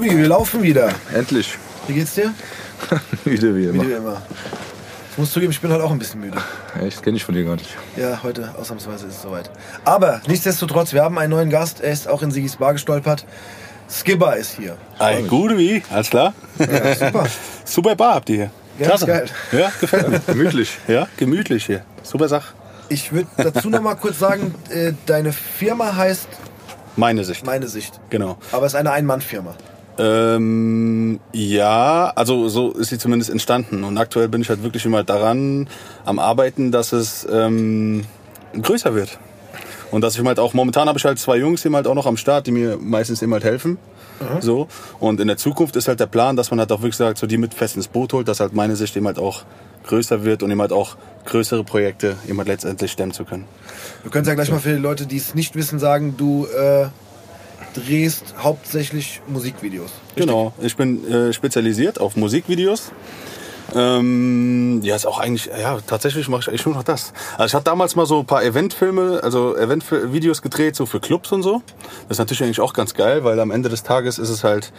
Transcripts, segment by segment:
Tobi, wir laufen wieder. Endlich. Wie geht's dir? Müde wie immer. Wie immer. Ich muss zugeben, ich bin heute auch ein bisschen müde. Echt? Kenne ich von dir gar nicht. Ja, heute ausnahmsweise ist es soweit. Aber nichtsdestotrotz, wir haben einen neuen Gast. Er ist auch in Sigis Bar gestolpert. Skipper ist hier. Ei, gut wie? Alles klar? Ja, super. Super Bar habt ihr hier. Ja, ist geil. Ja, gefällt mir. Gemütlich. Ja, gemütlich hier. Super Sache. Ich würde dazu noch mal kurz sagen, äh, deine Firma heißt Meine Sicht. Meine Sicht. Genau. Aber es ist eine Ein-Mann-Firma. Ähm, ja, also so ist sie zumindest entstanden. Und aktuell bin ich halt wirklich immer daran am Arbeiten, dass es ähm, größer wird. Und dass ich halt auch, momentan habe ich halt zwei Jungs eben halt auch noch am Start, die mir meistens eben halt helfen. So. Und in der Zukunft ist halt der Plan, dass man halt auch wirklich sagt, so die mit fest ins Boot holt, dass halt meine Sicht eben halt auch größer wird und eben halt auch größere Projekte eben halt letztendlich stemmen zu können. Wir können es ja gleich mal für die Leute, die es nicht wissen, sagen, du äh, drehst hauptsächlich Musikvideos. Genau, ich bin äh, spezialisiert auf Musikvideos. Ähm, ja, ist auch eigentlich, ja, tatsächlich mache ich eigentlich nur noch das. Also ich hatte damals mal so ein paar Eventfilme, also Eventvideos gedreht, so für Clubs und so. Das ist natürlich eigentlich auch ganz geil, weil am Ende des Tages ist es halt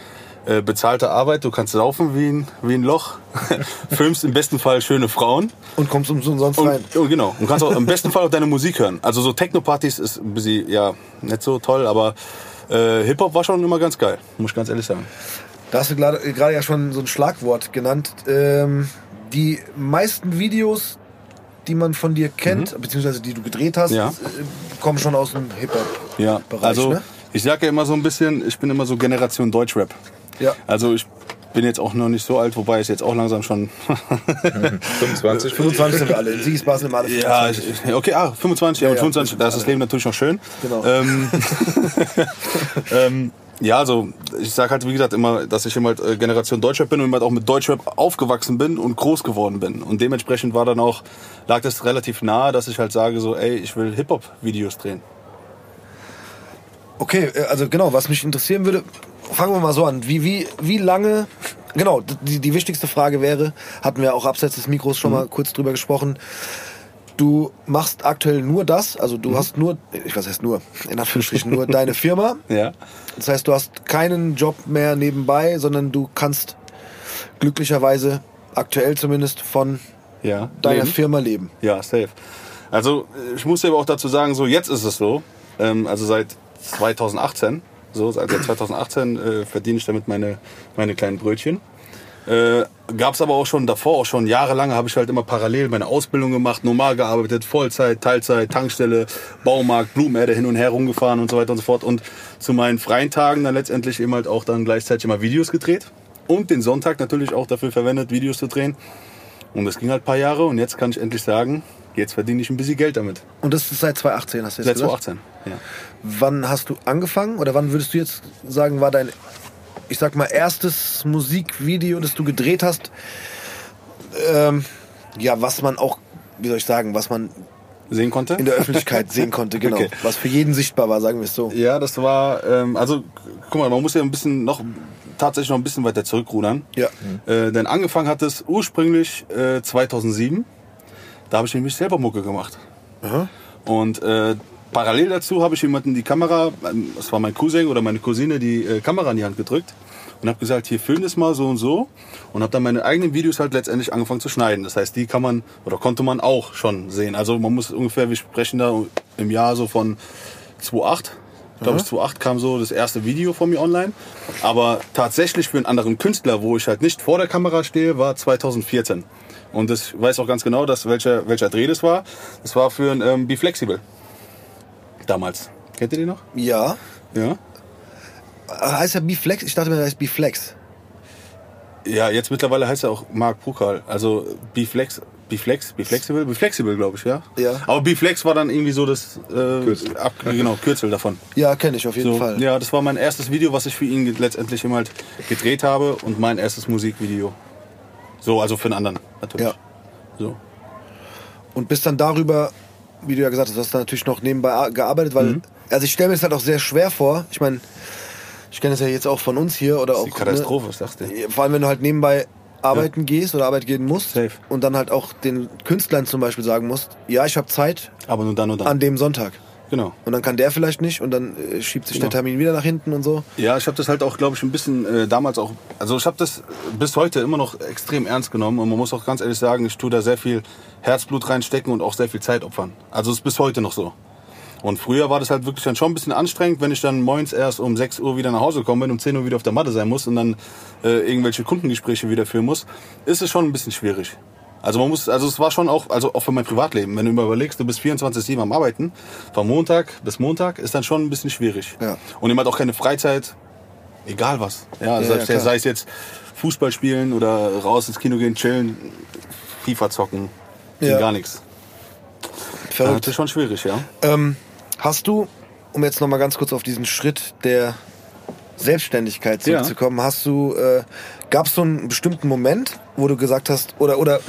äh, bezahlte Arbeit. Du kannst laufen wie ein, wie ein Loch, filmst im besten Fall schöne Frauen. Und kommst umsonst Und, rein. oh, genau. Und kannst auch im besten Fall auch deine Musik hören. Also so Techno-Partys ist ein bisschen, ja, nicht so toll, aber äh, Hip-Hop war schon immer ganz geil, muss ich ganz ehrlich sagen. Da hast du gerade ja schon so ein Schlagwort genannt. Ähm, die meisten Videos, die man von dir kennt, beziehungsweise die du gedreht hast, Mhm. Ja. äh, kommen schon aus dem Hip-Hop. Ja, also ne? ich sage ja immer so ein bisschen, ich bin immer so Generation Deutschrap. Ja. Also ich bin jetzt auch noch nicht so alt, wobei ich jetzt auch langsam schon. 25. 25 sind wir alle. In Sigis Bar sind wir alle ja, 25. ich, okay, ah, 25, ja, Ja, mit ja, 25, da ist das Leben natürlich noch schön. Genau. Ähm, ähm, ja, also ich sage halt, wie gesagt, immer, dass ich immer halt, äh, Generation Deutschrap bin und immer halt auch mit Deutschrap aufgewachsen bin und groß geworden bin. Und dementsprechend war dann auch, lag das relativ nahe, dass ich halt sage so, ey, ich will Hip-Hop-Videos drehen. Okay, äh, also genau, was mich interessieren würde, fangen wir mal so an. Wie, wie, wie lange, genau, die, die wichtigste Frage wäre, hatten wir auch abseits des Mikros schon mal kurz drüber gesprochen, du machst aktuell nur das, also du hast nur, ich was heißt nur, in Anführungsstrichen nur deine Firma. Ja. Das heißt, du hast keinen Job mehr nebenbei, sondern du kannst glücklicherweise aktuell zumindest von Ja. deiner Leben. Firma leben. Ja, safe. Also ich muss ja aber auch dazu sagen, so jetzt ist es so. Ähm, also seit 2018, so seit 2018 äh, verdiene ich damit meine meine kleinen Brötchen. Äh, Gab es aber auch schon davor, auch schon jahrelang habe ich halt immer parallel meine Ausbildung gemacht, normal gearbeitet, Vollzeit, Teilzeit, Tankstelle, Baumarkt, Blumenerde hin und her rumgefahren und so weiter und so fort. Und zu meinen freien Tagen dann letztendlich eben halt auch dann gleichzeitig immer Videos gedreht. Und den Sonntag natürlich auch dafür verwendet, Videos zu drehen. Und das ging halt ein paar Jahre und jetzt kann ich endlich sagen, jetzt verdiene ich ein bisschen Geld damit. Und das ist seit 2018, hast du jetzt Seit gesagt? 2018. Ja. Wann hast du angefangen oder wann würdest du jetzt sagen, war dein, ich sag mal, erstes Musikvideo, das du gedreht hast? Ähm, ja, was man auch, wie soll ich sagen, was man Sehen konnte? in der Öffentlichkeit sehen konnte, genau. Okay. Was für jeden sichtbar war, sagen wir es so. Ja, das war, ähm, also guck mal, man muss ja ein bisschen noch, tatsächlich noch ein bisschen weiter zurückrudern. Ja. Äh, denn angefangen hat es ursprünglich äh, 2007. Da habe ich nämlich selber Mucke gemacht. Aha. Und äh, parallel dazu habe ich jemanden die Kamera, ähm, das war mein Cousin oder meine Cousine, die äh, Kamera in die Hand gedrückt und habe gesagt, hier film das mal so und so und habe dann meine eigenen Videos halt letztendlich angefangen zu schneiden. Das heißt, die kann man oder konnte man auch schon sehen. Also man muss ungefähr, wir sprechen da im Jahr so von 2008. Ich glaube, 2008 kam so das erste Video von mir online. Aber tatsächlich für einen anderen Künstler, wo ich halt nicht vor der Kamera stehe, war 2014. Und das, ich weiß auch ganz genau, dass welcher, welcher Dreh das war. Das war für ein ähm, Be Flexible. Damals. Kennt ihr den noch? Ja. Ja. Heißt er B-Flex? Ich dachte mir, er heißt B-Flex. Ja, jetzt mittlerweile heißt er auch Mark Prukal. Also Be Flex, Be Flex, Be Flexible, Be Flexible, glaube ich, ja. Ja. Aber Be Flex war dann irgendwie so das äh, Kürzel. Ab, genau, Kürzel davon. Ja, kenne ich auf jeden So, Fall. ja, das war mein erstes Video, was ich für ihn letztendlich immer halt gedreht habe und mein erstes Musikvideo. So, also für einen anderen natürlich. Ja. So. Und bist dann darüber, wie du ja gesagt hast, hast du natürlich noch nebenbei gearbeitet, weil, Mhm. also ich stelle mir das halt auch sehr schwer vor. Ich meine, ich kenne das ja jetzt auch von uns hier oder auch. Die Katastrophe, was sagst du? Ne, vor allem, wenn du halt nebenbei arbeiten gehst oder arbeiten gehen musst Safe. und dann halt auch den Künstlern zum Beispiel sagen musst, ja, ich habe Zeit Aber nur dann und dann. an dem Sonntag. Genau. Und dann kann der vielleicht nicht und dann äh, schiebt sich Genau. der Termin wieder nach hinten und so. Ja, ich habe das halt auch, glaube ich, ein bisschen äh, damals auch, also ich habe das bis heute immer noch extrem ernst genommen und man muss auch ganz ehrlich sagen, ich tue da sehr viel Herzblut reinstecken und auch sehr viel Zeit opfern. Also es ist bis heute noch so. Und früher war das halt wirklich dann schon ein bisschen anstrengend, wenn ich dann morgens erst um 6 Uhr wieder nach Hause komme und um 10 Uhr wieder auf der Matte sein muss und dann äh, irgendwelche Kundengespräche wieder führen muss, ist es schon ein bisschen schwierig. Also man muss, also es war schon auch, also auch für mein Privatleben, wenn du mal überlegst, du bist 24-7 am Arbeiten, von Montag bis Montag, ist dann schon ein bisschen schwierig. Ja. Und jemand hat auch keine Freizeit, egal was. Ja, Ja, sei, ja, sei es jetzt Fußball spielen oder raus ins Kino gehen, chillen, FIFA zocken, Ja. gar nichts. Verrückt. das ist schon schwierig, ja. Ähm, hast du, um jetzt nochmal ganz kurz auf diesen Schritt der Selbstständigkeit Ja. zurückzukommen, hast du, äh, gab es so einen bestimmten Moment, wo du gesagt hast, oder, oder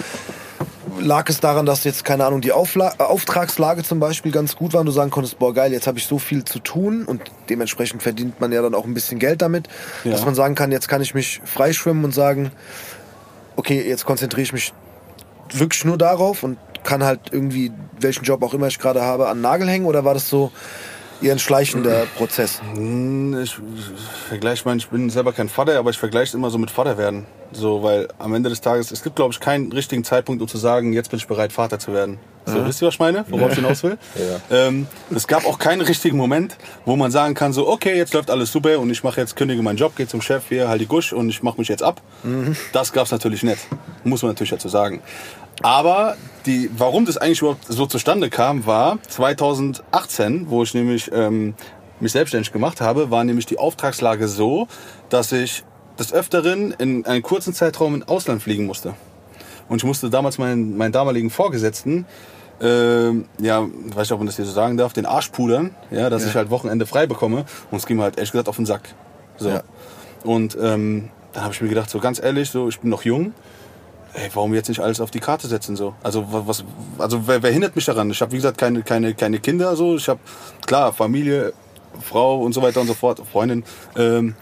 lag es daran, dass jetzt, keine Ahnung, die Aufla äh, Auftragslage zum Beispiel ganz gut war und du sagen konntest, boah geil, jetzt habe ich so viel zu tun und dementsprechend verdient man ja dann auch ein bisschen Geld damit, Ja. dass man sagen kann, jetzt kann ich mich freischwimmen und sagen, okay, jetzt konzentriere ich mich wirklich nur darauf und kann halt irgendwie, welchen Job auch immer ich gerade habe, an den Nagel hängen? Oder war das so eher ein schleichender Prozess? Hm, Ich vergleiche ich bin selber kein Vater, aber ich vergleiche es immer so mit Vater werden. So, weil am Ende des Tages, es gibt, glaube ich, keinen richtigen Zeitpunkt, um zu sagen, jetzt bin ich bereit, Vater zu werden. So, wisst ihr, was ich meine? Worauf ich hinaus will? Ja. Ähm, es gab auch keinen richtigen Moment, wo man sagen kann, so, okay, jetzt läuft alles super und ich mache jetzt, kündige meinen Job, gehe zum Chef, hier, halt die Gusch und ich mache mich jetzt ab. Das gab's natürlich nicht. Muss man natürlich dazu sagen. Aber die, warum das eigentlich überhaupt so zustande kam, war 2018, wo ich nämlich ähm, mich selbstständig gemacht habe, war nämlich die Auftragslage so, dass ich des Öfteren in einem kurzen Zeitraum ins Ausland fliegen musste. Und ich musste damals meinen, meinen damaligen Vorgesetzten, ähm, ja, weiß nicht, ob man das hier so sagen darf, den Arsch pudern, ja, dass Ja. ich halt Wochenende frei bekomme. Und es ging mir halt ehrlich gesagt auf den Sack. So. Ja. Und ähm, dann habe ich mir gedacht, so ganz ehrlich, so ich bin noch jung. Ey, warum jetzt nicht alles auf die Karte setzen so? Also wa- was, also wer, wer hindert mich daran? Ich habe wie gesagt keine keine keine Kinder so. Ich habe klar Familie, Frau und so weiter und so fort, Freundin. Ähm,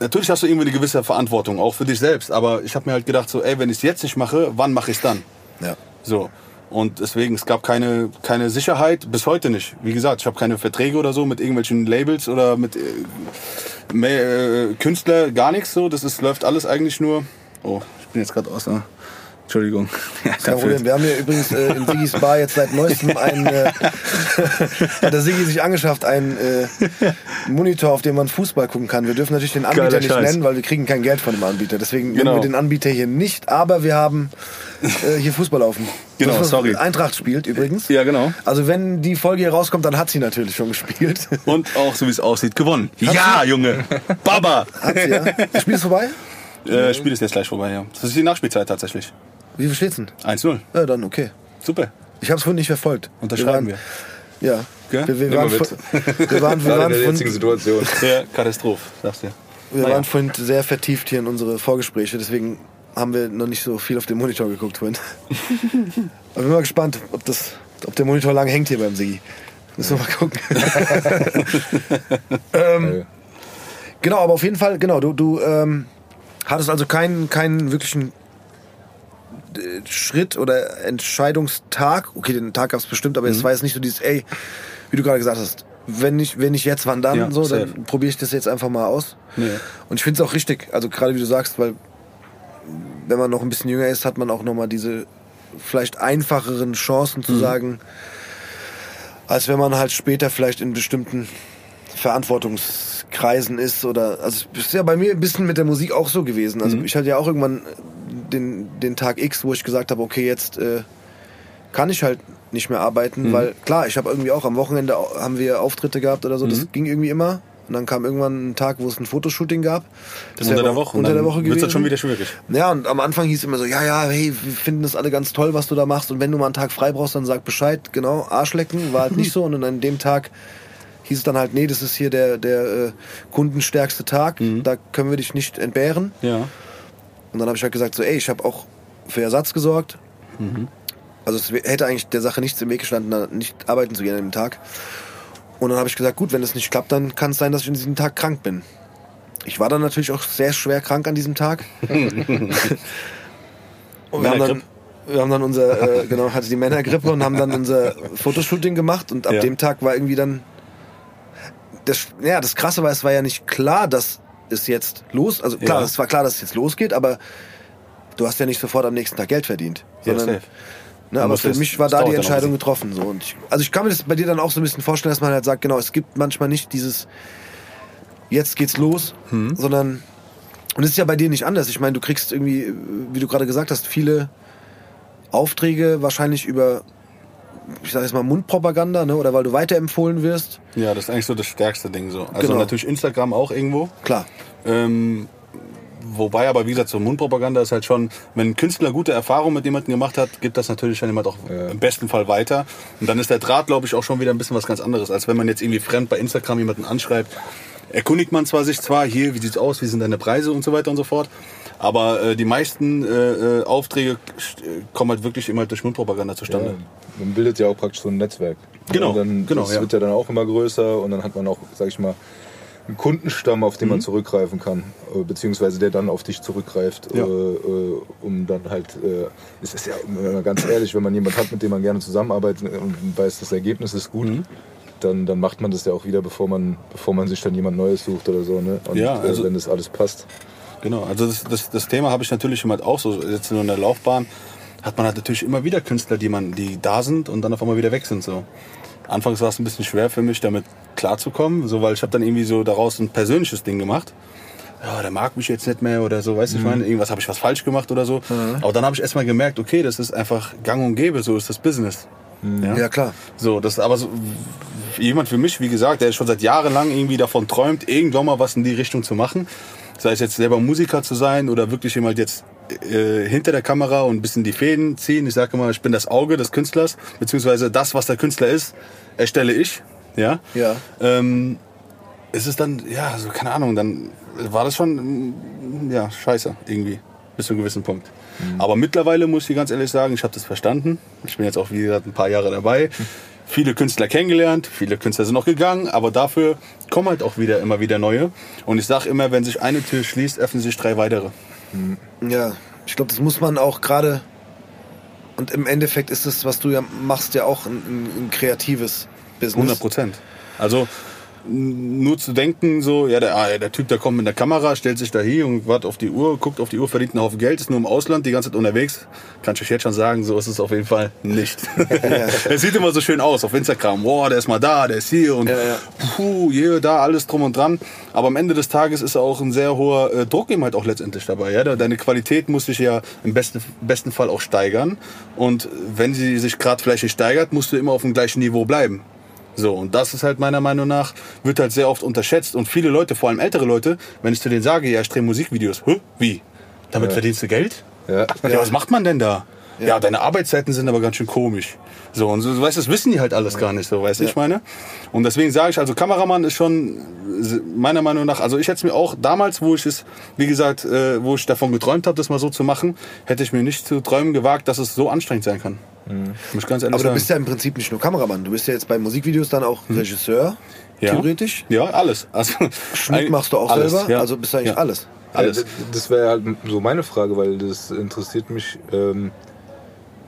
natürlich hast du irgendwie eine gewisse Verantwortung auch für dich selbst. Aber ich habe mir halt gedacht so, ey, wenn ich es jetzt nicht mache, wann mache ich es dann? Ja. So. Und deswegen, es gab keine, keine Sicherheit, bis heute nicht. Wie gesagt, ich habe keine Verträge oder so mit irgendwelchen Labels oder mit äh, äh, Künstler, gar nichts so. Das ist, läuft alles eigentlich nur. Oh, bin jetzt gerade aus. Ne? Entschuldigung. Ja, Problem. Wir haben hier übrigens äh, in Sigis Bar jetzt seit neuestem einen, äh, hat der Sigi sich angeschafft, einen äh, Monitor, auf dem man Fußball gucken kann. Wir dürfen natürlich den Anbieter Geiler nicht Scheiß. nennen, weil wir kriegen kein Geld von dem Anbieter. Deswegen nennen Genau. wir den Anbieter hier nicht, aber wir haben äh, hier Fußball laufen. Genau, Das, was sorry. Eintracht spielt übrigens. Ja, genau. Also wenn die Folge hier rauskommt, dann hat sie natürlich schon gespielt. Und auch, so wie es aussieht, gewonnen. Ja, Junge. Baba. Hat sie, ja. Das Spiel ist vorbei? Äh, Spiel ist jetzt gleich vorbei, ja. Das ist die Nachspielzeit tatsächlich. Wie viel steht's denn? 1-0. Ja, dann okay. Super. Ich habe es vorhin nicht verfolgt. Unterschreiben wir. wir. Ja. Gell? Wir, wir, waren, vor- wir waren, wir waren, in der vorhin- jetzigen Situation. Ja, Katastrophe, sagst du. Wir Naja. waren vorhin sehr vertieft hier in unsere Vorgespräche, deswegen haben wir noch nicht so viel auf den Monitor geguckt vorhin. Aber bin mal gespannt, ob, das, ob der Monitor lang hängt hier beim Sigi. Müssen wir mal gucken. Äh, genau, aber auf jeden Fall, genau, du, du ähm, hattest also keinen, keinen wirklichen äh, Schritt oder Entscheidungstag. Okay, den Tag gab es bestimmt, aber Mhm. es war jetzt nicht so dieses, ey, wie du gerade gesagt hast, wenn nicht, wenn nicht jetzt, wann dann? Ja, so, safe. dann probiere ich das jetzt einfach mal aus. Nee. Und ich finde es auch richtig, also gerade wie du sagst, weil wenn man noch ein bisschen jünger ist, hat man auch nochmal diese vielleicht einfacheren Chancen Mhm. zu sagen, als wenn man halt später vielleicht in bestimmten Verantwortungskreisen ist oder also es ist ja bei mir ein bisschen mit der Musik auch so gewesen. Mhm. Also ich hatte ja auch irgendwann den, den Tag X, wo ich gesagt habe, okay, jetzt äh, kann ich halt nicht mehr arbeiten, Mhm. weil klar, ich habe irgendwie auch am Wochenende haben wir Auftritte gehabt oder so, Mhm. das ging irgendwie immer. Und dann kam irgendwann ein Tag, wo es ein Fotoshooting gab. Das unter der Woche. Unter der Woche wird gewesen. das schon wieder schwierig. Ja, und am Anfang hieß immer so, ja, ja, hey, wir finden das alle ganz toll, was du da machst. Und wenn du mal einen Tag frei brauchst, dann sag Bescheid. Genau, Arschlecken war halt nicht so. Und dann an dem Tag hieß es dann halt, nee, das ist hier der, der äh, kundenstärkste Tag. Da können wir dich nicht entbehren. Ja. Und dann habe ich halt gesagt, so, ey, ich habe auch für Ersatz gesorgt. Also es hätte eigentlich der Sache nichts im Weg gestanden, nicht arbeiten zu gehen an dem Tag. Und dann habe ich gesagt, gut, wenn das nicht klappt, dann kann es sein, dass ich an diesem Tag krank bin. Ich war dann natürlich auch sehr schwer krank an diesem Tag. Und wir haben dann, wir haben dann unser, äh, genau, hatte die Männergrippe und haben dann unser Fotoshooting gemacht und ab Ja. dem Tag war irgendwie dann, das, ja, das Krasse war, es war ja nicht klar, dass es jetzt los, also klar, Ja. es war klar, dass es jetzt losgeht, aber du hast ja nicht sofort am nächsten Tag Geld verdient. Ja, Sondern, safe. ne, aber für mich war da die Entscheidung getroffen. So. Und ich, also ich kann mir das bei dir dann auch so ein bisschen vorstellen, dass man halt sagt, genau, es gibt manchmal nicht dieses, jetzt geht's los, Hm. sondern und es ist ja bei dir nicht anders. Ich meine, du kriegst irgendwie, wie du gerade gesagt hast, viele Aufträge wahrscheinlich über, ich sag jetzt mal, Mundpropaganda, ne? oder weil du weiterempfohlen wirst. Ja, das ist eigentlich so das stärkste Ding so. Also Genau. natürlich Instagram auch irgendwo. Klar. Ähm, wobei aber, wie gesagt, so Mundpropaganda ist halt schon, wenn ein Künstler gute Erfahrungen mit jemandem gemacht hat, gibt das natürlich dann jemand auch im besten Fall weiter. Und dann ist der Draht, glaube ich, auch schon wieder ein bisschen was ganz anderes, als wenn man jetzt irgendwie fremd bei Instagram jemanden anschreibt. Erkundigt man zwar sich zwar, hier, wie sieht's aus, wie sind deine Preise und so weiter und so fort. Aber äh, die meisten äh, äh, Aufträge äh, kommen halt wirklich immer durch Mundpropaganda zustande. Ja, man bildet ja auch praktisch so ein Netzwerk. Genau, Und dann, genau, Das ja. wird ja dann auch immer größer und dann hat man auch, sag ich mal, einen Kundenstamm, auf Mhm. den man zurückgreifen kann, äh, beziehungsweise der dann auf dich zurückgreift, Ja. äh, um dann halt, äh, es ist ja ganz ehrlich, wenn man jemanden hat, mit dem man gerne zusammenarbeitet und weiß, das Ergebnis ist gut, Mhm. dann, dann macht man das ja auch wieder, bevor man, bevor man sich dann jemand Neues sucht oder so, ne? Und Ja, also- äh, wenn das alles passt. Genau, also das, das, das Thema habe ich natürlich immer auch so. Jetzt nur in der Laufbahn hat man halt natürlich immer wieder Künstler, die man, die da sind und dann auf einmal wieder weg sind. So. Anfangs war es ein bisschen schwer für mich, damit klarzukommen, so weil ich habe dann irgendwie so daraus ein persönliches Ding gemacht. Ja, der mag mich jetzt nicht mehr oder so, weißt du, ich meine, irgendwas habe ich was falsch gemacht oder so. Aber dann habe ich erstmal gemerkt, okay, das ist einfach gang und gäbe, so ist das Business. Ja, klar. So, das aber so, jemand für mich, wie gesagt, der schon seit Jahren lang irgendwie davon träumt, irgendwann mal was in die Richtung zu machen. Sei es jetzt selber Musiker zu sein oder wirklich jemand jetzt äh, hinter der Kamera und ein bisschen die Fäden ziehen. Ich sage immer, ich bin das Auge des Künstlers, beziehungsweise das, was der Künstler ist, erstelle ich. Ja. Ja. Ähm, ist es dann, ja, so keine Ahnung, dann war das schon, mm, ja, scheiße irgendwie, bis zu einem gewissen Punkt. Aber mittlerweile muss ich ganz ehrlich sagen, ich habe das verstanden. Ich bin jetzt auch, wie gesagt, ein paar Jahre dabei. Viele Künstler kennengelernt, viele Künstler sind noch gegangen, aber dafür kommen halt auch wieder immer wieder neue. Und ich sage immer, wenn sich eine Tür schließt, öffnen sich drei weitere. Ja, ich glaube, das muss man auch gerade. Und im Endeffekt ist es, was du ja machst, ja auch ein, ein, kreatives Business. 100 Prozent. Also nur zu denken, so, ja, der, ah, der Typ, der kommt mit der Kamera, stellt sich da hier und wartet auf die Uhr, guckt auf die Uhr, verdient einen Haufen Geld, ist nur im Ausland, die ganze Zeit unterwegs. Kann ich euch jetzt schon sagen, so ist es auf jeden Fall nicht. es sieht immer so schön aus auf Instagram. Boah, der ist mal da, der ist hier und Ja, ja. puh, hier, da, alles drum und dran. Aber am Ende des Tages ist auch ein sehr hoher äh, Druck eben halt auch letztendlich dabei. Ja? Deine Qualität muss sich ja im besten, besten Fall auch steigern. Und wenn sie sich gerade vielleicht nicht steigert, musst du immer auf dem gleichen Niveau bleiben. So, und das ist halt meiner Meinung nach, wird halt sehr oft unterschätzt. Und viele Leute, vor allem ältere Leute, wenn ich zu denen sage, ja, ich drehe Musikvideos, Hä? wie? Damit verdienst du Geld? Ja. Ja, was macht man denn da? Ja. deine Arbeitszeiten sind aber ganz schön komisch. So, und so, du weißt, das wissen die halt alles gar nicht, so, weißt du, ich meine? Und deswegen sage ich, also Kameramann ist schon, meiner Meinung nach, also ich hätte es mir auch damals, wo ich es, wie gesagt, äh, wo ich davon geträumt habe, das mal so zu machen, hätte ich mir nicht zu träumen gewagt, dass es so anstrengend sein kann. Muss ich ganz ehrlich Aber du sagen. bist ja im Prinzip nicht nur Kameramann. Du bist ja jetzt bei Musikvideos dann auch Regisseur, Hm. ja. theoretisch. Ja, alles. Also, Schnitt machst du auch alles, selber. ja. Also bist du eigentlich Ja. alles. Alles. Ja, das wäre halt so meine Frage, weil das interessiert mich. Ähm,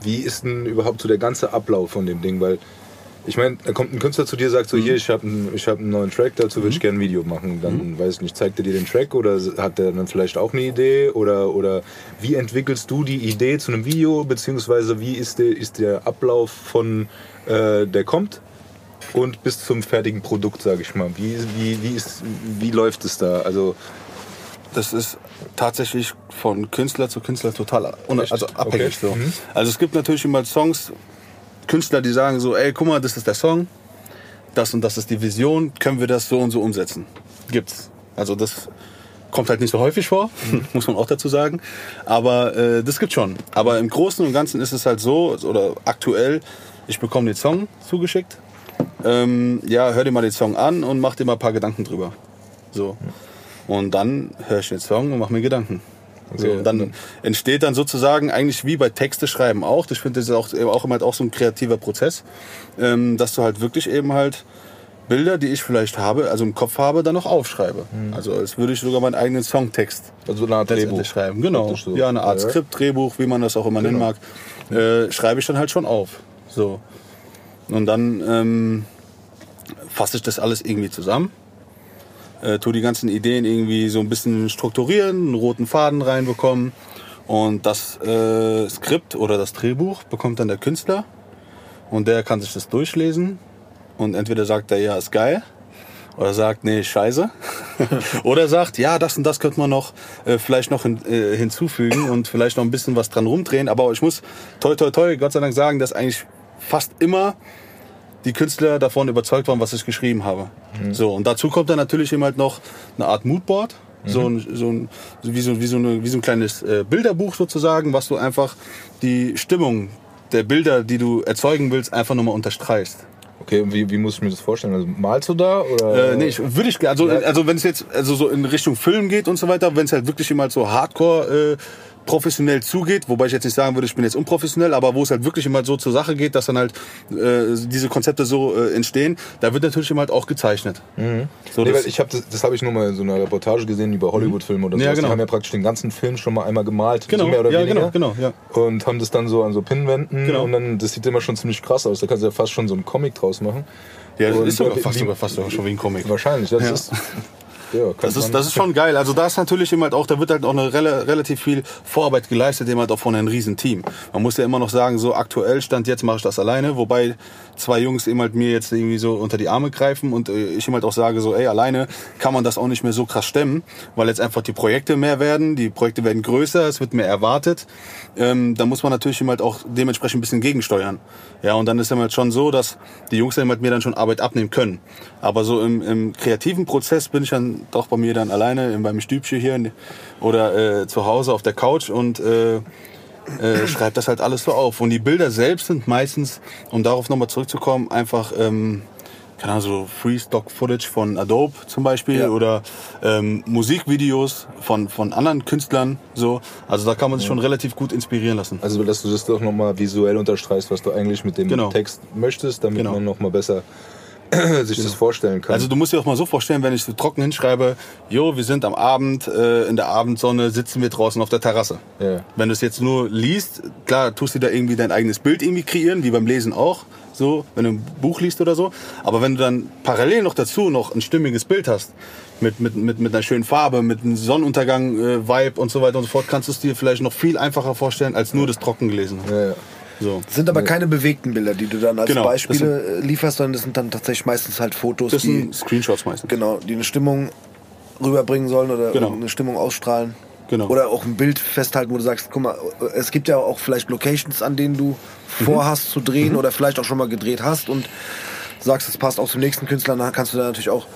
wie ist denn überhaupt so der ganze Ablauf von dem Ding? Weil ich meine, da kommt ein Künstler zu dir, sagt so, Mhm. hier, ich habe einen, hab einen neuen Track, dazu würde ich gerne ein Video machen. Dann, Mhm. weiß ich nicht, zeigt er dir den Track oder hat der dann vielleicht auch eine Idee? Oder, oder wie entwickelst du die Idee zu einem Video? Beziehungsweise wie ist der, ist der Ablauf von, äh, der kommt? Und bis zum fertigen Produkt, sage ich mal. Wie, wie, wie, ist, wie läuft es da? Also, das ist tatsächlich von Künstler zu Künstler total also abhängig. Okay. So. Mhm. Also es gibt natürlich immer Songs, Künstler, die sagen so, ey, guck mal, das ist der Song, das und das ist die Vision, können wir das so und so umsetzen? Gibt's. Also das kommt halt nicht so häufig vor, muss man auch dazu sagen. Aber äh, das gibt schon. Aber im Großen und Ganzen ist es halt so, oder aktuell, ich bekomme den Song zugeschickt. Ähm, ja, hör dir mal den Song an und mach dir mal ein paar Gedanken drüber. So. Und dann höre ich den Song und mache mir Gedanken. So, und dann entsteht dann sozusagen eigentlich wie bei Texte schreiben auch. Ich finde das ist auch, auch immer halt auch so ein kreativer Prozess, ähm, dass du halt wirklich eben halt Bilder, die ich vielleicht habe, also im Kopf habe, dann noch aufschreibe. Also als würde ich sogar meinen eigenen Songtext Also eine Art Drehbuch. schreiben. Genau. So. Ja, eine Art Ja. Skript, Drehbuch, wie man das auch immer nennen mag, äh, schreibe ich dann halt schon auf. So. Und dann ähm, fasse ich das alles irgendwie zusammen. Äh, tu die ganzen Ideen irgendwie so ein bisschen strukturieren, einen roten Faden reinbekommen. Und das äh, Skript oder das Drehbuch bekommt dann der Künstler. Und der kann sich das durchlesen. Und entweder sagt er, ja, ist geil. Oder sagt, nee, scheiße. Oder sagt, ja, das und das könnte man noch äh, vielleicht noch hin, äh, hinzufügen und vielleicht noch ein bisschen was dran rumdrehen. Aber ich muss toi toi toi Gott sei Dank sagen, dass eigentlich fast immer die Künstler davon überzeugt waren, was ich geschrieben habe. So, und dazu kommt dann natürlich eben halt noch eine Art Moodboard. So, ein, so, ein, wie, so, wie, so eine, wie so ein kleines äh, Bilderbuch sozusagen, was du einfach die Stimmung der Bilder, die du erzeugen willst, einfach nochmal unterstreichst. Okay, und wie, wie muss ich mir das vorstellen? Also malst du da? Oder? Äh, nee, ich würde ich also also wenn es jetzt also so in Richtung Film geht und so weiter, wenn es halt wirklich immer so Hardcore äh, professionell zugeht, wobei ich jetzt nicht sagen würde, ich bin jetzt unprofessionell, aber wo es halt wirklich immer so zur Sache geht, dass dann halt äh, diese Konzepte so äh, entstehen, da wird natürlich immer halt auch gezeichnet. So, Nee, ich habe das, das habe ich nur mal in so einer Reportage gesehen über Hollywood-Filme oder so. Ja, genau. Die haben ja praktisch den ganzen Film schon mal einmal gemalt, Genau, so mehr oder ja, weniger. genau, genau, ja. Und haben das dann so an so Pinnwänden Genau. und dann das sieht immer schon ziemlich krass aus. Da kannst du ja fast schon so einen Comic draus machen. ja, das Und ist sogar fast, wie- sogar fast sogar schon wie ein Comic. Wahrscheinlich, das Ja. ist ja, Das ist, das ist schon geil. Also da ist natürlich eben halt auch, da wird halt auch eine rela relativ viel Vorarbeit geleistet, eben halt auch von einem riesen Team. Man muss ja immer noch sagen, so aktuell stand jetzt mache ich das alleine, wobei zwei Jungs eben halt mir jetzt irgendwie so unter die Arme greifen und äh, ich eben halt auch sage so, ey, alleine kann man das auch nicht mehr so krass stemmen, weil jetzt einfach die Projekte mehr werden, die Projekte werden größer, es wird mehr erwartet. Ähm, da muss man natürlich eben halt auch dementsprechend ein bisschen gegensteuern. Ja, und dann ist eben halt schon so, dass die Jungs eben halt mir dann schon Arbeit abnehmen können. Aber so im, im kreativen Prozess bin ich dann doch bei mir dann alleine in meinem Stübchen hier in- oder äh, zu Hause auf der Couch und äh, äh, schreibe das halt alles so auf. Und die Bilder selbst sind meistens, um darauf nochmal zurückzukommen, einfach ähm, keine Ahnung, so Free Stock Footage von Adobe zum Beispiel Ja. oder ähm, Musikvideos von, von anderen Künstlern. So. Also da kann man sich schon relativ gut inspirieren lassen. Also, dass du das doch nochmal visuell unterstreichst, was du eigentlich mit dem Genau. Text möchtest, damit Genau. man nochmal besser sich das vorstellen kann. Also du musst dir auch mal so vorstellen, wenn ich so trocken hinschreibe, jo, wir sind am Abend, äh, in der Abendsonne sitzen wir draußen auf der Terrasse. Ja. Wenn du es jetzt nur liest, klar, tust du da irgendwie dein eigenes Bild irgendwie kreieren, wie beim Lesen auch, so, wenn du ein Buch liest oder so. Aber wenn du dann parallel noch dazu noch ein stimmiges Bild hast, mit, mit, mit, mit einer schönen Farbe, mit einem Sonnenuntergang, äh, Vibe und so weiter und so fort, kannst du es dir vielleicht noch viel einfacher vorstellen, als nur das Trockengelesen. ja, ja. So. Das sind aber keine bewegten Bilder, die du dann als Genau, Beispiele äh, lieferst, sondern das sind dann tatsächlich meistens halt Fotos, Das die, sind Screenshots meistens. genau, die eine Stimmung rüberbringen sollen oder Genau. eine Stimmung ausstrahlen. Genau. Oder auch ein Bild festhalten, wo du sagst, guck mal, es gibt ja auch vielleicht Locations, an denen du Mhm. vorhast zu drehen oder vielleicht auch schon mal gedreht hast und sagst, es passt auch zum nächsten Künstler, dann kannst du da natürlich auch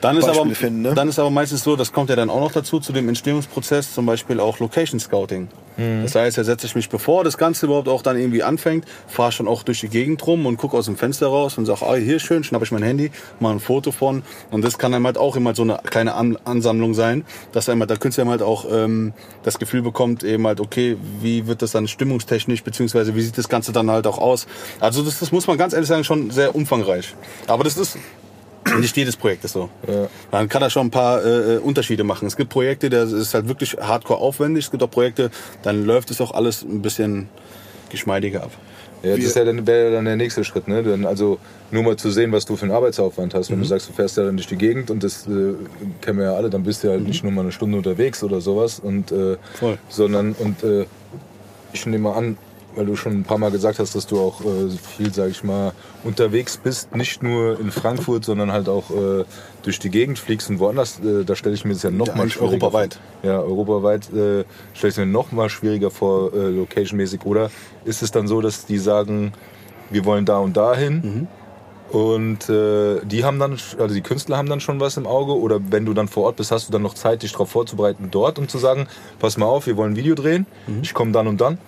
Dann ist, aber, finden, ne? dann ist aber meistens so, das kommt ja dann auch noch dazu, zu dem Entstehungsprozess, zum Beispiel auch Location Scouting. Mhm. Das heißt, da setze ich mich, bevor das Ganze überhaupt auch dann irgendwie anfängt, fahre schon auch durch die Gegend rum und gucke aus dem Fenster raus und sage, ah, hier ist schön, schnappe ich mein Handy, mache ein Foto von. Und das kann dann halt auch immer so eine kleine An Ansammlung sein, dass einmal der Künstler halt auch ähm, das Gefühl bekommt, eben halt, okay, wie wird das dann stimmungstechnisch, beziehungsweise wie sieht das Ganze dann halt auch aus. Also das, das muss man ganz ehrlich sagen, schon sehr umfangreich. Aber das ist nicht jedes Projekt ist so. Ja. Man kann da schon ein paar äh, Unterschiede machen. Es gibt Projekte, da ist halt wirklich hardcore aufwendig. Es gibt auch Projekte, dann läuft es auch alles ein bisschen geschmeidiger ab. Ja, das ist ja dann, wäre ja dann der nächste Schritt, ne? Dann also nur mal zu sehen, was du für einen Arbeitsaufwand hast. Wenn Mhm. du sagst, du fährst ja dann durch die Gegend und das äh, kennen wir ja alle, dann bist du ja halt nicht nur mal eine Stunde unterwegs oder sowas. Und, äh, Mhm. Voll. Sondern, und äh, ich nehme mal an, weil du schon ein paar Mal gesagt hast, dass du auch äh, viel, sag ich mal, unterwegs bist, nicht nur in Frankfurt, sondern halt auch äh, durch die Gegend fliegst und woanders, äh, da stelle ich mir das ja noch Ja, schwieriger europaweit. vor. Ja, europaweit äh, stelle ich mir noch mal schwieriger vor, äh, locationmäßig. Oder ist es dann so, dass die sagen, wir wollen da und dahin und äh, die haben dann, also die Künstler haben dann schon was im Auge oder wenn du dann vor Ort bist, hast du dann noch Zeit, dich darauf vorzubereiten dort und zu sagen, pass mal auf, wir wollen ein Video drehen, ich komme dann und dann.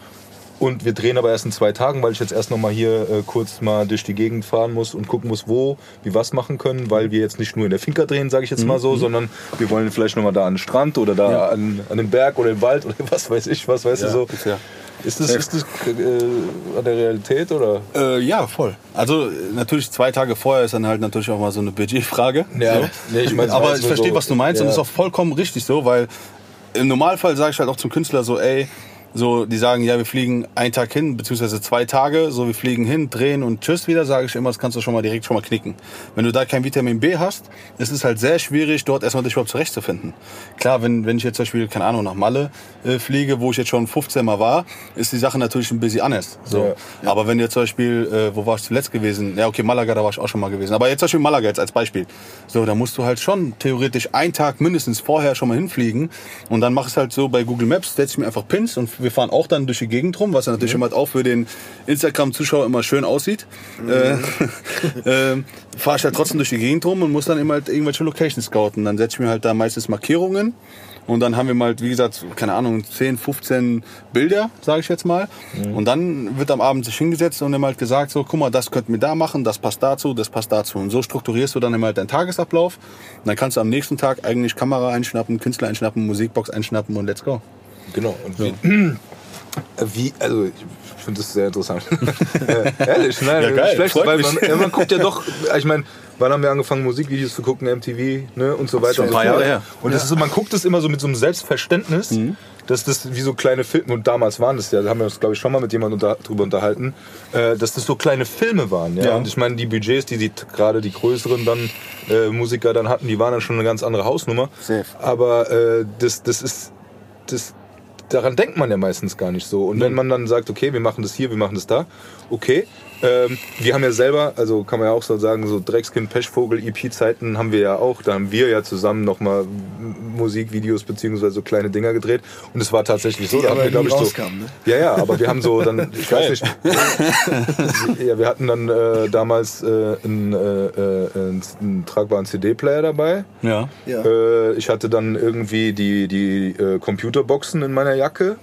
Und wir drehen aber erst in zwei Tagen, weil ich jetzt erst noch mal hier äh, kurz mal durch die Gegend fahren muss und gucken muss, wo wir was machen können, weil wir jetzt nicht nur in der Finca drehen, sage ich jetzt mal so, sondern wir wollen vielleicht noch mal da an den Strand oder da Ja. an, an den Berg oder im Wald oder was weiß ich, was weißt du so. Ja. Ist das, ist das äh, an der Realität oder? Äh, ja, voll. Also äh, natürlich zwei Tage vorher ist dann halt natürlich auch mal so eine Budgetfrage. Ja, so. nee, ich war aber ich verstehe, so, was du meinst und ja. ist auch vollkommen richtig so, weil im Normalfall sage ich halt auch zum Künstler so, ey, so, die sagen, ja, wir fliegen einen Tag hin, beziehungsweise zwei Tage, so, wir fliegen hin, drehen und tschüss wieder, sage ich immer, das kannst du schon mal direkt schon mal knicken. Wenn du da kein Vitamin B hast, ist es halt sehr schwierig, dort erstmal dich überhaupt zurechtzufinden. Klar, wenn, wenn ich jetzt zum Beispiel, keine Ahnung, nach Malle äh, fliege, wo ich jetzt schon 15 Mal war, ist die Sache natürlich ein bisschen anders. So. Aber wenn du jetzt zum Beispiel, äh, wo war ich zuletzt gewesen? Ja, okay, Malaga, da war ich auch schon mal gewesen. Aber jetzt zum Beispiel Malaga jetzt als Beispiel. So, da musst du halt schon theoretisch einen Tag mindestens vorher schon mal hinfliegen. Und dann mach es halt so bei Google Maps, setze ich mir einfach Pins und wir fahren auch dann durch die Gegend rum, was ja natürlich immer halt auch für den Instagram-Zuschauer immer schön aussieht. Äh, äh, fahre ich halt trotzdem durch die Gegend rum und muss dann immer halt irgendwelche Locations scouten. Dann setze ich mir halt da meistens Markierungen. Und dann haben wir mal, wie gesagt, keine Ahnung, 10, 15 Bilder, sage ich jetzt mal. Und dann wird am Abend sich hingesetzt und immer halt gesagt, so, guck mal, das könnten wir da machen, das passt dazu, das passt dazu. Und so strukturierst du dann immer halt deinen Tagesablauf. Und dann kannst du am nächsten Tag eigentlich Kamera einschnappen, Künstler einschnappen, Musikbox einschnappen und let's go. Genau. Und wie, wie, also ich finde das sehr interessant. äh, ehrlich, nein, Ja, geil, schlecht, weil man, man guckt ja doch, ich meine, wann haben wir angefangen, Musikvideos zu gucken, MTV ne, und so weiter. schon ein und paar so. Jahre her. Und das ist, so- man guckt es immer so mit so einem Selbstverständnis, Mhm. dass das wie so kleine Filme, und damals waren das ja, da haben wir uns, glaube ich, schon mal mit jemandem unter, drüber unterhalten, äh, dass das so kleine Filme waren. Ja? Ja. Und ich meine, die Budgets, die, die gerade die größeren dann äh, Musiker dann hatten, die waren dann schon eine ganz andere Hausnummer. Safe. Aber äh, das, das ist, das, daran denkt man ja meistens gar nicht so. Und wenn man dann sagt, okay, wir machen das hier, wir machen das da, okay. Ähm, wir haben ja selber, also kann man ja auch so sagen, so Dreckskind, Pechvogel, EP-Zeiten haben wir ja auch. Da haben wir ja zusammen nochmal Musikvideos beziehungsweise so kleine Dinger gedreht. Und es war tatsächlich so, da haben aber wir, glaube ich, so. ne? Ja, ja, aber wir haben so dann, ich weiß nicht. ja, wir hatten dann äh, damals äh, einen, äh, äh, einen, einen tragbaren CD-Player dabei. Ja. Ja, Äh, ich hatte dann irgendwie die, die äh, Computerboxen in meiner Jacke.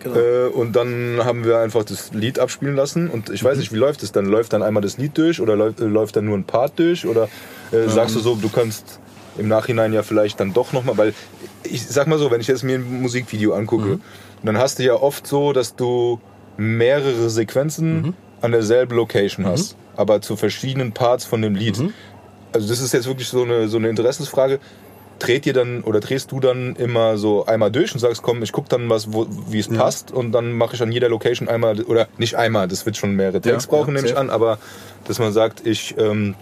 Genau. Äh, und dann haben wir einfach das Lied abspielen lassen. Und ich weiß nicht, wie läuft es dann? Läuft dann einmal das Lied durch oder läuft, äh, läuft dann nur ein Part durch? Oder äh, sagst du so, du kannst im Nachhinein ja vielleicht dann doch nochmal, weil ich sag mal so, wenn ich jetzt mir ein Musikvideo angucke, dann hast du ja oft so, dass du mehrere Sequenzen an derselben Location hast, aber zu verschiedenen Parts von dem Lied. Also das ist jetzt wirklich so eine, so eine Interessensfrage. Dreht ihr dann oder drehst du dann immer so einmal durch und sagst, komm, ich guck dann was, wie es passt und dann mache ich an jeder Location einmal oder nicht einmal, das wird schon mehrere Takes Ja, brauchen, ja, nehme ich an, aber dass man sagt, ich ähm,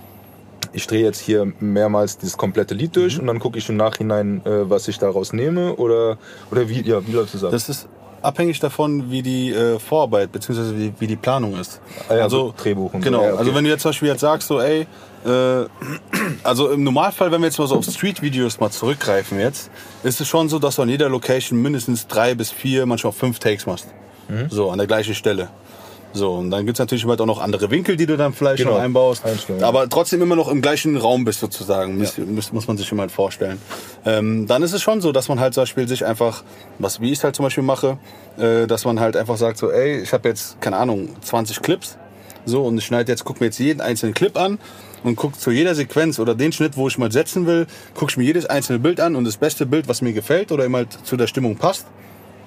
ich drehe jetzt hier mehrmals dieses komplette Lied durch Mhm. und dann gucke ich im Nachhinein, äh, was ich daraus nehme oder oder wie ja wie läuft das ab? Das ist abhängig davon, wie die äh, Vorarbeit bzw. Wie, wie die Planung ist. Ah ja, so Drehbuch und so. genau. Ja, okay. Also wenn du jetzt zum Beispiel jetzt sagst, so ey, äh, also im Normalfall, wenn wir jetzt mal so auf Street-Videos mal zurückgreifen jetzt, ist es schon so, dass du an jeder Location mindestens drei bis vier, manchmal fünf Takes machst. Mhm. So, an der gleichen Stelle. So, und dann gibt's natürlich halt auch noch andere Winkel, die du dann vielleicht Genau. noch einbaust. Einstellungen. Aber trotzdem immer noch im gleichen Raum bist sozusagen, muss, muss, muss man sich immer halt vorstellen. Ähm, dann ist es schon so, dass man halt zum Beispiel sich einfach, was wie ich es halt zum Beispiel mache, äh, dass man halt einfach sagt so, ey, ich habe jetzt, keine Ahnung, 20 Clips, so, und ich schneide jetzt, guck mir jetzt jeden einzelnen Clip an und guck zu jeder Sequenz oder den Schnitt, wo ich mal setzen will, guck ich mir jedes einzelne Bild an und das beste Bild, was mir gefällt oder immer halt zu der Stimmung passt,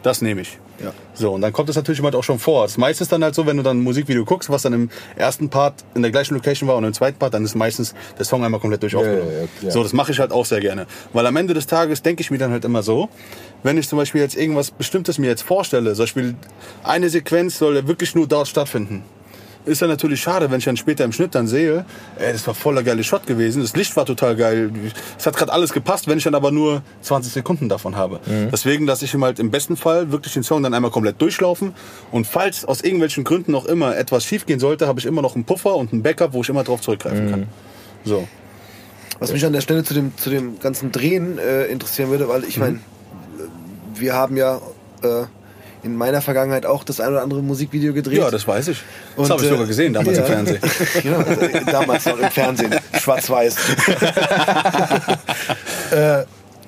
das nehme ich. Ja. So, und dann kommt es natürlich halt auch schon vor. Das meiste ist dann halt so, wenn du dann ein Musikvideo guckst, was dann im ersten Part in der gleichen Location war und im zweiten Part, dann ist meistens der Song einmal komplett durch aufgenommen. ja, ja. So, das mache ich halt auch sehr gerne. Weil am Ende des Tages denke ich mir dann halt immer so, wenn ich zum Beispiel jetzt irgendwas Bestimmtes mir jetzt vorstelle, zum Beispiel eine Sequenz soll wirklich nur dort stattfinden. Ist ja natürlich schade, wenn ich dann später im Schnitt dann sehe, ey, das war voller geile Shot gewesen, das Licht war total geil, es hat gerade alles gepasst, wenn ich dann aber nur 20 Sekunden davon habe. Deswegen, dass ich ihm halt im besten Fall wirklich den Song dann einmal komplett durchlaufen und falls aus irgendwelchen Gründen noch immer etwas schief gehen sollte, habe ich immer noch einen Puffer und einen Backup, wo ich immer drauf zurückgreifen kann. So. Was mich an der Stelle zu dem, zu dem ganzen Drehen äh, interessieren würde, weil ich meine, wir haben ja äh, in meiner Vergangenheit auch das ein oder andere Musikvideo gedreht. Ja, das weiß ich. Das habe ich äh, sogar gesehen damals ja. im Fernsehen. genau, äh, damals noch im Fernsehen, schwarz-weiß. äh,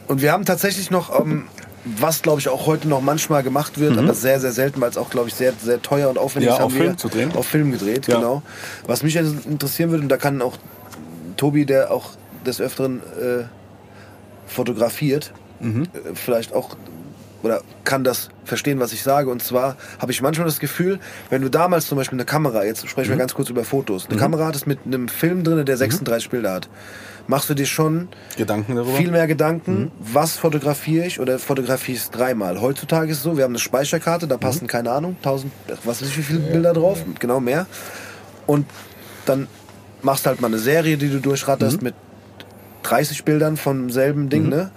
und wir haben tatsächlich noch ähm, was glaube ich auch heute noch manchmal gemacht wird, aber sehr, sehr selten, weil es auch glaube ich sehr, sehr teuer und aufwendig Ja, ist, auf Film zu drehen. Auf Film gedreht, Ja. genau. Was mich interessieren würde, und da kann auch Tobi, der auch des Öfteren äh, fotografiert, Mhm. äh, vielleicht auch oder kann das verstehen, was ich sage. Und zwar habe ich manchmal das Gefühl, wenn du damals zum Beispiel eine Kamera, jetzt sprechen Mhm. wir ganz kurz über Fotos, eine Kamera hattest mit einem Film drin, der 36 Bilder hat, machst du dir schon Gedanken darüber? viel mehr Gedanken, was fotografiere ich oder fotografiere ich es dreimal. Heutzutage ist es so, wir haben eine Speicherkarte, da passen, keine Ahnung, 1000, was weiß ich, wie viele Bilder drauf, genau mehr. Und dann machst du halt mal eine Serie, die du durchratterst mit 30 Bildern vom selben Ding, ne?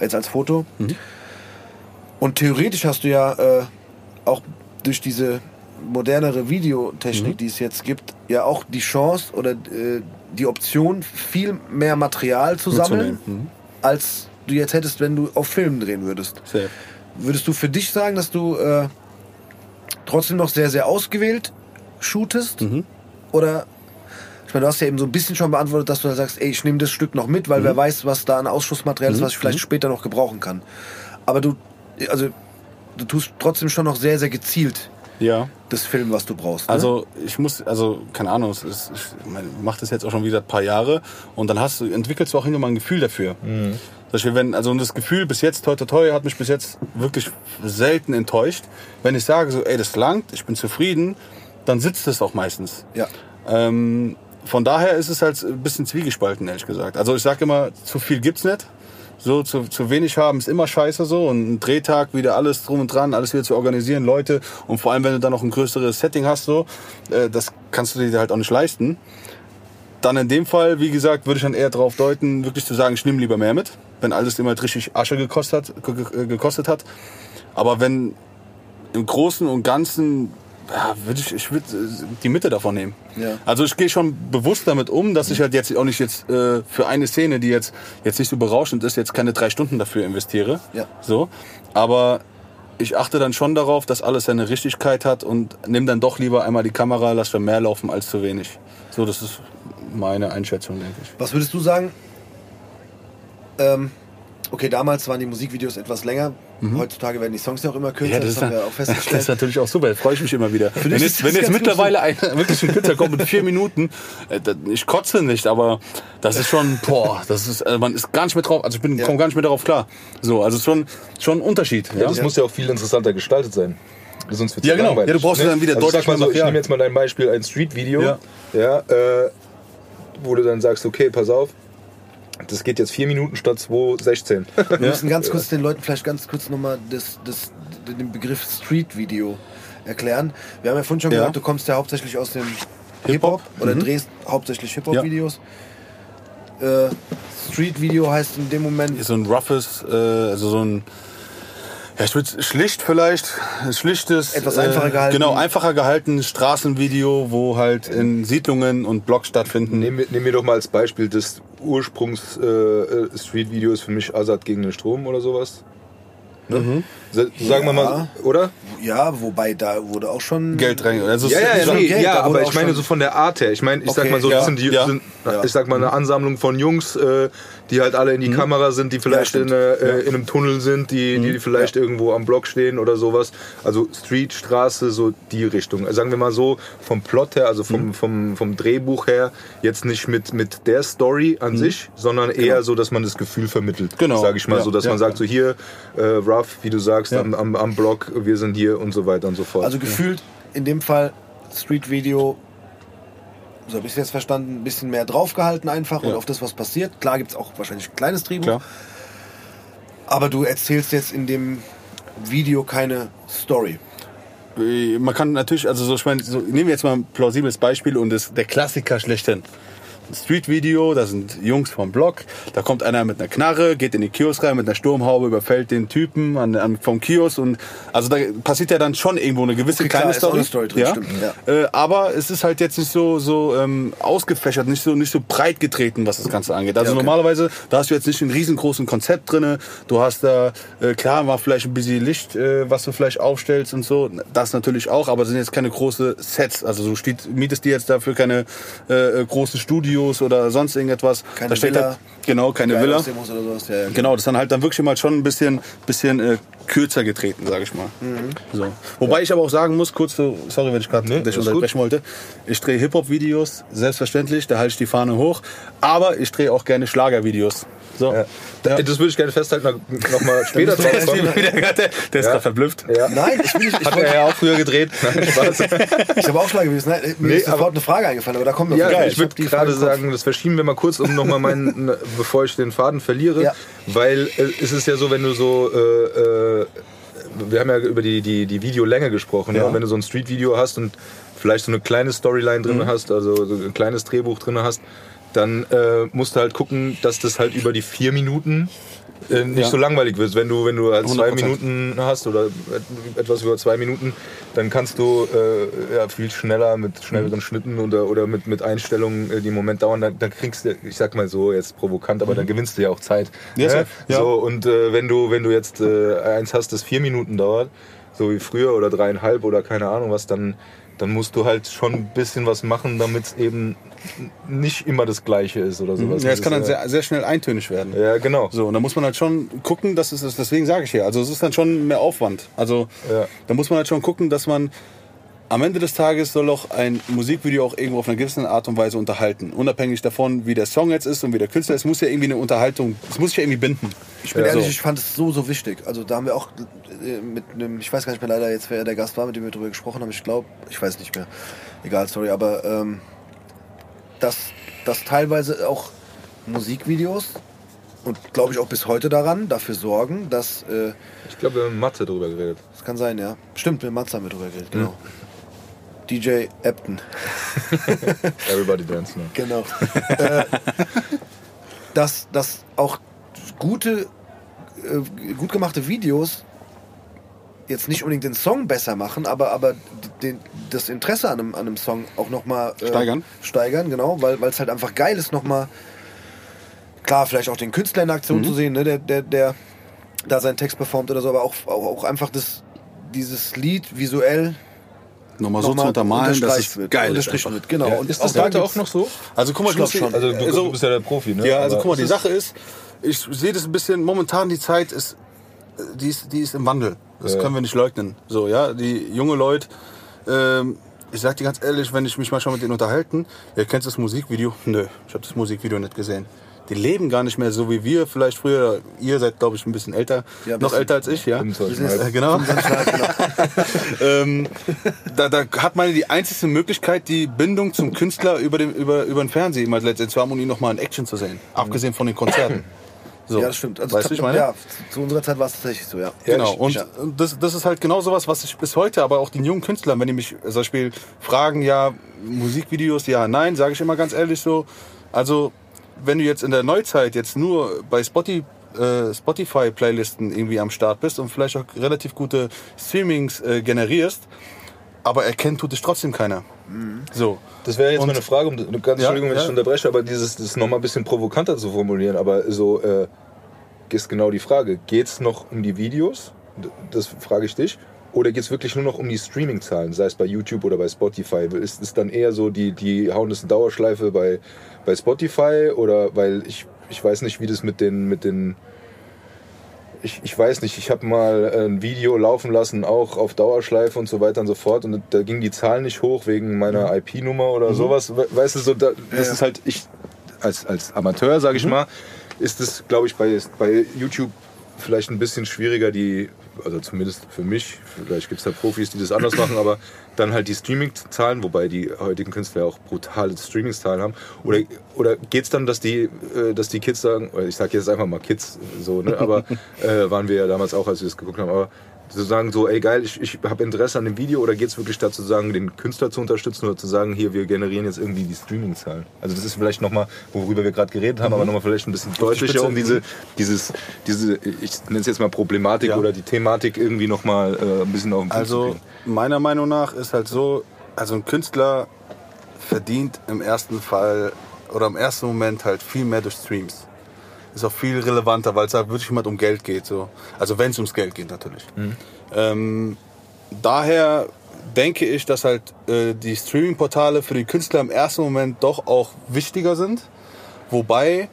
Jetzt als Foto. Und theoretisch hast du ja äh, auch durch diese modernere Videotechnik, die es jetzt gibt, ja auch die Chance oder äh, die Option, viel mehr Material zu sammeln, Mitzunehmen. als du jetzt hättest, wenn du auf Film drehen würdest. Safe. Würdest du für dich sagen, dass du äh, trotzdem noch sehr, sehr ausgewählt shootest? Mhm. Oder, ich meine, du hast ja eben so ein bisschen schon beantwortet, dass du da sagst, ey, ich nehme das Stück noch mit, weil Mhm. wer weiß, was da an Ausschussmaterial ist, was ich vielleicht später noch gebrauchen kann. Aber du, also, du tust trotzdem schon noch sehr, sehr gezielt Ja. das Filmen, was du brauchst. Ne? Also ich muss, also keine Ahnung, es ist, ich meine, mach das jetzt auch schon wieder ein paar Jahre und dann hast du, entwickelst du auch irgendwann ein Gefühl dafür. Zum Beispiel, wenn, also und das Gefühl bis jetzt, toi toi toi, hat mich bis jetzt wirklich selten enttäuscht. Wenn ich sage so, ey, das langt, ich bin zufrieden, dann sitzt es auch meistens. ja. Ähm, von daher ist es halt ein bisschen zwiegespalten, ehrlich gesagt. Also ich sage immer, zu viel gibt's nicht. So zu, zu wenig haben ist immer scheiße so. Und ein Drehtag wieder alles drum und dran, alles wieder zu organisieren, Leute. Und vor allem, wenn du dann noch ein größeres Setting hast, so, äh, das kannst du dir halt auch nicht leisten. Dann in dem Fall, wie gesagt, würde ich dann eher darauf deuten, wirklich zu sagen, ich nehme lieber mehr mit, wenn alles immer richtig Asche gekostet, ge- gekostet hat. Aber wenn im Großen und Ganzen, ja, würde ich, ich würde die Mitte davon nehmen. Ja. Also ich gehe schon bewusst damit um, dass ich halt jetzt auch nicht jetzt äh, für eine Szene, die jetzt jetzt nicht so berauschend ist, jetzt keine drei Stunden dafür investiere. Ja. So, aber ich achte dann schon darauf, dass alles seine Richtigkeit hat und nimm dann doch lieber einmal die Kamera, lass dann mehr laufen als zu wenig. So, das ist meine Einschätzung, denke ich. Was würdest du sagen? Ähm, okay, damals waren die Musikvideos etwas länger. Heutzutage werden die Songs ja auch immer kürzer. das, haben wir auch Mhm. das festgestellt. ist natürlich auch super, da freue ich mich immer wieder. Wenn dich jetzt, wenn das jetzt mittlerweile ein, wirklich ein Künstler kommt mit vier Minuten, äh, ich kotze nicht, aber das ist schon, boah, das ist, also man ist gar nicht mehr drauf, also ich bin, Ja. komme gar nicht mehr darauf klar. So, also schon, schon ein Unterschied. Ja, Das muss ja auch viel interessanter gestaltet sein. Sonst wird's Ja, genau. Ja, du brauchst ne? dann wieder also ich deutlich mal so, Ich nehme jetzt mal dein Beispiel, ein Street-Video, Ja. ja. äh, wo du dann sagst, okay, pass auf, das geht jetzt vier Minuten statt 2,16. Wir müssen ganz kurz den Leuten vielleicht ganz kurz nochmal das, das, den Begriff Street Video erklären. Wir haben ja vorhin schon Ja. gesagt, du kommst ja hauptsächlich aus dem Hip-Hop oder Mhm. drehst hauptsächlich Hip-Hop-Videos. Äh, Street Video heißt in dem Moment, Ist so ein roughes, äh, also so ein, ja, ich würde schlicht vielleicht, ein schlichtes, Etwas einfacher gehalten. Genau, einfacher gehalten Straßenvideo, wo halt in Siedlungen und Blocks stattfinden. Nehmen wir, nehmen wir doch mal als Beispiel das Ursprungs-Street-Video ist für mich Assad gegen den Strom oder sowas. Ne? Sa- Sagen wir mal, oder? ja, wobei da wurde auch schon Geld rein. Also Ja, ja, ja, schon- nee, Geld, ja aber ich meine so von der Art her. Ich meine, ich sag Okay, mal so, ja, das sind die, ja. sind, Ja. ich sag mal eine Ansammlung von Jungs, äh, die halt alle in die Kamera sind, die vielleicht stimmt. in, äh, in einem Tunnel sind, die, die vielleicht irgendwo am Block stehen oder sowas. Also Street, Straße, so die Richtung. Also sagen wir mal so, vom Plot her, also vom, vom, vom Drehbuch her, jetzt nicht mit, mit der Story an sich, sondern eher so, dass man das Gefühl vermittelt. Genau. Sag ich mal Ja. so, dass Ja. man sagt, so hier, äh, rough, wie du sagst, Ja. am, am, am Block, wir sind hier und so weiter und so fort. Also gefühlt in dem Fall Street Video, so habe ich es jetzt verstanden, ein bisschen mehr draufgehalten einfach und Ja. auf das, was passiert. Klar gibt es auch wahrscheinlich ein kleines Drehbuch, Klar. aber du erzählst jetzt in dem Video keine Story. Äh, Man kann natürlich, also so, ich meine, so, nehmen wir jetzt mal ein plausibles Beispiel und das, der Klassiker schlechthin. Ein Street-Video, da sind Jungs vom Block, da kommt einer mit einer Knarre, geht in die Kiosk rein mit einer Sturmhaube, überfällt den Typen an, an, vom Kiosk und also da passiert ja dann schon irgendwo eine gewisse Okay, klar, kleine auch Story. Story drin, ja? stimmt, Äh, aber es ist halt jetzt nicht so, so ähm, ausgefächert, nicht so, nicht so breit getreten, was das Ganze angeht. Also Ja, okay. normalerweise, da hast du jetzt nicht einen riesengroßen Konzept drinne. Du hast da, äh, klar, mal vielleicht ein bisschen Licht, äh, was du vielleicht aufstellst und so. Das natürlich auch, aber es sind jetzt keine große Sets. Also du steht, mietest dir jetzt dafür keine äh, äh, großen Studios Studios oder sonst irgendetwas. Keine da steht Villa. halt, genau, keine Geil Villa. sowas. Ja, ja. Genau, das ist dann halt dann wirklich mal schon ein bisschen, bisschen äh, kürzer getreten, sage ich mal. So. Wobei ich aber auch sagen muss, kurz, so, sorry, wenn ich gerade Nee, unterbrechen wollte, ich drehe Hip-Hop-Videos, selbstverständlich, da halte ich die Fahne hoch, aber ich drehe auch gerne Schlager-Videos. So. Ja. Das würde ich gerne festhalten, noch- noch mal später Der drauf ist kommen. der, der, der ist Ja. gerade verblüfft. Ja. Nein, ich bin nicht. Ich, Hat wollte- er ja auch früher gedreht. Nein, Spaß. ich habe auch Schlager gewesen. Nein, mir Nee, ist sofort eine Frage eingefallen, aber da kommt noch Ja, Geil, ich würde gerade sagen, das verschieben wir mal kurz, um nochmal meinen, bevor ich den Faden verliere. Ja. Weil äh, es ist ja so, wenn du so, äh, äh, wir haben ja über die, die, die Videolänge gesprochen, ja. Ja. Und wenn du so ein Street-Video hast und vielleicht so eine kleine Storyline Mhm. drin hast, also so ein kleines Drehbuch drin hast, dann äh, musst du halt gucken, dass das halt über die vier Minuten äh, nicht Ja. so langweilig wird. Wenn du, wenn du halt zwei 100%. Minuten hast oder et- etwas über zwei Minuten, dann kannst du äh, ja, viel schneller mit schnelleren Schnitten oder, oder mit, mit Einstellungen, äh, die im Moment dauern, dann, dann kriegst du, ich sag mal so jetzt provokant, aber dann gewinnst du ja auch Zeit. Ja, ne? Ja. So, und äh, wenn du, wenn du jetzt äh, eins hast, das vier Minuten dauert, so wie früher oder dreieinhalb oder keine Ahnung was, dann, dann musst du halt schon ein bisschen was machen, damit es eben nicht immer das Gleiche ist oder sowas. Ja, es kann dann Das sehr, sehr schnell eintönig werden. ja, genau. So, und da muss man halt schon gucken, dass es ist, deswegen sage ich hier, also es ist dann schon mehr Aufwand. Also Ja. da muss man halt schon gucken, dass man am Ende des Tages soll auch ein Musikvideo auch irgendwo auf eine gewisse Art und Weise unterhalten. Unabhängig davon, wie der Song jetzt ist und wie der Künstler ist, muss ja irgendwie eine Unterhaltung, es muss sich ja irgendwie binden. Ich bin Ja. ehrlich, So. ich fand es so, so wichtig. Also da haben wir auch äh, mit einem, ich weiß gar nicht mehr leider jetzt, wer der Gast war, mit dem wir darüber gesprochen haben. Ich glaube, ich weiß nicht mehr. Egal, sorry, aber ähm, dass, dass teilweise auch Musikvideos und glaube ich auch bis heute daran dafür sorgen, dass äh, Ich glaube, wir haben Mathe drüber geredet. das kann sein, ja. Stimmt, mit Matze haben wir drüber geredet, genau. DJ Epton. Everybody Dance, ne? Genau. äh, dass, dass auch gute, äh, gut gemachte Videos jetzt nicht unbedingt den Song besser machen, aber, aber den, das Interesse an einem, an einem Song auch nochmal äh, Steigern. Steigern, genau, weil es halt einfach geil ist, nochmal, klar, vielleicht auch den Künstler in Aktion Mhm. zu sehen, ne, der, der, der da seinen Text performt oder so, aber auch, auch, auch einfach das, dieses Lied visuell Nochmal so zu nochmal untermalen, dass es wird, geil ist. einfach. wird. Genau. Ja, Und ist das da heute auch noch so? Also guck mal, glaub schon. Also du, also, du bist ja der Profi, ne? Ja, also Aber guck mal, die Sache ist, ich sehe das ein bisschen, momentan die Zeit ist, die ist, die ist im Wandel. Das Ja. können wir nicht leugnen. So, ja, die junge Leute, ähm, ich sag dir ganz ehrlich, wenn ich mich manchmal mit denen unterhalten, ihr kennt das Musikvideo? Nö, ich habe das Musikvideo nicht gesehen. Die leben gar nicht mehr so wie wir, vielleicht früher. Ihr seid, glaube ich, ein bisschen älter, Ja, ein noch bisschen. älter als ich, ja. 25 Äh, Mal. genau. ähm, da, da hat man die einzige Möglichkeit, die Bindung zum Künstler über den, über, über den Fernseher mal letztendlich zu haben und ihn nochmal in Action zu sehen. Abgesehen von den Konzerten. So. Ja, das stimmt. Also weißt du, ich meine? Ja, zu unserer Zeit war es tatsächlich so, ja. Genau, und ja. das, das ist halt genau sowas, was ich bis heute, aber auch den jungen Künstlern, wenn die mich zum Beispiel fragen, ja, Musikvideos, ja, nein, sage ich immer ganz ehrlich so. Also, wenn du jetzt in der Neuzeit jetzt nur bei Spotify, äh, Spotify-Playlisten irgendwie am Start bist und vielleicht auch relativ gute Streamings äh, generierst, aber erkennen tut dich trotzdem keiner. So. Das wäre jetzt Und- mal eine Frage, um, ganz Entschuldigung, wenn ja. ich unterbreche, aber dieses das noch mal ein bisschen provokanter zu formulieren, aber so äh, ist genau die Frage. Geht es noch um die Videos? Das frage ich dich. Oder geht es wirklich nur noch um die Streaming-Zahlen, sei es bei YouTube oder bei Spotify? Ist es dann eher so, die, die hauen das in Dauerschleife bei, bei Spotify? Oder weil ich, ich weiß nicht, wie das mit den, mit den ich, ich weiß nicht, ich habe mal ein Video laufen lassen, auch auf Dauerschleife und so weiter und so fort. Und da gingen die Zahlen nicht hoch wegen meiner IP-Nummer oder sowas. We- Weißt du, so, da, das Ja. ist halt, ich als, als Amateur, sage ich mal, ist es, glaube ich, bei, bei YouTube vielleicht ein bisschen schwieriger, die, also zumindest für mich, vielleicht gibt es da Profis, die das anders machen, aber dann halt die Streaming-Zahlen, wobei die heutigen Künstler ja auch brutale Streaming-Zahlen haben. Oder, oder geht es dann, dass die, äh, dass die Kids sagen, ich sage jetzt einfach mal Kids, so, ne? aber äh, waren wir ja damals auch, als wir das geguckt haben, aber zu sagen so, ey geil, ich, ich habe Interesse an dem Video oder geht es wirklich dazu sagen, den Künstler zu unterstützen oder zu sagen, hier, wir generieren jetzt irgendwie die Streaming-Zahlen? Also das ist vielleicht nochmal, worüber wir gerade geredet haben, aber nochmal vielleicht ein bisschen deutlicher, um diese, dieses, diese, ich nenne es jetzt mal Problematik Ja. oder die Thematik irgendwie nochmal äh, ein bisschen auf den Punkt zu Also kriegen. meiner Meinung nach ist halt so, also ein Künstler verdient im ersten Fall oder im ersten Moment halt viel mehr durch Streams. Ist auch viel relevanter, weil es halt wirklich immer um Geld geht. So. Also wenn es ums Geld geht natürlich. Ähm, daher denke ich, dass halt äh, die Streaming-Portale für den Künstler im ersten Moment doch auch wichtiger sind. Wobei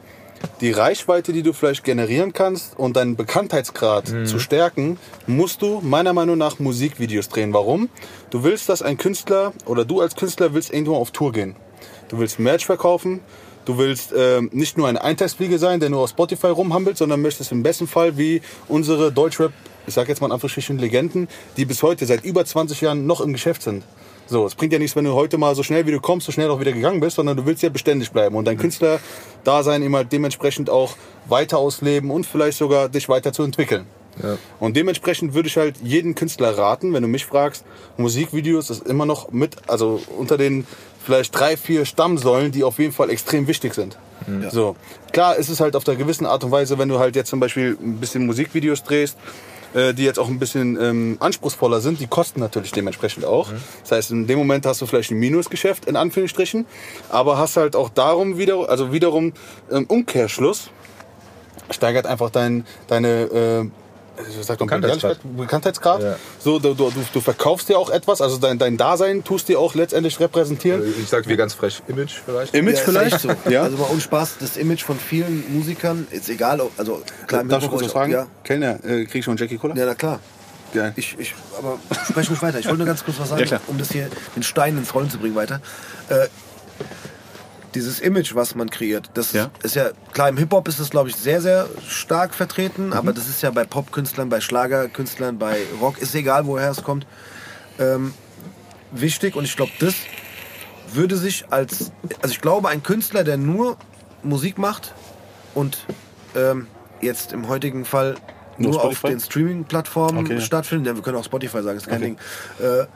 die Reichweite, die du vielleicht generieren kannst und deinen Bekanntheitsgrad zu stärken, musst du meiner Meinung nach Musikvideos drehen. Warum? Du willst, dass ein Künstler oder du als Künstler willst irgendwo auf Tour gehen. Du willst Merch verkaufen. Du willst ähm, nicht nur ein Eintextfliege sein, der nur auf Spotify rumhampelt, sondern möchtest im besten Fall wie unsere Deutschrap, ich sag jetzt mal in Anführungsstrichen Legenden, die bis heute seit über 20 Jahren noch im Geschäft sind. So, es bringt ja nichts, wenn du heute mal so schnell wie du kommst, so schnell auch wieder gegangen bist, sondern du willst ja beständig bleiben und dein Künstler-Dasein immer dementsprechend auch weiter ausleben und vielleicht sogar dich weiterzuentwickeln. Ja. Und dementsprechend würde ich halt jeden Künstler raten, wenn du mich fragst, Musikvideos ist immer noch mit, also unter den vielleicht drei, vier Stammsäulen, die auf jeden Fall extrem wichtig sind. So. Klar ist es halt auf der gewissen Art und Weise, wenn du halt jetzt zum Beispiel ein bisschen Musikvideos drehst, äh, die jetzt auch ein bisschen ähm, anspruchsvoller sind, die kosten natürlich dementsprechend auch. Das heißt, in dem Moment hast du vielleicht ein Minusgeschäft, in Anführungsstrichen, aber hast halt auch darum wieder, also wiederum ähm, Umkehrschluss, steigert einfach dein, deine äh, wie sagt man, Bekanntheitsgrad. Bekanntheitsgrad. Ja. So, du, du, du verkaufst dir auch etwas, also dein, dein Dasein tust dir auch letztendlich repräsentieren. Ich sag wie ganz frech, Image vielleicht. Image Ja, vielleicht. so. Ja. Also mal ohne Spaß, das Image von vielen Musikern, ist egal, ob- also klar, Darf ich kurz was fragen? Ja, Kellner, äh, krieg ich schon Jackie Cola? ja, na klar. Geil. Ich, ich, aber sprech ruhig weiter. Ich wollte nur ganz kurz was sagen, Ja, um das hier den Stein ins Rollen zu bringen weiter. Äh, dieses Image, was man kreiert, das Ja. ist ja, klar, im Hip-Hop ist das, glaube ich, sehr, sehr stark Mhm. vertreten, aber das ist ja bei Popkünstlern, bei Schlagerkünstlern, bei Rock, ist egal, woher es kommt, ähm, wichtig und ich glaube, das würde sich als, also ich glaube, ein Künstler, der nur Musik macht und ähm, jetzt im heutigen Fall Nur nur, auf den Streaming-Plattformen Okay. stattfindet, ja, wir können auch Spotify sagen, ist kein Okay. Ding, äh,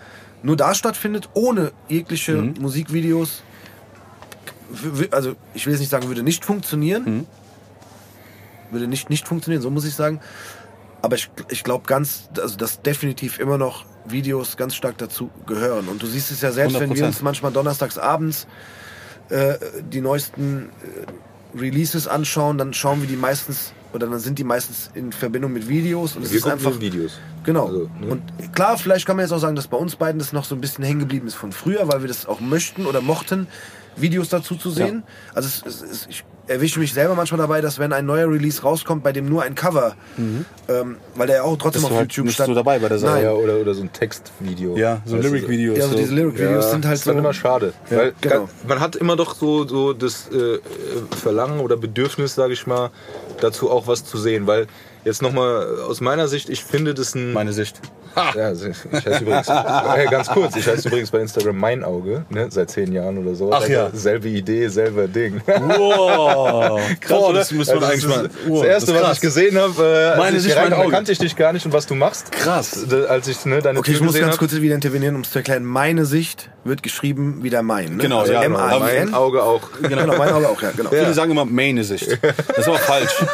nur da stattfindet, ohne jegliche Mhm. Musikvideos, also ich will jetzt nicht sagen, würde nicht funktionieren, Mhm. würde nicht, nicht funktionieren, so muss ich sagen, aber ich, ich glaube ganz, also dass definitiv immer noch Videos ganz stark dazu gehören. Und du siehst es ja selbst, wenn wir 100%. uns manchmal donnerstags abends äh, die neuesten äh, Releases anschauen, dann schauen wir die meistens, oder dann sind die meistens in Verbindung mit Videos. Und es Wir ist gucken einfach. nur Videos. Genau. Also, ne? Und klar, vielleicht kann man jetzt auch sagen, dass bei uns beiden das noch so ein bisschen hängen geblieben ist von früher, weil wir das auch möchten oder mochten, Videos dazu zu sehen. Also es, es, es, ich erwische mich selber manchmal dabei, dass wenn ein neuer Release rauskommt, bei dem nur ein Cover, ähm, weil der ja auch trotzdem Bist auf halt YouTube nicht stand. so dabei bei der Sache. Ja, oder, oder so ein Textvideo. Ja, so Lyric-Videos. Ja, so diese Lyric-Videos Ja, sind halt ist dann so. immer schade. weil genau. man hat immer doch so, so das äh, Verlangen oder Bedürfnis, sage ich mal, dazu auch was zu sehen. Weil jetzt nochmal aus meiner Sicht, ich finde das ein... Meine Sicht. Ja, ich heiße übrigens, äh, ganz kurz, ich heiße übrigens bei Instagram Mein Auge, ne, seit zehn Jahren oder so. Ach ja. Selbe Idee, selber Ding. Wow. Krass, oder? das müssen wir Also eigentlich das, mal. Wow, das erste, ist was ich gesehen habe, äh, Meine ich Sicht, mein Auge. kannte ich dich gar nicht und was du machst. Krass. D- Als ich ne, deine Okay, ich Tür muss gesehen ganz hab. kurz wieder intervenieren, um es zu erklären. Meine Sicht wird geschrieben wie der Mein. Ne? Genau, also ja, genau. M-A-I-N. Mein Auge auch. Genau, mein Auge auch, ja, genau. Viele sagen immer meine Sicht. Das ist aber falsch.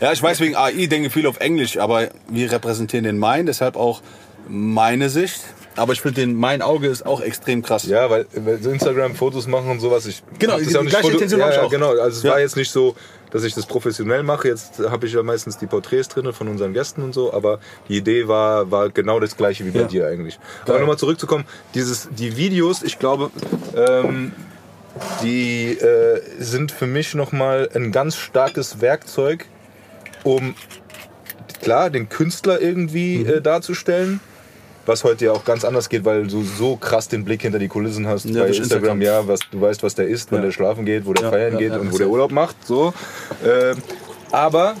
Ja, ich weiß, wegen AI denken viele auf Englisch, aber wir repräsentieren den Mein, deshalb auch meine Sicht. Aber ich finde, den mein Auge ist auch extrem krass. Ja, weil, weil so Instagram Fotos machen und sowas, ich Genau, die ja auch nicht gleiche Intention ja, ich auch. genau, also es Ja. war jetzt nicht so, dass ich das professionell mache, jetzt habe ich ja meistens die Porträts drin von unseren Gästen und so, aber die Idee war, war genau das gleiche wie bei Ja. dir eigentlich. Aber nochmal zurückzukommen, dieses, die Videos, ich glaube, ähm, die äh, sind für mich nochmal ein ganz starkes Werkzeug, um klar den Künstler irgendwie Mhm. äh, darzustellen. Was heute ja auch ganz anders geht, weil du so krass den Blick hinter die Kulissen hast Ja, bei Instagram, Instagram. ja, was du weißt, was der isst, wann Ja. der schlafen geht, wo der Ja, feiern geht und wo der Urlaub macht, so. Ähm, aber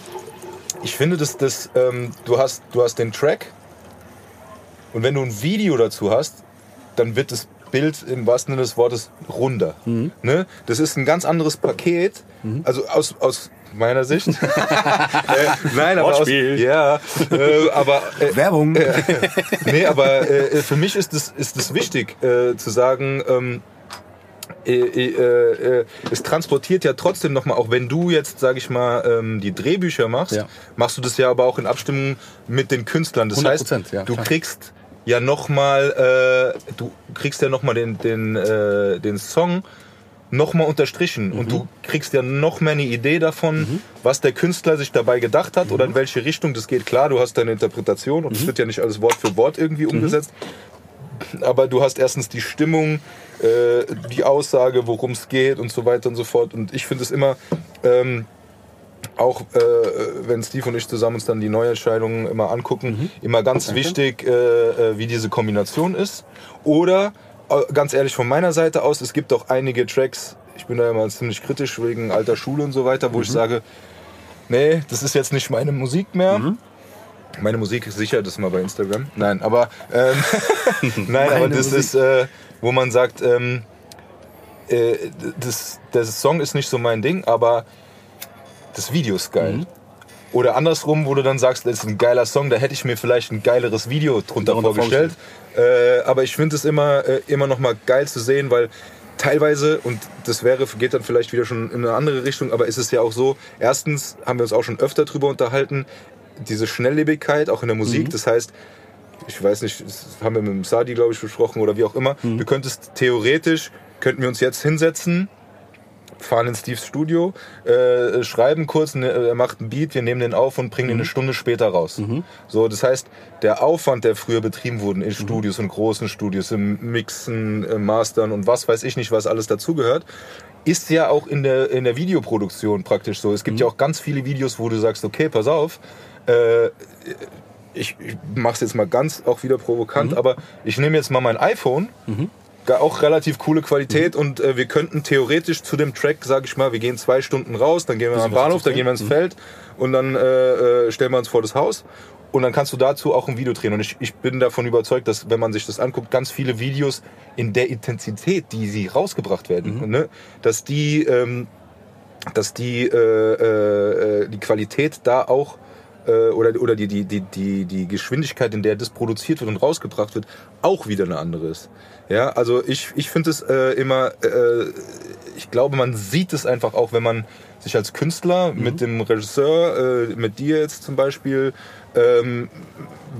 ich finde, dass das, ähm, du hast, du hast den Track und wenn du ein Video dazu hast, dann wird das Bild im wahrsten Sinne des Wortes runder. Mhm. Ne? Das ist ein ganz anderes Paket. Also aus, aus meiner Sicht. äh, nein, aber aus, ja, äh, aber äh, Werbung. nee, aber äh, für mich ist es ist es wichtig äh, zu sagen. Ähm, äh, äh, äh, es transportiert ja trotzdem nochmal, auch wenn du jetzt, sag ich mal, ähm, die Drehbücher machst, Ja. machst du das ja aber auch in Abstimmung mit den Künstlern. Das 100%, heißt, ja, du klar. kriegst ja nochmal, äh, du kriegst ja nochmal den, den, äh, den Song nochmal unterstrichen und Mhm. du kriegst ja noch mehr eine Idee davon, was der Künstler sich dabei gedacht hat Mhm. oder in welche Richtung das geht. Klar, du hast deine Interpretation und es wird ja nicht alles Wort für Wort irgendwie Mhm. umgesetzt. aber du hast erstens die Stimmung, äh, die Aussage, worum es geht und so weiter und so fort. Und ich finde es immer, ähm, auch äh, wenn Steve und ich zusammen uns dann die Neuentscheidungen immer angucken, immer ganz wichtig, äh, äh, wie diese Kombination ist. Oder äh, ganz ehrlich von meiner Seite aus, es gibt auch einige Tracks, ich bin da immer ziemlich kritisch wegen alter Schule und so weiter, wo ich sage, nee, das ist jetzt nicht meine Musik mehr. Meine Musik ist sicher, das ist mal bei Instagram. Nein, aber ähm, nein, aber das Musik. ist, äh, wo man sagt, ähm, äh, das, der Song ist nicht so mein Ding, aber das Video ist geil. Mhm. Oder andersrum, wo du dann sagst, das ist ein geiler Song, da hätte ich mir vielleicht ein geileres Video drunter vorgestellt. Äh, aber ich finde es immer, äh, immer noch mal geil zu sehen, weil teilweise, und das wäre, geht dann vielleicht wieder schon in eine andere Richtung, aber ist es ja auch so, erstens haben wir uns auch schon öfter drüber unterhalten, diese Schnelllebigkeit, auch in der Musik, das heißt, ich weiß nicht, das haben wir mit dem Sadi, glaube ich, besprochen oder wie auch immer, du könntest theoretisch, könnten wir uns jetzt hinsetzen, fahren in Steves Studio, äh, schreiben kurz, ne, er macht einen Beat, wir nehmen den auf und bringen den eine Stunde später raus. So, das heißt, der Aufwand, der früher betrieben wurde in Studios, in großen Studios, im Mixen, im Mastern und was weiß ich nicht, was alles dazugehört, ist ja auch in der, in der Videoproduktion praktisch so. Es gibt ja auch ganz viele Videos, wo du sagst, okay, pass auf, äh, ich, ich mach's jetzt mal ganz auch wieder provokant, aber ich nehme jetzt mal mein iPhone, ga- auch relativ coole Qualität und äh, wir könnten theoretisch zu dem Track, sag ich mal, wir gehen zwei Stunden raus, dann gehen wir am Bahnhof, dann gehen wir ins Feld und dann äh, äh, stellen wir uns vor das Haus. Und dann kannst du dazu auch ein Video drehen. Und ich, ich bin davon überzeugt, dass, wenn man sich das anguckt, ganz viele Videos in der Intensität, die sie rausgebracht werden, ne, dass die, ähm, dass die, äh, äh, die Qualität da auch äh, oder, oder die, die, die, die, die Geschwindigkeit, in der das produziert wird und rausgebracht wird, auch wieder eine andere ist. Ja, also ich, ich finde es äh, immer, äh, ich glaube, man sieht es einfach auch, wenn man sich als Künstler mit dem Regisseur, äh, mit dir jetzt zum Beispiel, ähm,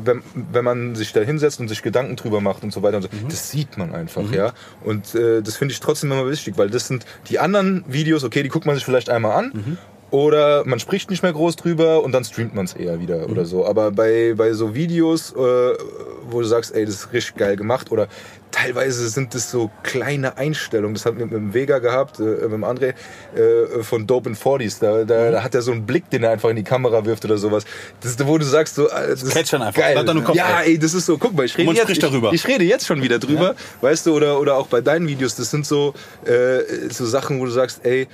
wenn, wenn man sich da hinsetzt und sich Gedanken drüber macht und so weiter und so, das sieht man einfach, ja. Und äh, das finde ich trotzdem immer wichtig, weil das sind die anderen Videos, okay, die guckt man sich vielleicht einmal an. Oder man spricht nicht mehr groß drüber und dann streamt man es eher wieder oder so. Aber bei, bei so Videos, äh, wo du sagst, ey, das ist richtig geil gemacht oder teilweise sind das so kleine Einstellungen. Das hatten wir mit dem Vega gehabt, äh, mit dem André äh, von Dope and 40s. Da, da, da hat er so einen Blick, den er einfach in die Kamera wirft oder sowas. Das ist, wo du sagst, so, äh, das ist catcht dann einfach. geil. Kopf ja, ey, das ist so, guck mal, ich rede jetzt. Ich, ich rede jetzt schon wieder drüber, weißt du, oder, oder auch bei deinen Videos, das sind so, äh, so Sachen, wo du sagst, ey,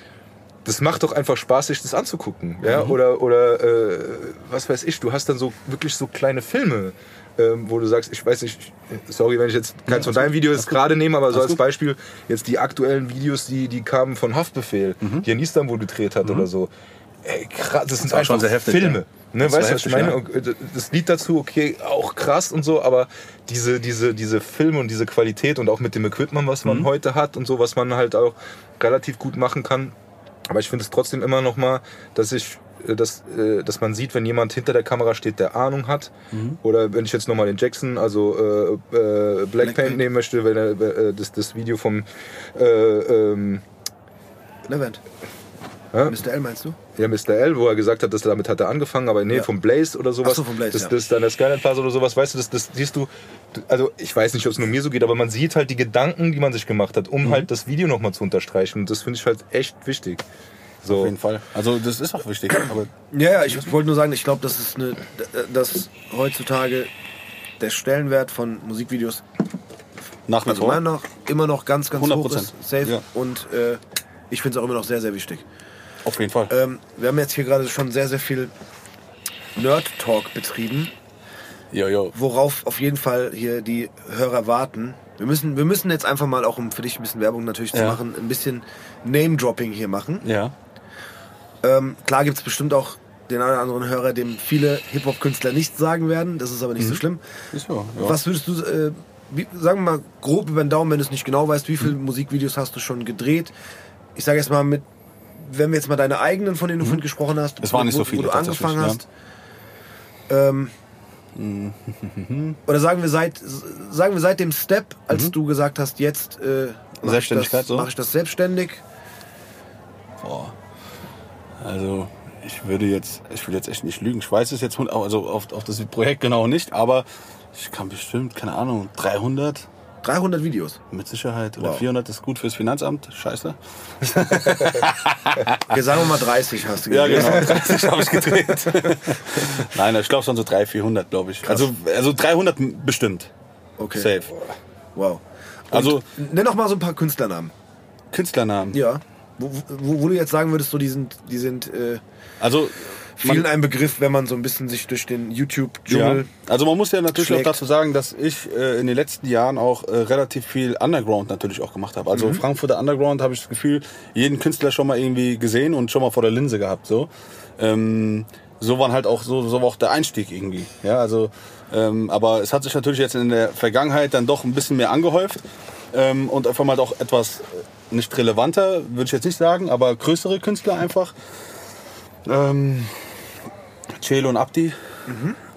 das macht doch einfach Spaß, sich das anzugucken. Ja? Mhm. Oder, oder äh, was weiß ich, du hast dann so wirklich so kleine Filme, ähm, wo du sagst, ich weiß nicht, sorry, wenn ich jetzt keins von deinen Videos gerade nehme, aber so als Beispiel jetzt die aktuellen Videos, die, die kamen von Haftbefehl, Mhm. die in Istanbul gedreht hat oder so. Ey, krass, das sind einfach schon sehr heftig, Filme. ja. Ne, Das weißt du, was ich meine? ja. Äh, Das Lied dazu, okay, auch krass und so, aber diese, diese, diese Filme und diese Qualität und auch mit dem Equipment, was Mhm. man heute hat und so, was man halt auch relativ gut machen kann. Aber ich finde es trotzdem immer noch mal, dass ich dass, äh, dass man sieht, wenn jemand hinter der Kamera steht, der Ahnung hat. Mhm. Oder wenn ich jetzt nochmal den Jackson, also äh, äh, Black, Paint. nehmen möchte, wenn er äh, das, das Video vom äh, ähm, Levent. Hä? Mr. L meinst du? ja, Mr. L, wo er gesagt hat, dass er damit hat er angefangen, aber nee, Ja. vom Blaze oder sowas. Ach so, vom Blaze, das, ja. das ist dann der Skyline Plaza oder sowas, weißt du, das, das siehst du, also ich weiß nicht, ob es nur mir so geht, aber man sieht halt die Gedanken, die man sich gemacht hat, Mhm. um halt das Video nochmal zu unterstreichen. Und das finde ich halt echt wichtig. So. Auf jeden Fall. Also das ist auch wichtig. Ja, ja, ich wollte nur sagen, ich glaube, das ist eine, dass heutzutage der Stellenwert von Musikvideos nach wie also vor. Meinung nach immer noch ganz, ganz hoch 100%. ist. Safe. Ja. Und äh, ich finde es auch immer noch sehr, sehr wichtig. Auf jeden Fall. Ähm, wir haben jetzt hier gerade schon sehr, sehr viel Nerd-Talk betrieben, Jo, jo. worauf auf jeden Fall hier die Hörer warten. Wir müssen, wir müssen jetzt einfach mal, auch um für dich ein bisschen Werbung natürlich zu Ja. machen, ein bisschen Name-Dropping hier machen. Ja. Ähm, klar gibt es bestimmt auch den einen oder anderen Hörer, dem viele Hip-Hop-Künstler nicht sagen werden. Das ist aber nicht Mhm. so schlimm. Ist so. Ja. Was würdest du, äh, wie, sagen wir mal grob über den Daumen, wenn du es nicht genau weißt, wie viele Musikvideos hast du schon gedreht? Ich sage jetzt mal mit, wenn wir jetzt mal deine eigenen, von denen du vorhin gesprochen hast, Mhm. Es waren nicht wo, so viele wo du angefangen ja. hast. Ähm, oder sagen wir seit, sagen wir seit dem Step, als du gesagt hast, jetzt äh, mach ich Mhm. Das, so? mache ich das selbstständig. Boah. Also, ich würde jetzt, ich will jetzt echt nicht lügen. Ich weiß es jetzt, also auf, auf das Projekt genau nicht, aber ich kann bestimmt, keine Ahnung, 300 300 Videos. Mit Sicherheit. Oder Wow. 400 ist gut fürs Finanzamt. Scheiße. Okay, sagen wir mal 30 hast du Ja, gedreht. genau. 30 habe ich gedreht. Nein, ich glaube schon so 300, 400, glaube ich. Also, also 300 bestimmt. Okay. Safe. Wow. Also Nenn doch mal so ein paar Künstlernamen. Künstlernamen. Ja. Wo, wo, wo du jetzt sagen würdest, so die sind, die sind äh, Also vielen ein Begriff, wenn man so ein bisschen sich durch den ja. YouTube-Dschungel. Also man muss ja natürlich schlägt. auch dazu sagen, dass ich äh, in den letzten Jahren auch äh, relativ viel Underground natürlich auch gemacht habe. Also Mhm. Frankfurter Underground habe ich das Gefühl, jeden Künstler schon mal irgendwie gesehen und schon mal vor der Linse gehabt. So, ähm, so waren halt auch so, so war auch der Einstieg irgendwie. Ja, also ähm, aber es hat sich natürlich jetzt in der Vergangenheit dann doch ein bisschen mehr angehäuft ähm, und einfach mal auch etwas äh, nicht relevanter, würde ich jetzt nicht sagen, aber größere Künstler einfach. Ähm, Celo und Abdi.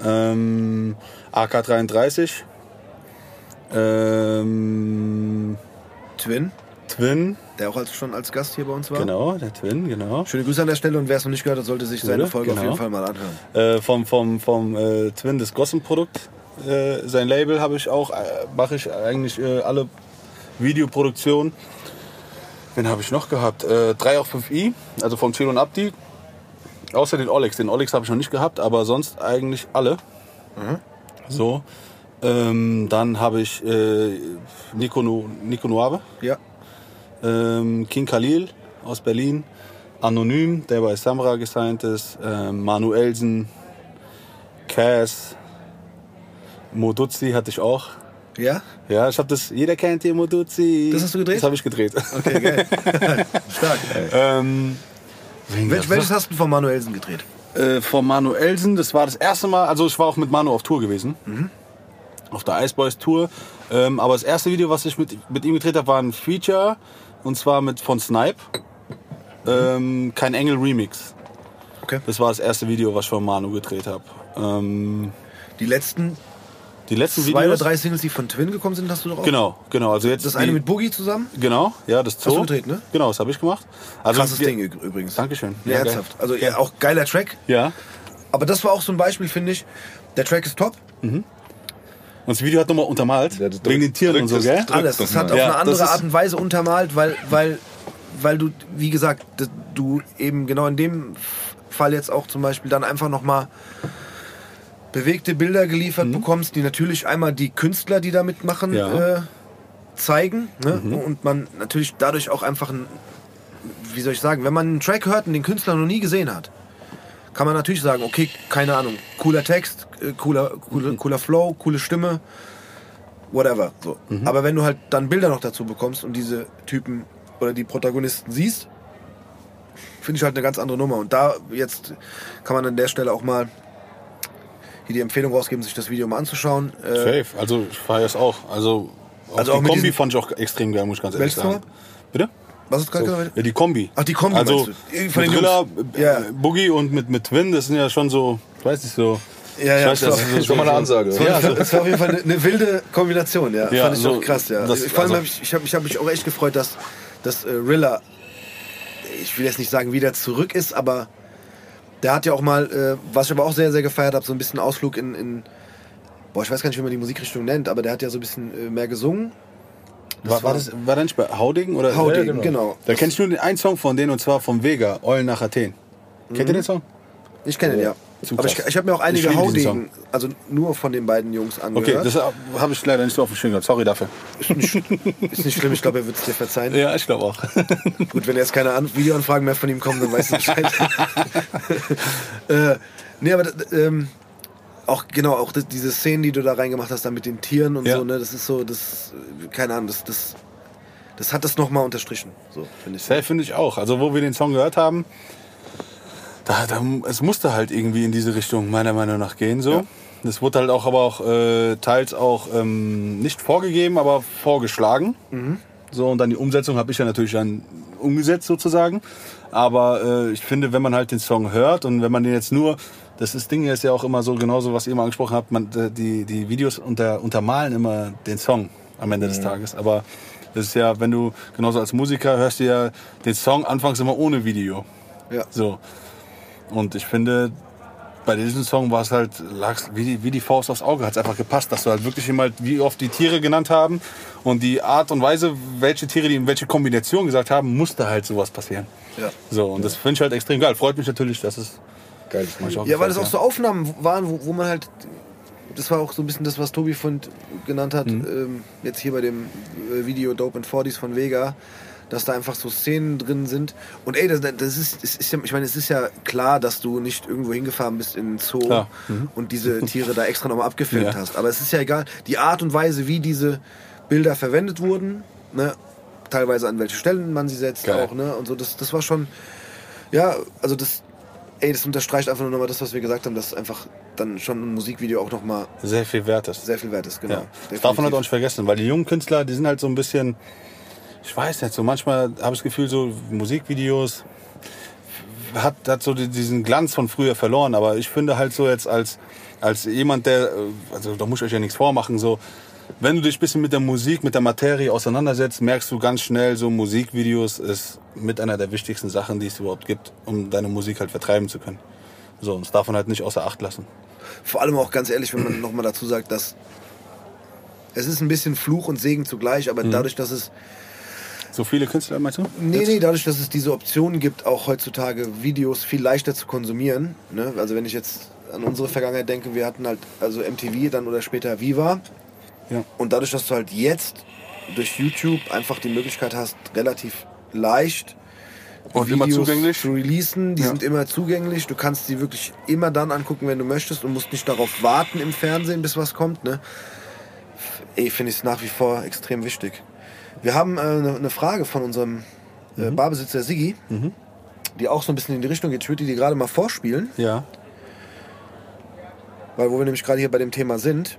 Ähm, AK33. Ähm, Twin, Twin. der auch als, schon als Gast hier bei uns war. Genau, der Twin, genau. Schöne Grüße an der Stelle und wer es noch nicht gehört hat, sollte sich seine? Folge auf Genau. jeden Fall mal anhören. Äh, vom vom, vom äh, Twin das Gossen-Produkt. Äh, sein Label habe ich auch, äh, mache ich eigentlich äh, alle Videoproduktionen. Wen habe ich noch gehabt? Äh, 3 auf 5i, also vom Celo und Abdi. Außer den Olex. Den Olex habe ich noch nicht gehabt, aber sonst eigentlich alle. So. Ähm, dann habe ich äh, Nico, Nu- Nico Nuave, Ja. ähm, King Khalil aus Berlin, Anonym, der bei Samra gesigned ist, ähm, Manuelsen, Cass, Moduzzi hatte ich auch. Ja? Ja, ich habe das, jeder kennt den Moduzzi. Das hast du gedreht? Das habe ich gedreht. Okay, geil. Stark. ähm, Welch, welches hast du von Manuelsen gedreht? äh, von Manuelsen. Das war das erste Mal, also ich war auch mit Manu auf Tour gewesen. Auf der Iceboys Tour. Ähm, aber das erste Video, was ich mit, mit ihm gedreht habe, war ein Feature. Und zwar mit von Snipe. Ähm, kein Engel Remix. Okay. Das war das erste Video, was ich von Manu gedreht habe. Ähm, Die letzten die letzten zwei oder Videos. drei Singles, die von Twin gekommen sind, hast du auch? Genau, genau. Also jetzt Das eine mit Boogie zusammen? Genau, ja, das Zoo. du gedreht, ne? Genau, das habe ich gemacht. Also Krasses Ding übrigens. Dankeschön. Ja, ernsthaft. Also ja, auch geiler Track. Ja. Aber das war auch so ein Beispiel, finde ich. Der Track ist top. Und das Video hat nochmal untermalt. Ja, das wegen den Tieren und so, gell? drückt Alles. das Das hat mal. auf eine das andere Art und Weise untermalt, weil, weil, weil du, wie gesagt, du eben genau in dem Fall jetzt auch zum Beispiel dann einfach nochmal bewegte Bilder geliefert bekommst, die natürlich einmal die Künstler, die da mitmachen, Mhm. Ja. Mhm. äh, zeigen. Ne? Und man natürlich dadurch auch einfach ein, wie soll ich sagen, wenn man einen Track hört und den Künstler noch nie gesehen hat, kann man natürlich sagen, okay, keine Ahnung, cooler Text, äh, cooler, cooler, cooler Flow, coole Stimme, whatever. So. Aber wenn du halt dann Bilder noch dazu bekommst und diese Typen oder die Protagonisten siehst, finde ich halt eine ganz andere Nummer. Und da jetzt kann man an der Stelle auch mal hier die Empfehlung rausgeben, sich das Video mal anzuschauen. Äh, Safe. Also ich feiere es auch. Also, auch Also die auch Kombi fand ich auch extrem geil, muss ich ganz ehrlich sagen. Bitte? was ist gerade So, gesagt? ja, die Kombi. Ach, die Kombi Also? Von den Thriller, Jungs. äh, Ja. Boogie und mit, mit Twin, das sind ja schon so, ich weiß nicht, so... Ja, ja, weiß, das das war- ist war mal eine Ansage. Das war, Ja, so. das war auf jeden Fall eine, eine wilde Kombination, ja. Ja, Fand ich so, auch krass, ja. das- Vor allem also- hab ich, ich habe ich hab mich auch echt gefreut, dass, dass äh, Rilla, ich will jetzt nicht sagen, wieder zurück ist, aber der hat ja auch mal, äh, was ich aber auch sehr, sehr gefeiert habe, so ein bisschen Ausflug in, in, boah, ich weiß gar nicht, wie man die Musikrichtung nennt, aber der hat ja so ein bisschen äh, mehr gesungen. war, war, das, war das nicht bei Hauding? Oder? Hauding, genau. genau. Da kennst du nur den einen Song von denen und zwar vom Vega, Eulen nach Athen. Kennt ihr den Song? Ich kenne den, ja. Zu Aber ich, ich habe mir auch einige Haudegen, also nur von den beiden Jungs Okay, angehört. das habe ich leider nicht so auf dem Schirm gehabt. Sorry dafür. ist, nicht, ist nicht schlimm, ich glaube, er wird es dir verzeihen. Ja, ich glaube auch. Gut, wenn jetzt keine An Videoanfragen mehr von ihm kommen, dann weißt du Bescheid. äh, nee, aber ähm, auch genau, auch das, diese Szenen, die du da reingemacht hast, da mit den Tieren und Ja. so, ne, das ist so, das, keine Ahnung, das, das, das hat das nochmal unterstrichen, so, finde ich. Safe finde ich auch. Also wo wir den Song gehört haben, da, da, es musste halt irgendwie in diese Richtung meiner Meinung nach gehen. So. Ja. Das wurde halt auch aber auch äh, teils auch ähm, nicht vorgegeben, aber vorgeschlagen. So, und dann die Umsetzung habe ich ja natürlich dann umgesetzt sozusagen. Aber äh, ich finde, wenn man halt den Song hört und wenn man den jetzt nur, das ist Ding ist ja auch immer so genauso, was ihr mal angesprochen habt, man, äh, die, die Videos unter, untermalen immer den Song am Ende des Tages. Aber das ist ja, wenn du genauso als Musiker hörst du ja den Song anfangs immer ohne Video. Ja. So. Und ich finde, bei diesem Song war es halt, lag's wie die, wie die Faust aufs Auge, hat es einfach gepasst, dass du halt wirklich immer, wie oft die Tiere genannt haben und die Art und Weise, welche Tiere die in welche Kombination gesagt haben, musste halt sowas passieren. Ja. So, und das finde ich halt extrem geil. Freut mich natürlich, dass es Video. auch Ja, weil das gefällt, auch so Aufnahmen waren, wo, wo man halt. Das war auch so ein bisschen das, was Tobi von genannt hat, ähm, jetzt hier bei dem äh, Video Dope and 40s von Vega, dass da einfach so Szenen drin sind. Und ey, das, das, ist, das ist ja, ich meine, es ist ja klar, dass du nicht irgendwo hingefahren bist in den Zoo Klar. und diese Tiere da extra nochmal abgefilmt Ja. hast. Aber es ist ja egal, die Art und Weise, wie diese Bilder verwendet wurden, ne, teilweise an welche Stellen man sie setzt Geil. auch, ne, und so, das, das war schon, ja, also das, ey, das unterstreicht einfach nur nochmal das, was wir gesagt haben, dass einfach dann schon ein Musikvideo auch nochmal sehr viel wert ist. sehr viel wert ist, genau. Ja. Das darf man halt auch nicht vergessen, weil die jungen Künstler, die sind halt so ein bisschen, ich weiß nicht, so manchmal habe ich das Gefühl, so Musikvideos hat, hat so die- diesen Glanz von früher verloren. Aber ich finde halt so jetzt als, als jemand, der, äh, also da muss ich euch ja nichts vormachen, so, wenn du dich ein bisschen mit der Musik, mit der Materie auseinandersetzt, merkst du ganz schnell, so Musikvideos ist mit einer der wichtigsten Sachen, die es überhaupt gibt, um deine Musik halt vertreiben zu können. So, und das darf man halt nicht außer Acht lassen. Vor allem auch ganz ehrlich, wenn man nochmal dazu sagt, dass es ist ein bisschen Fluch und Segen zugleich, aber Mhm. dadurch, dass es So viele Künstler, meinst du? Nee, Jetzt? nee, dadurch, dass es diese Option gibt, auch heutzutage Videos viel leichter zu konsumieren. Ne? Also wenn ich jetzt an unsere Vergangenheit denke, wir hatten halt also MTV dann oder später Viva. Ja. Und dadurch, dass du halt jetzt durch YouTube einfach die Möglichkeit hast, relativ leicht Und immer zugänglich. zu releasen, die Ja. sind immer zugänglich. Du kannst die wirklich immer dann angucken, wenn du möchtest und musst nicht darauf warten im Fernsehen, bis was kommt. Ne? Ey, finde ich es nach wie vor extrem wichtig. Wir haben äh, eine ne Frage von unserem äh, Mhm. Barbesitzer Siggi, die auch so ein bisschen in die Richtung geht. Ich würde die dir gerade mal vorspielen, Ja. weil wo wir nämlich gerade hier bei dem Thema sind,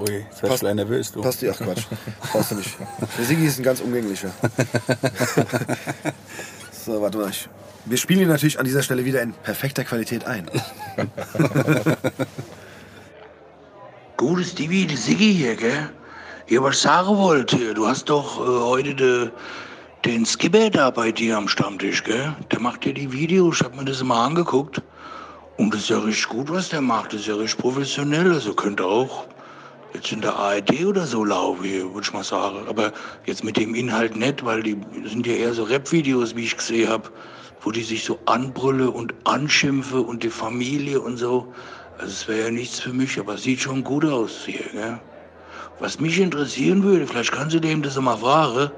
Ui, jetzt Passt- gleich nervös, du. passt die, ach Quatsch, brauchst du nicht. Der Siggi ist ein ganz umgänglicher. so, warte mal. Ich, wir spielen ihn natürlich an dieser Stelle wieder in perfekter Qualität ein. Gutes die Siggi hier, gell? Ja, was sagen wollte, du hast doch äh, heute de, den Skipper da bei dir am Stammtisch, gell? Der macht ja die Videos, ich hab mir das mal angeguckt. Und das ist ja richtig gut, was der macht, das ist ja richtig professionell, also könnte auch jetzt in der ARD oder so laufen, würde ich mal sagen. Aber jetzt mit dem Inhalt nicht, weil die sind ja eher so Rap-Videos, wie ich gesehen habe, wo die sich so anbrülle und anschimpfe und die Familie und so. Also es wäre ja nichts für mich, aber sieht schon gut aus hier, gell? Was mich interessieren würde, vielleicht kannst du dem das mal fragen,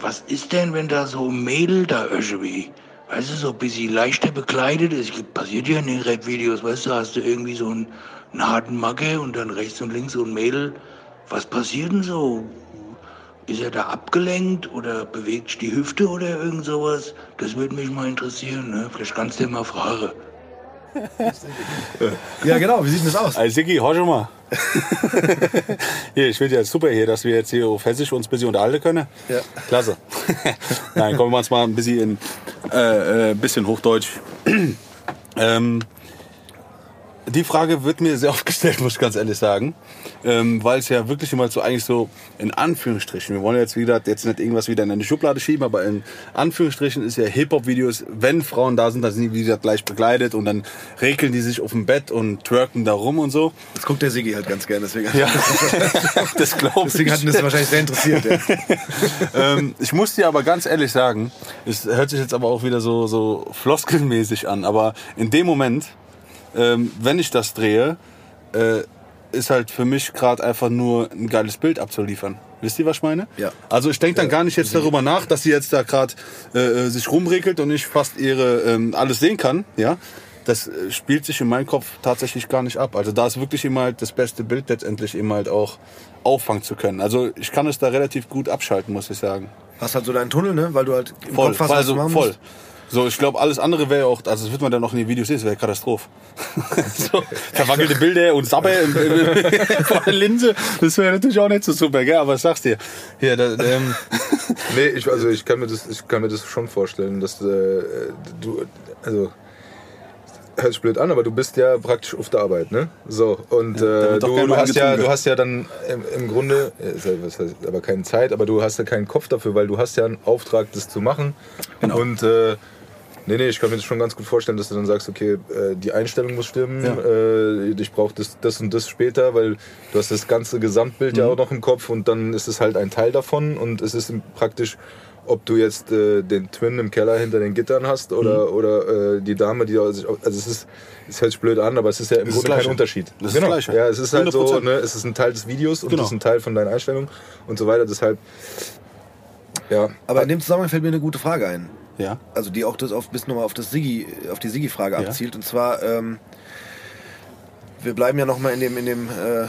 was ist denn, wenn da so ein Mädel da irgendwie, weißt du, so ein bisschen leichter bekleidet ist? Passiert ja in den Rap-Videos, weißt du, hast du irgendwie so einen, einen harten Macke und dann rechts und links so ein Mädel. Was passiert denn so? Ist er da abgelenkt oder bewegt sich die Hüfte oder irgend sowas? Das würde mich mal interessieren, ne? Vielleicht kannst du dir mal fragen. Ja, genau. Wie sieht denn das aus? Also Sigi, hör schon mal. hier, ich finde ja super hier, dass wir jetzt hier auf Hessisch uns ein bisschen unterhalten können. Ja. Klasse. Nein, kommen wir uns mal ein bisschen in äh, äh, bisschen Hochdeutsch. ähm, die Frage wird mir sehr oft gestellt, muss ich ganz ehrlich sagen. Ähm, weil es ja wirklich immer so eigentlich so in Anführungsstrichen, wir wollen jetzt wieder jetzt nicht irgendwas wieder in eine Schublade schieben, aber in Anführungsstrichen ist ja Hip-Hop-Videos, wenn Frauen da sind, dann sind die wieder gleich begleitet und dann regeln die sich auf dem Bett und twerken da rum und so. Das guckt der Siggi halt ganz gerne, deswegen, Ja, das glaube ich. deswegen hat ihn das wahrscheinlich sehr interessiert. Ja. ähm, ich muss dir aber ganz ehrlich sagen, es hört sich jetzt aber auch wieder so, so floskelmäßig an, aber in dem Moment, ähm, wenn ich das drehe, äh, ist halt für mich gerade einfach nur ein geiles Bild abzuliefern. Wisst ihr, was ich meine? Ja. Also ich denke dann gar nicht jetzt darüber nach, dass sie jetzt da gerade äh, sich rumregelt und ich fast ihre ähm, alles sehen kann. Ja, das äh, spielt sich in meinem Kopf tatsächlich gar nicht ab. Also da ist wirklich immer halt das beste Bild letztendlich immer halt auch auffangen zu können. Also ich kann es da relativ gut abschalten, muss ich sagen. Hast halt so deinen Tunnel, ne? Weil du halt im Voll, Kopf hast, was also du machen voll. musst. So, ich glaube, alles andere wäre auch, also das wird man dann noch in den Videos sehen, das wäre Katastrophe. so, verwackelte Bilder und Sabber vor der Linse, das wäre natürlich auch nicht so super, gell? Aber ich sag's dir. Hier, da, ähm, Nee, ich, also ich kann mir das, ich kann mir das schon vorstellen, dass äh, du, also hört sich blöd an, aber du bist ja praktisch auf der Arbeit, ne? So und äh, du, du hast ja, du hast ja dann im, im Grunde, was heißt, aber keine Zeit, aber du hast ja keinen Kopf dafür, weil du hast ja einen Auftrag, das zu machen Genau. und äh, Nee, nee, ich kann mir das schon ganz gut vorstellen, dass du dann sagst, okay, äh, die Einstellung muss stimmen, Ja. äh, ich brauche das, das und das später, weil du hast das ganze Gesamtbild Mhm. ja auch noch im Kopf und dann ist es halt ein Teil davon und es ist praktisch, ob du jetzt äh, den Twin im Keller hinter den Gittern hast oder, Mhm. oder äh, die Dame, die also es ist, es hört sich blöd an, aber es ist ja im Das ist Grunde kein. Unterschied. Das ist genau. das Gleiche. Ja, es ist halt so, 100%. ne, es ist ein Teil des Videos und Genau. es ist ein Teil von deiner Einstellung und so weiter, deshalb ja, Aber in dem Zusammenhang fällt mir eine gute Frage ein. Ja. Also die auch das auf, bis nochmal auf das Siggi, auf die Siggi-Frage Ja. abzielt. Und zwar, ähm, wir bleiben ja nochmal in dem, in dem, äh,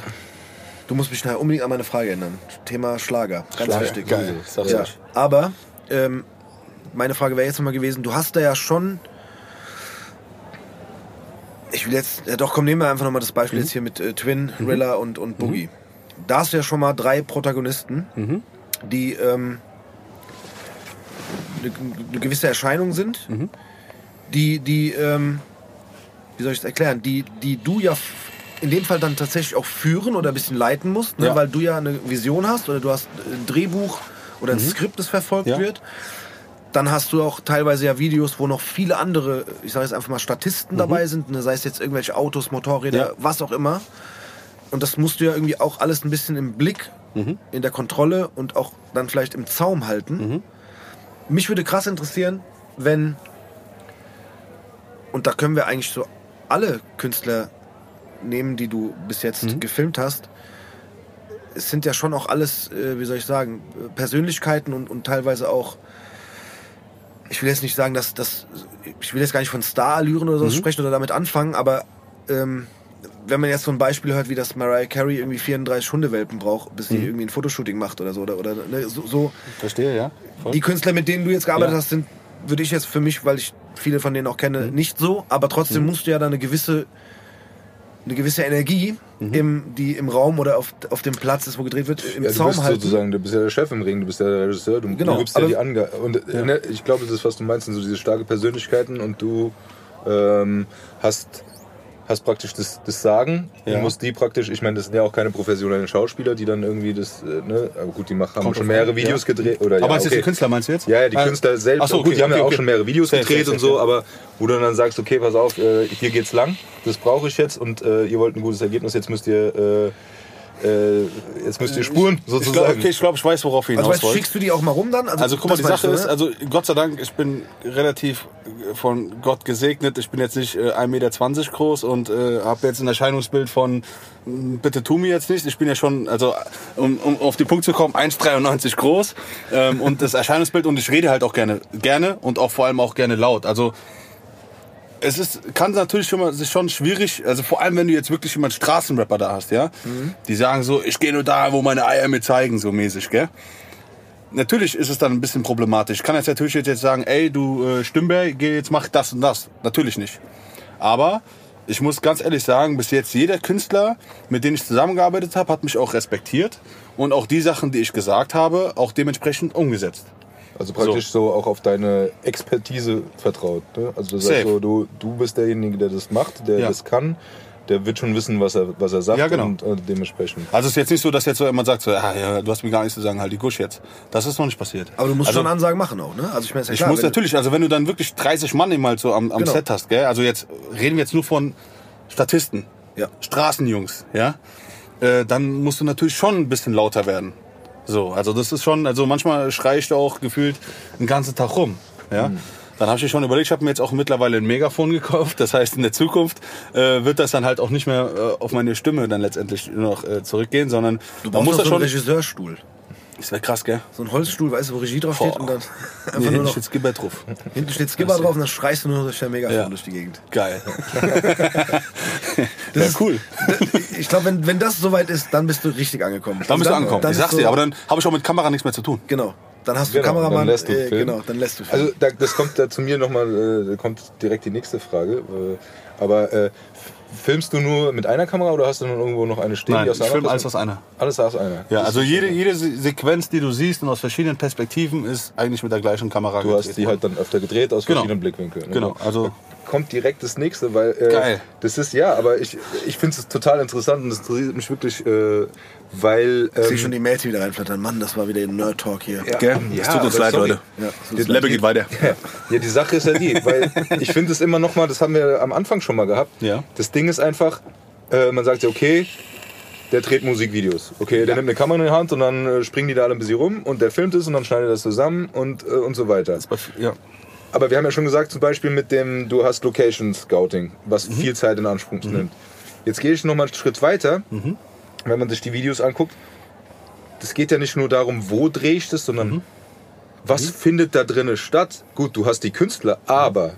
du musst mich nachher unbedingt an meine Frage erinnern. Thema Schlager. Ganz Schlager, wichtig. geil, Ja. Aber, ähm, meine Frage wäre jetzt nochmal gewesen, du hast da ja schon, ich will jetzt, ja doch, komm, nehmen wir einfach nochmal das Beispiel jetzt hier mit äh, Twin, Rilla und, und Boogie. Da hast du ja schon mal drei Protagonisten, die ähm, eine, gewisse Erscheinung sind, die, die, ähm, wie soll ich es erklären, die, die du ja in dem Fall dann tatsächlich auch führen oder ein bisschen leiten musst, ne? Ja. weil du ja eine Vision hast oder du hast ein Drehbuch oder ein Skript, das verfolgt Ja. wird. Dann hast du auch teilweise ja Videos, wo noch viele andere, ich sage jetzt einfach mal Statisten dabei sind, ne? sei es jetzt irgendwelche Autos, Motorräder, Ja. was auch immer. Und das musst du ja irgendwie auch alles ein bisschen im Blick, in der Kontrolle und auch dann vielleicht im Zaum halten. Mich würde krass interessieren, wenn, und da können wir eigentlich so alle Künstler nehmen, die du bis jetzt gefilmt hast. Es sind ja schon auch alles, äh, wie soll ich sagen, Persönlichkeiten und, und teilweise auch, ich will jetzt nicht sagen, dass das, ich will jetzt gar nicht von Star-Allüren oder so sprechen oder damit anfangen, aber ähm, wenn man jetzt so ein Beispiel hört, wie das Mariah Carey irgendwie 34 Hundewelpen braucht, bis sie irgendwie ein Fotoshooting macht oder so, oder, oder ne, so, so Verstehe, ja. Voll. die Künstler, mit denen du jetzt gearbeitet Ja. hast, sind, würde ich jetzt für mich, weil ich viele von denen auch kenne, Mhm. nicht so. Aber trotzdem musst du ja da eine gewisse, eine gewisse Energie Mhm. im, die im Raum oder auf, auf dem Platz ist, wo gedreht wird, im Ja, du Zaum bist halten. sozusagen, du bist ja der Chef im Ring, du bist ja der Regisseur, du, Genau, du gibst ja die Angabe. Und äh, ne, ich glaube, das ist, was du meinst, sind so diese starke Persönlichkeiten und du ähm, hast, hast praktisch das, das Sagen. Ja. Du musst die praktisch, ich meine, das sind ja auch keine professionellen Schauspieler, die dann irgendwie das, äh, ne, aber gut, die machen, haben Kommt schon mehrere Videos ja. gedreht. Oder, Aber ja, jetzt okay. die Künstler meinst du jetzt? Ja, ja, die Ah, Künstler selbst. So, gut, okay, die haben okay, ja auch schon mehrere Videos Safe, gedreht safe, und so, aber wo du dann sagst, okay, pass auf, äh, hier geht's lang, das brauche ich jetzt und äh, ihr wollt ein gutes Ergebnis, jetzt müsst ihr, äh, jetzt müsst ihr spuren, Ich glaube, sozusagen. okay, ich, glaub, ich weiß, worauf ihr also hinaus weißt, wollt. schickst du die auch mal rum dann? Also guck mal, die Sache du, ist, ne? also Gott sei Dank, ich bin relativ äh, von Gott gesegnet. Ich bin jetzt nicht äh, 1,20 Meter groß und äh, habe jetzt ein Erscheinungsbild von mm, bitte tu mir jetzt nicht. Ich bin ja schon, also um, um auf den Punkt zu kommen, 1,93 groß ähm, und das Erscheinungsbild und ich rede halt auch gerne, gerne und auch vor allem auch gerne laut. Also es ist, kann natürlich schon mal, ist schon schwierig, also vor allem wenn du jetzt wirklich jemanden Straßenrapper da hast, ja, die sagen so, ich gehe nur da, wo meine Eier mir zeigen, so mäßig, gell. Natürlich ist es dann ein bisschen problematisch. Ich kann jetzt natürlich jetzt sagen, ey, du äh, Stümber, geh jetzt mach das und das. Natürlich nicht. Aber ich muss ganz ehrlich sagen, bis jetzt jeder Künstler, mit dem ich zusammengearbeitet habe, hat mich auch respektiert und auch die Sachen, die ich gesagt habe, auch dementsprechend umgesetzt. Also praktisch so, auch auf deine Expertise vertraut. Ne? Also du sagst Safe. so, du, du bist derjenige, der das macht, der Ja. das kann, der wird schon wissen, was er, was er sagt Ja, genau. und äh, dementsprechend. Also es ist jetzt nicht so, dass jetzt so jemand sagt, so, ah, ja, du hast mir gar nichts zu sagen, halt die Gusch jetzt. Das ist noch nicht passiert. Aber du musst also, schon Ansagen machen auch, ne? Also ich meine, ist ja Ich klar, muss wenn- natürlich, also wenn du dann wirklich 30 Mann eben halt so am, am Genau. Set hast, gell? Also jetzt reden wir jetzt nur von Statisten, Ja. Straßenjungs, ja? Äh, dann musst du natürlich schon ein bisschen lauter werden. So, also das ist schon, also manchmal schreie ich da auch gefühlt den ganzen Tag rum, ja? Mhm. Dann habe ich mir schon überlegt, ich habe mir jetzt auch mittlerweile ein Megafon gekauft. Das heißt, in der Zukunft äh, wird das dann halt auch nicht mehr äh, auf meine Stimme dann letztendlich noch äh, zurückgehen, sondern du man muss noch da so schon. Regisseurstuhl. Das wäre krass, gell? So ein Holzstuhl, weißt du, wo Regie drauf steht und dann Nee, einfach nur hinten noch, steht Skipper drauf. hinten steht Skipper drauf und dann schreist du nur noch durch der Megafon Ja. durch die Gegend. Geil. Das ja, ist- cool. Ich glaube, wenn, wenn das soweit ist, dann bist du richtig angekommen. Dann bist du angekommen. dann ich sag's so- dir, aber dann habe ich auch mit Kamera nichts mehr zu tun. Genau. Dann hast du Genau, Kameramann. dann lässt du äh, genau, dann lässt du filmen. Also da, das kommt da zu mir nochmal, äh, da kommt direkt die nächste Frage. Äh, aber äh, filmst du nur mit einer Kamera oder hast du dann irgendwo noch eine stehen? Nein, die aus ich einer filme alles aus einer. Alles aus einer. Ja, Das also jede, jede Se- Sequenz, die du siehst und aus verschiedenen Perspektiven, ist eigentlich mit der gleichen Kamera Du hast die halt dann öfter gedreht aus Genau. verschiedenen Blickwinkeln. ne? Genau, also kommt direkt das nächste, weil äh, Geil. das ist ja, aber ich, ich finde es total interessant und das interessiert mich wirklich, äh, weil Ich sehe ähm, schon die Mails wieder reinflattern. Mann, das war wieder ein Nerd-Talk hier. ja, Gell? ja, es tut uns leid, sorry. Leute. Ja, Das Level geht weiter. Ja, die Sache ist ja die, weil ich finde es immer noch mal, das haben wir am Anfang schon mal gehabt. Ja. Das Ding ist einfach, äh, man sagt ja, okay, der dreht Musikvideos. Okay, der nimmt eine Kamera in die Hand und dann äh, springen die da alle ein bisschen rum und der filmt es und dann schneidet er das zusammen und, äh, und so weiter. Ja. Aber wir haben ja schon gesagt, zum Beispiel mit dem, du hast Location Scouting, was viel Zeit in Anspruch nimmt. Jetzt gehe ich noch mal einen Schritt weiter, wenn man sich die Videos anguckt. Das geht ja nicht nur darum, wo drehe ich das, sondern was findet da drinnen statt. Gut, du hast die Künstler, aber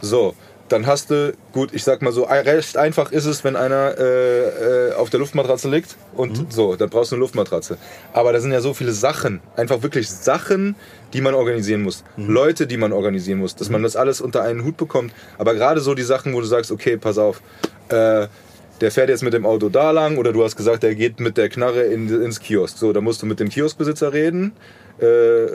so, dann hast du, gut, ich sag mal so, recht einfach ist es, wenn einer äh, äh, auf der Luftmatratze liegt und so, dann brauchst du eine Luftmatratze. Aber da sind ja so viele Sachen, einfach wirklich Sachen, die man organisieren muss. Leute, die man organisieren muss, dass man das alles unter einen Hut bekommt. Aber gerade so die Sachen, wo du sagst, okay, pass auf, äh, der fährt jetzt mit dem Auto da lang oder du hast gesagt, der geht mit der Knarre in, ins Kiosk. So, da musst du mit dem Kioskbesitzer reden, äh,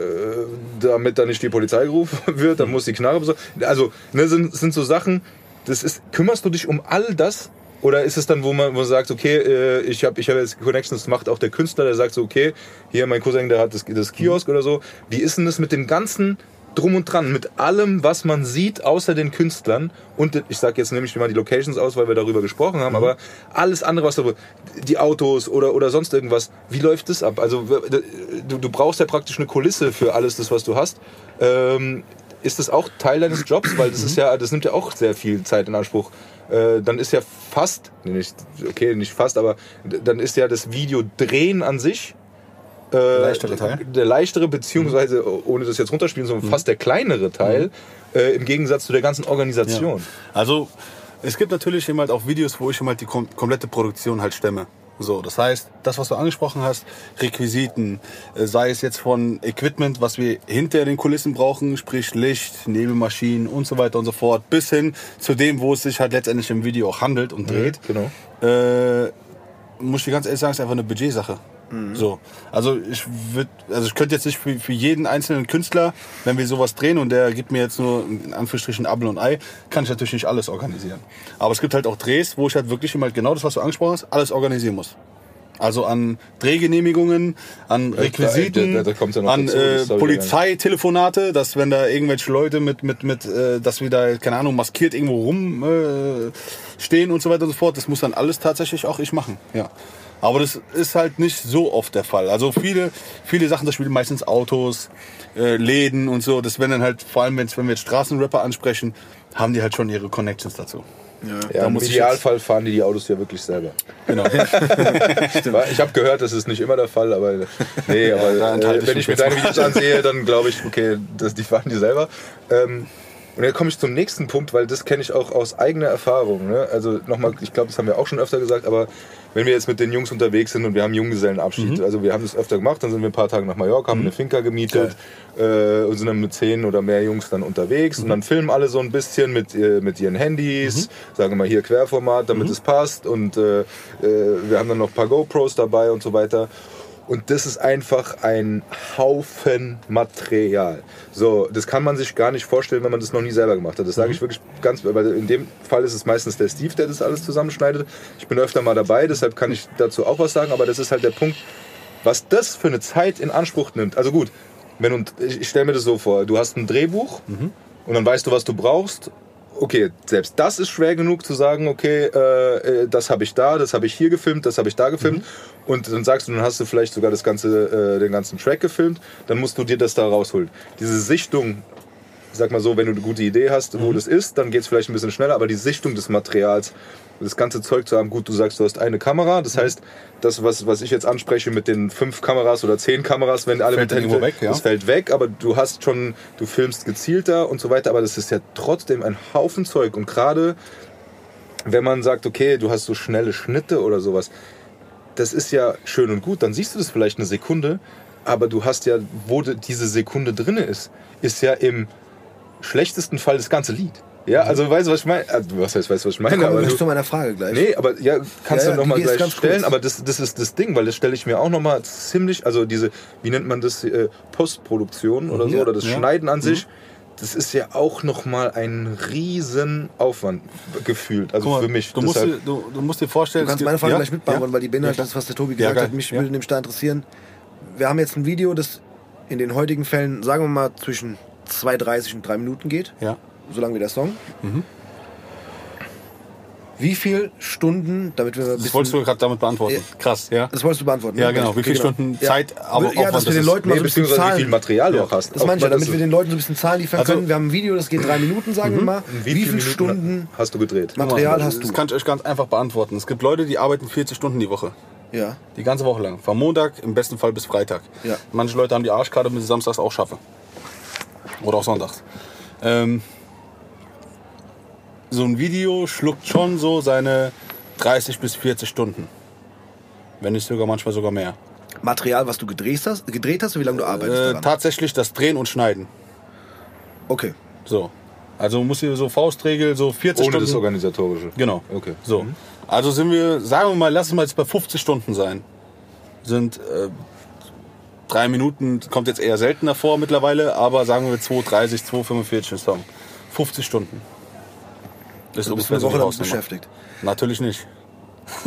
damit da nicht die Polizei gerufen wird, dann muss die Knarre besorgen. Also, ne, sind, sind so Sachen, das ist, kümmerst du dich um all das? Oder ist es dann, wo man, wo man sagt, okay, äh, ich habe ich hab jetzt Connections, macht auch der Künstler, der sagt so, okay, hier mein Cousin, der hat das, das Kiosk oder so. Wie ist denn das mit dem ganzen drum und dran, mit allem, was man sieht, außer den Künstlern und ich sage jetzt nämlich mal die Locations aus, weil wir darüber gesprochen haben, aber alles andere, was darüber, die Autos oder, oder sonst irgendwas, wie läuft das ab? Also du, du brauchst ja praktisch eine Kulisse für alles das, was du hast. Ähm, ist das auch Teil deines Jobs? Weil das ist ja, das nimmt ja auch sehr viel Zeit in Anspruch. Äh, dann ist ja fast, nee, nicht, okay, nicht fast, aber dann ist ja das Videodrehen an sich äh, Leichtere Teil? der leichtere, beziehungsweise, ohne das jetzt runterspielen, sondern fast der kleinere Teil, äh, im Gegensatz zu der ganzen Organisation. Also es gibt natürlich eben halt auch Videos, wo ich eben halt die kom komplette Produktion halt stemme. So, das heißt, das, was du angesprochen hast, Requisiten, äh, sei es jetzt von Equipment, was wir hinter den Kulissen brauchen, sprich Licht, Nebelmaschinen und so weiter und so fort, bis hin zu dem, wo es sich halt letztendlich im Video auch handelt und dreht. Genau. Äh, muss ich dir ganz ehrlich sagen, ist einfach eine Budgetsache. So, also ich würde, also ich könnte jetzt nicht für, für jeden einzelnen Künstler, wenn wir sowas drehen und der gibt mir jetzt nur in Anführungsstrichen Apfel und Ei, kann ich natürlich nicht alles organisieren. Aber es gibt halt auch Drehs, wo ich halt wirklich immer genau das, was du angesprochen hast, alles organisieren muss. Also an Drehgenehmigungen, an Requisiten, da- da kommt's ja an äh, ja- Polizeitelefonate, dass wenn da irgendwelche Leute mit, mit, mit, äh, dass wir da, keine Ahnung, maskiert irgendwo rum äh, stehen und so weiter und so fort, das muss dann alles tatsächlich auch ich machen. Ja. Aber das ist halt nicht so oft der Fall. Also viele, viele Sachen, das spielen meistens Autos, äh, Läden und so. Das werden dann halt, vor allem wenn's, wenn wir jetzt Straßenrapper ansprechen, haben die halt schon ihre Connections dazu. Ja, Da Im Idealfall fahren die die Autos ja wirklich selber. Genau. Ich habe gehört, das ist nicht immer der Fall, aber nee, aber enthalte äh, ich wenn ich mir deine Videos ansehe, dann glaube ich, okay, das, die fahren die selber. Ähm, und dann komme ich zum nächsten Punkt, weil das kenne ich auch aus eigener Erfahrung. Ne? Also nochmal, ich glaube, das haben wir auch schon öfter gesagt, aber wenn wir jetzt mit den Jungs unterwegs sind und wir haben Junggesellenabschied, also wir haben das öfter gemacht, dann sind wir ein paar Tage nach Mallorca, haben eine Finca gemietet äh, und sind dann mit zehn oder mehr Jungs dann unterwegs und dann filmen alle so ein bisschen mit, äh, mit ihren Handys, sagen wir mal hier Querformat, damit es passt und äh, äh, wir haben dann noch ein paar GoPros dabei und so weiter. Und das ist einfach ein Haufen Material. So, das kann man sich gar nicht vorstellen, wenn man das noch nie selber gemacht hat. Das sage ich wirklich ganz, weil in dem Fall ist es meistens der Steve, der das alles zusammenschneidet. Ich bin öfter mal dabei, deshalb kann ich dazu auch was sagen, aber das ist halt der Punkt, was das für eine Zeit in Anspruch nimmt. Also gut, wenn und ich, ich stelle mir das so vor, du hast ein Drehbuch und dann weißt du, was du brauchst. Okay, selbst das ist schwer genug zu sagen, okay, äh, äh, das habe ich da, das habe ich hier gefilmt, das habe ich da gefilmt. Und dann sagst du, dann hast du vielleicht sogar das ganze, äh, den ganzen Track gefilmt, dann musst du dir das da rausholen. Diese Sichtung, sag mal so, wenn du eine gute Idee hast, wo das ist, dann geht es vielleicht ein bisschen schneller, aber die Sichtung des Materials, das ganze Zeug zu haben, gut, du sagst, du hast eine Kamera, das heißt, das, was, was ich jetzt anspreche mit den fünf Kameras oder zehn Kameras, wenn alle Fällt mit irgendwo weg, ja? das fällt weg, aber du hast schon, du filmst gezielter und so weiter, aber das ist ja trotzdem ein Haufen Zeug und gerade wenn man sagt, okay, du hast so schnelle Schnitte oder sowas, das ist ja schön und gut, dann siehst du das vielleicht eine Sekunde, aber du hast ja, wo diese Sekunde drin ist, ist ja im schlechtesten Fall das ganze Lied. Ja, also weißt du, was ich meine? Also, was heißt, weißt du, was ich meine? Kommen Aber du, zu meiner Frage gleich. Nee, aber ja, kannst Ja, du ja, noch mal die geht gleich stellen, kurz. aber das, das ist das Ding, weil das stelle ich mir auch noch mal ziemlich, also diese, wie nennt man das, äh, Postproduktion oder so, Ja, oder das. Schneiden an sich, das ist ja auch nochmal ein riesen Aufwand gefühlt. Also mal, für mich. Du musst, dir, du, du musst dir vorstellen, Du kannst meine Frage ja? gleich mitbeantworten, ja? weil die beinhaltet Ja, das, was der Tobi Ja, gesagt geil. hat. Mich Ja. würde nämlich da interessieren. Wir haben jetzt ein Video, das in den heutigen Fällen, sagen wir mal, zwischen 2,30 und 3 Minuten geht. Ja. So lang wie der Song. Mhm. Wie viele Stunden, damit wir Das wolltest du gerade damit beantworten. Ja. Krass, ja. Das wolltest du beantworten. Ja, ne? genau. Wie viele Okay, Stunden Ja. Zeit, aber ja, dass wir den Leuten mal nee, so ein bisschen beziehungsweise wie viel Zahlen, Material du Ja. auch hast. das meine ich ja, mal, damit wir den Leuten so ein bisschen Zahlen liefern Also- können. Wir haben ein Video, das geht drei Minuten, sagen wir mal. wie, Wie, viele viele Minuten Stunden hast du gedreht? Material hast du? Das kann ich euch ganz einfach beantworten. Es gibt Leute, die arbeiten 40 Stunden die Woche. Ja. Die ganze Woche lang. Von Montag im besten Fall bis Freitag. Ja. Manche Leute haben die Arschkarte, bis sie samstags auch schaffen. Oder auch sonntags. Ähm, so ein Video schluckt schon so seine 30 bis 40 Stunden. Wenn nicht sogar manchmal sogar mehr. Material, was du gedreht hast, gedreht hast und wie lange du arbeitest Äh, daran? tatsächlich das Drehen und Schneiden. Okay. So. Also muss hier so Faustregel, so 40 Ohne Stunden. das Organisatorische. Genau. Okay. So. Also sind wir, sagen wir mal, lass es mal jetzt bei 50 Stunden sein. Sind äh, drei Minuten, kommt jetzt eher seltener vor mittlerweile, aber sagen wir 2,30, 2,45 ein Song. 50 Stunden. Das ist Du bist eine Woche damit beschäftigt. Natürlich nicht.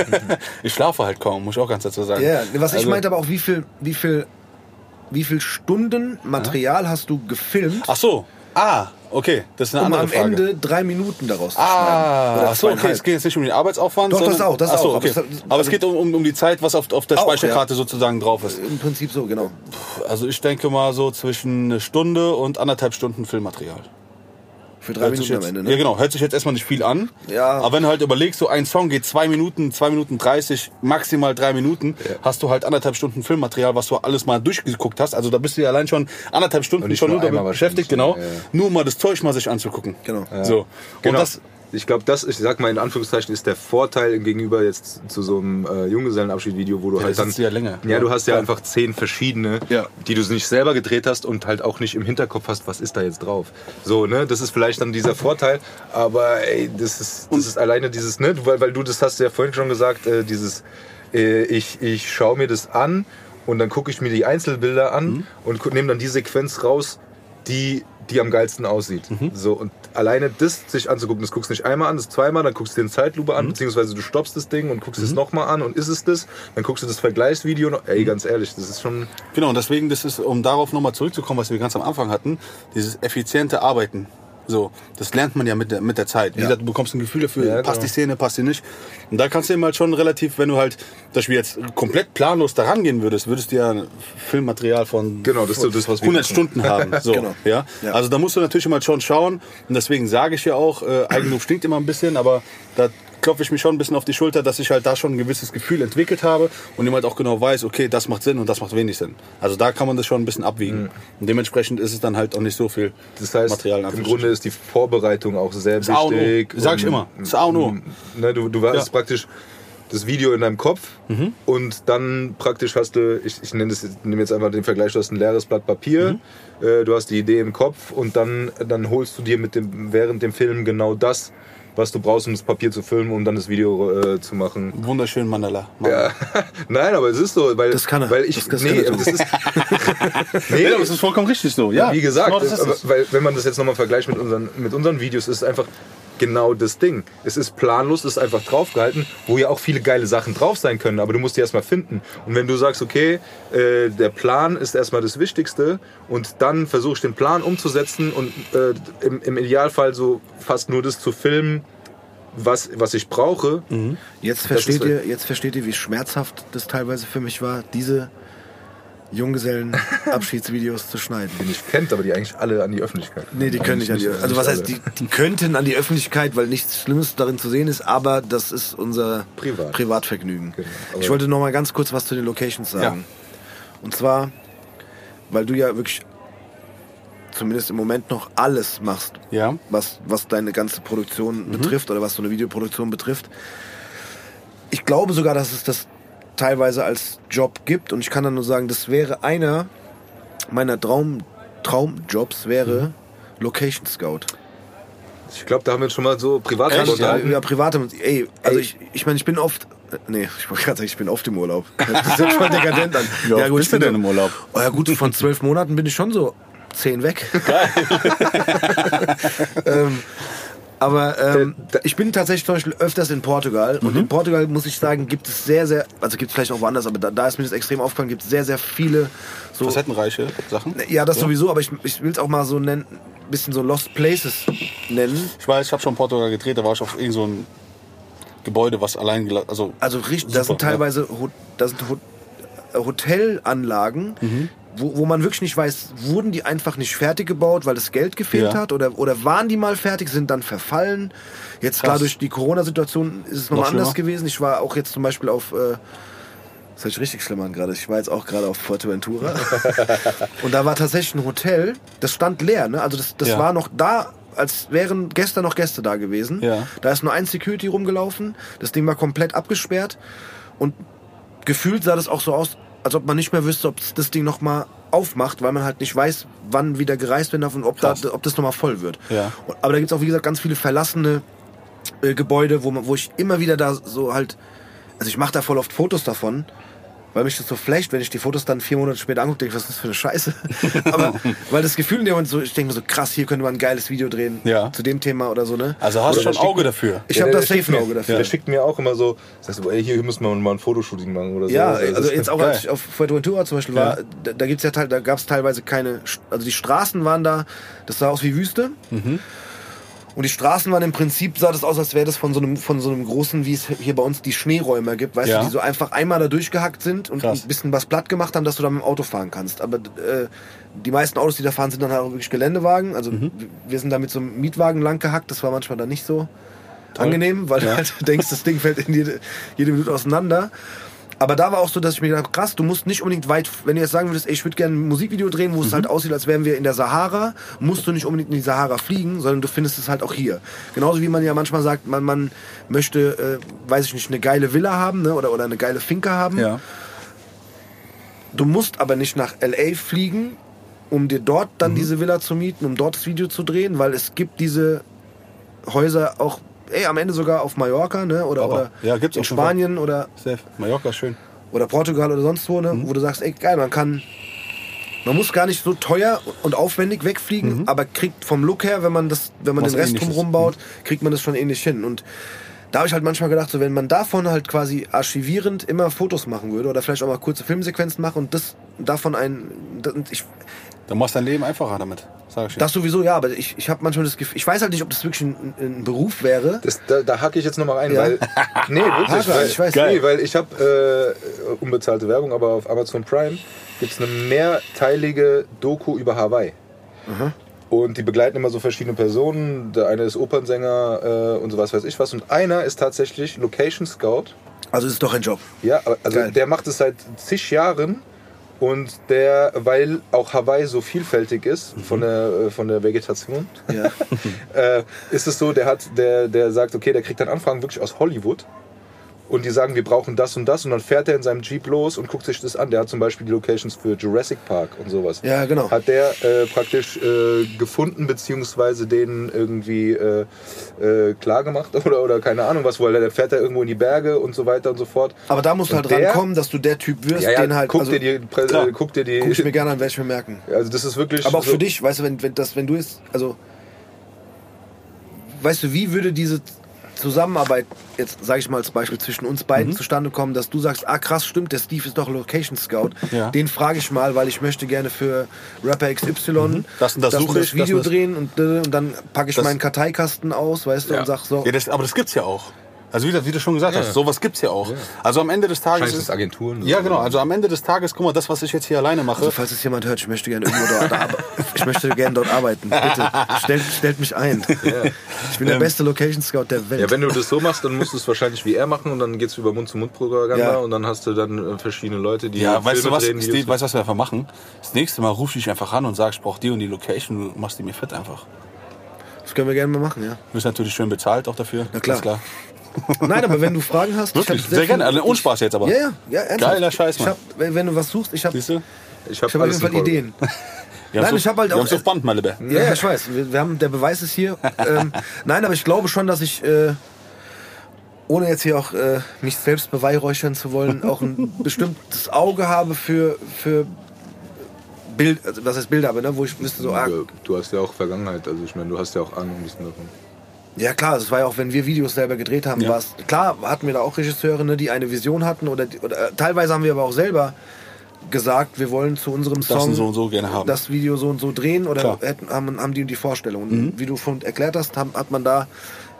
ich schlafe halt kaum, muss ich auch ganz dazu sagen. Ja, was ich Also- meinte aber auch, wie viel, wie viel, wie viel Stunden Material hast du gefilmt, Ach so. Ah, okay. Das ist eine um andere am Frage. Ende drei Minuten daraus zu schneiden? Ah, ach so, okay. Es geht jetzt nicht um den Arbeitsaufwand. Doch, das auch, das ach so, auch. Okay. Aber es geht um, um, die Zeit, was auf, auf der Speicherkarte sozusagen drauf ist. Im Prinzip so, genau. Also ich denke mal so zwischen eine Stunde und anderthalb Stunden Filmmaterial. Für drei Hört Minuten jetzt, am Ende, ne? Ja genau, hört sich jetzt erstmal nicht viel an. Ja. Aber wenn du halt überlegst, so ein Song geht zwei Minuten, zwei Minuten 30, maximal drei Minuten, hast du halt anderthalb Stunden Filmmaterial, was du alles mal durchgeguckt hast. Also da bist du ja allein schon anderthalb Stunden nicht schon nur damit beschäftigt, genau. ja, ja. Nur um mal das Zeug mal sich anzugucken. Genau. So. Und Genau. das, ich glaube, das, ich sag mal in Anführungszeichen, ist der Vorteil gegenüber jetzt zu so einem äh, Junggesellenabschied-Video, wo du Ja, halt da dann. ja länger. Ja. du hast ja, Ja. einfach zehn verschiedene, Ja. die du nicht selber gedreht hast und halt auch nicht im Hinterkopf hast, was ist da jetzt drauf. So, ne, das ist vielleicht dann dieser Vorteil, aber ey, das ist, das ist alleine dieses, ne, weil, weil du das hast ja vorhin schon gesagt, äh, dieses, äh, ich, ich schaue mir das an und dann gucke ich mir die Einzelbilder an Mhm. und nehme dann die Sequenz raus, die, die am geilsten aussieht. Mhm. So, und alleine das sich anzugucken, das guckst du nicht einmal an, das zweimal, dann guckst du dir in Zeitlupe Mhm. an, beziehungsweise du stoppst das Ding und guckst es nochmal an und ist es das, dann guckst du das Vergleichsvideo noch. Mhm. Ey, ganz ehrlich, das ist schon. Genau, und deswegen, das ist, um darauf nochmal zurückzukommen, was wir ganz am Anfang hatten, dieses effiziente Arbeiten. So, das lernt man ja mit der, mit der Zeit. Wie Ja. gesagt, du bekommst ein Gefühl dafür, Ja, passt genau. die Szene, passt die nicht. Und da kannst du eben halt schon relativ, wenn du halt, dass wir jetzt komplett planlos da rangehen würdest, würdest du ja ein Filmmaterial von Genau, das das, was wir 100 machen. Stunden haben. So, Genau. ja? Ja. Also da musst du natürlich mal schon schauen. Und deswegen sage ich ja auch, äh, Eigenlob stinkt immer ein bisschen, aber da klopfe ich mich schon ein bisschen auf die Schulter, dass ich halt da schon ein gewisses Gefühl entwickelt habe und jemand auch genau weiß, okay, das macht Sinn und das macht wenig Sinn. Also da kann man das schon ein bisschen abwiegen. Und dementsprechend ist es dann halt auch nicht so viel Mhm. Das heißt, Material. im. Grunde ist die Vorbereitung auch sehr O. wichtig. Sag ich immer. Das A und O. Ne, du, du hast Ja. praktisch das Video in deinem Kopf Mhm. und dann praktisch hast du, ich, ich nenne das, nehme jetzt einfach den Vergleich, du hast ein leeres Blatt Papier, Mhm. äh, du hast die Idee im Kopf und dann, dann holst du dir mit dem, während dem Film genau das, was du brauchst, um das Papier zu filmen, um dann das Video äh, zu machen. Wunderschön Mandala. Ja. Nein, aber es ist so, weil, Das kann er. weil ich, Das- das nee, kann er das ist, nee, Ja, das ist vollkommen richtig so. Ja, wie gesagt, genau das ist aber, es. weil, wenn man das jetzt nochmal vergleicht mit unseren, mit unseren Videos, ist es einfach genau das Ding. Es ist planlos, es ist einfach draufgehalten, wo ja auch viele geile Sachen drauf sein können, aber du musst die erstmal finden. Und wenn du sagst, okay, äh, der Plan ist erstmal das Wichtigste und dann versuche ich den Plan umzusetzen und äh, im, im Idealfall so fast nur das zu filmen, was, was ich brauche, Jetzt versteht, ihr, jetzt versteht ihr, wie schmerzhaft das teilweise für mich war, diese Junggesellen-Abschiedsvideos zu schneiden. die nicht kennt, aber die eigentlich alle an die Öffentlichkeit. Nee, die können nicht an die Also was heißt, die, die könnten an die Öffentlichkeit, weil nichts Schlimmes darin zu sehen ist, aber das ist unser Privat. Privatvergnügen. Genau. Ich wollte noch mal ganz kurz was zu den Locations sagen. Und zwar, weil du ja wirklich zumindest im Moment noch alles machst, Ja. was, was deine ganze Produktion Mhm. betrifft oder was so eine Videoproduktion betrifft. Ich glaube sogar, dass es das teilweise als Job gibt und ich kann dann nur sagen, das wäre einer meiner Traum, Traumjobs wäre Mhm. Location Scout. Ich glaube, da haben wir schon mal so privat Echt? Ja, ja, private. Ey, also Ey. ich, ich meine, ich bin oft. Nee, ich wollte gerade sagen, ich bin oft im Urlaub. Das ist ja schon dekadent an. Wie oft bist ich du bin denn im Urlaub? Oh ja, gut, von zwölf Monaten bin ich schon so zehn weg. ähm, aber ähm, ich bin tatsächlich zum Beispiel öfters in Portugal. Und in Portugal muss ich sagen, gibt es sehr, sehr, also gibt es vielleicht auch woanders, aber da, da ist mir das extrem aufgefallen, gibt es sehr, sehr viele so. Facettenreiche Sachen. Ja, das sowieso, aber ich, ich will es auch mal so nennen, bisschen so Lost Places nennen. Ich weiß, ich habe schon Portugal gedreht, da war ich auf irgend so ein Gebäude, was allein gela- also Also richtig, das sind ja. teilweise Ho das sind Ho äh, Hotelanlagen, Mhm. Wo, wo man wirklich nicht weiß, wurden die einfach nicht fertig gebaut, weil das Geld gefehlt Ja. hat oder, oder waren die mal fertig, sind dann verfallen. Jetzt klar durch die Corona-Situation ist es Noch nochmal anders schlimmer. gewesen. Ich war auch jetzt zum Beispiel auf, äh, das hört sich richtig schlimm an gerade, ich war jetzt auch gerade auf Fuerteventura und da war tatsächlich ein Hotel, das stand leer, ne? also das, das Ja. war noch da, als wären gestern noch Gäste da gewesen. Ja. Da ist nur ein Security rumgelaufen, das Ding war komplett abgesperrt und gefühlt sah das auch so aus, als ob man nicht mehr wüsste, ob das Ding noch mal aufmacht, weil man halt nicht weiß, wann wieder gereist werden darf und ob, da, ob das noch mal voll wird. Ja. Aber da gibt's auch, wie gesagt, ganz viele verlassene äh, Gebäude, wo, man, wo ich immer wieder da so halt, also ich mache da voll oft Fotos davon, weil mich das so flasht, wenn ich die Fotos dann vier Monate später angucke, denke ich, was ist das für eine Scheiße? aber weil das Gefühl in dem Moment so, ich denke mir so, krass, hier könnte man ein geiles Video drehen Ja. zu dem Thema oder so, ne? Also hast du Oder schon Auge dafür. Ich habe der das safe ein Auge dafür. Der schickt mir auch immer so, sagst du, ey, hier müssen wir mal ein Fotoshooting machen oder so. Ja, also ist- jetzt auch geil. als ich auf Fuerteventura zum Beispiel war, da, da gibt's ja da gab's teilweise keine, also die Straßen waren da, das sah aus wie Wüste. Mhm. Und die Straßen waren im Prinzip, sah das aus, als wäre das von so einem, von so einem großen, wie es hier bei uns die Schneeräumer gibt, weißt Ja. du, die so einfach einmal da durchgehackt sind und Krass. ein bisschen was platt gemacht haben, dass du da mit dem Auto fahren kannst. Aber äh, die meisten Autos, die da fahren, sind dann halt auch wirklich Geländewagen. Also Mhm. wir sind da mit so einem Mietwagen lang gehackt, das war manchmal dann nicht so angenehm, weil du halt denkst, das Ding fällt in jede, jede Minute auseinander. Aber da war auch so, dass ich mir gedacht habe, krass, du musst nicht unbedingt weit, wenn du jetzt sagen würdest, ey, ich würde gerne ein Musikvideo drehen, wo es halt aussieht, als wären wir in der Sahara, musst du nicht unbedingt in die Sahara fliegen, sondern du findest es halt auch hier. Genauso wie man ja manchmal sagt, man, man möchte, äh, weiß ich nicht, eine geile Villa haben ne, oder, oder eine geile Finca haben. Ja. Du musst aber nicht nach LA fliegen, um dir dort dann diese Villa zu mieten, um dort das Video zu drehen, weil es gibt diese Häuser auch, ey, am Ende sogar auf Mallorca, ne? Oder, Aber, oder ja, gibt's in. Spanien oder, Safe. Mallorca schön. oder Portugal oder sonst wo, ne? Wo du sagst, ey, geil, man kann. Man muss gar nicht so teuer und aufwendig wegfliegen, aber kriegt vom Look her, wenn man das, wenn man Was den Rest drumherum baut, kriegt man das schon ähnlich hin. Und da habe ich halt manchmal gedacht, so wenn man davon halt quasi archivierend immer Fotos machen würde oder vielleicht auch mal kurze Filmsequenzen machen und das davon ein, ich, Dann machst du dein Leben einfacher damit. Sag ich dir. das sowieso ja, aber ich, ich habe manchmal das Gefühl, ich weiß halt nicht, ob das wirklich ein, ein Beruf wäre. Das, da, da hacke ich jetzt nochmal ein, Ja. weil. Nee, wirklich. Ein, weil, ich weiß. Nee, weil ich habe äh, unbezahlte Werbung, aber auf Amazon Prime gibt es eine mehrteilige Doku über Hawaii. Und die begleiten immer so verschiedene Personen. Der eine ist Opernsänger äh, und sowas weiß ich was. Und einer ist tatsächlich Location Scout. Also es ist doch ein Job. Ja, aber- also Geil. der macht es seit zig Jahren. Und der, weil auch Hawaii so vielfältig ist von der, äh, von der Vegetation, Ja. äh, ist es so, der hat, der, der sagt, okay, der kriegt dann Anfragen wirklich aus Hollywood. Und die sagen, wir brauchen das und das. Und dann fährt er in seinem Jeep los und guckt sich das an. Der hat zum Beispiel die Locations für Jurassic Park und sowas. Ja, genau. Hat der äh, praktisch äh, gefunden, beziehungsweise denen irgendwie äh, äh, klar gemacht oder, oder keine Ahnung was, weil der fährt da irgendwo in die Berge und so weiter und so fort. Aber da musst du halt der- rankommen, dass du der Typ wirst, Ja, ja, den halt. guck, also, dir die, Prä- klar. guck dir die. guck ich mir gerne an, werde ich mir merken. Also das ist wirklich. Aber auch so- für dich, weißt du, wenn, wenn, das, wenn du jetzt, also, weißt du, wie würde diese Zusammenarbeit, jetzt sage ich mal als Beispiel, zwischen uns Mhm. beiden zustande kommen, dass du sagst, ah krass, stimmt, der Steve ist doch Location Scout. Ja. Den frage ich mal, weil ich möchte gerne für Rapper XY Mhm. Das und das suche ich, Video das und das- drehen und, und dann packe ich Das- meinen Karteikasten aus, weißt du, Ja. und sag so, Ja, das, aber das gibt's ja auch. Also wie, du- wie du schon gesagt hast, sowas gibt's ja auch. Also am Ende des Tages ist es Agenturen. Ja, genau. Also am Ende des Tages, guck mal, das, was ich jetzt hier alleine mache, Also falls es jemand hört, ich möchte gerne irgendwo dort arbeiten. Ich möchte gerne dort arbeiten. Bitte, stellt, stellt mich ein. Ich bin der Ähm, beste Location Scout der Welt. Ja, wenn du das so machst, dann musst du es wahrscheinlich wie er machen und dann geht's über Mund-zu-Mund-Propaganda Ja. und dann hast du dann äh, verschiedene Leute, die Ja, weißt du was, drehen, Steve, weißt du, was wir einfach machen? Das nächste Mal rufe ich dich einfach an und sag, ich brauche die und die Location, du machst die mir fit einfach. Das können wir gerne mal machen, ja. Du bist natürlich schön bezahlt auch dafür. Na klar. Nein, aber wenn du Fragen hast, Wirklich, hab sehr gerne. Also ohne Spaß jetzt aber. Ja, ja, ja, ernsthaft. Geiler Scheiß, Ich Mann. hab, wenn du was suchst, ich habe Siehst du? Ich habe ich hab auf jeden Fall Ideen. Wir Nein, haben's ich hab halt wir auch- haben's auf Band, mein Lieber. Ja, ja, ich weiß. Wir, wir haben, der Beweis ist hier. ähm, nein, aber ich glaube schon, dass ich, äh, ohne jetzt hier auch äh, mich selbst beweihräuchern zu wollen, auch ein bestimmtes Auge habe für, für Bild, also was heißt Bilder, aber ne, wo ich wüsste so, ah, Ja, Du hast ja auch Vergangenheit, also ich meine, du hast ja auch Ahnung ein bisschen davon. Ja klar, das war ja auch, wenn wir Videos selber gedreht haben, Ja. war es klar, hatten wir da auch Regisseure, ne, die eine Vision hatten oder, die- oder äh, teilweise haben wir aber auch selber gesagt, wir wollen zu unserem Song so und so gerne haben. das Video so und so drehen oder. Mhm. hätten, haben, haben die und die Vorstellung. Und wie du schon erklärt hast, haben, hat man da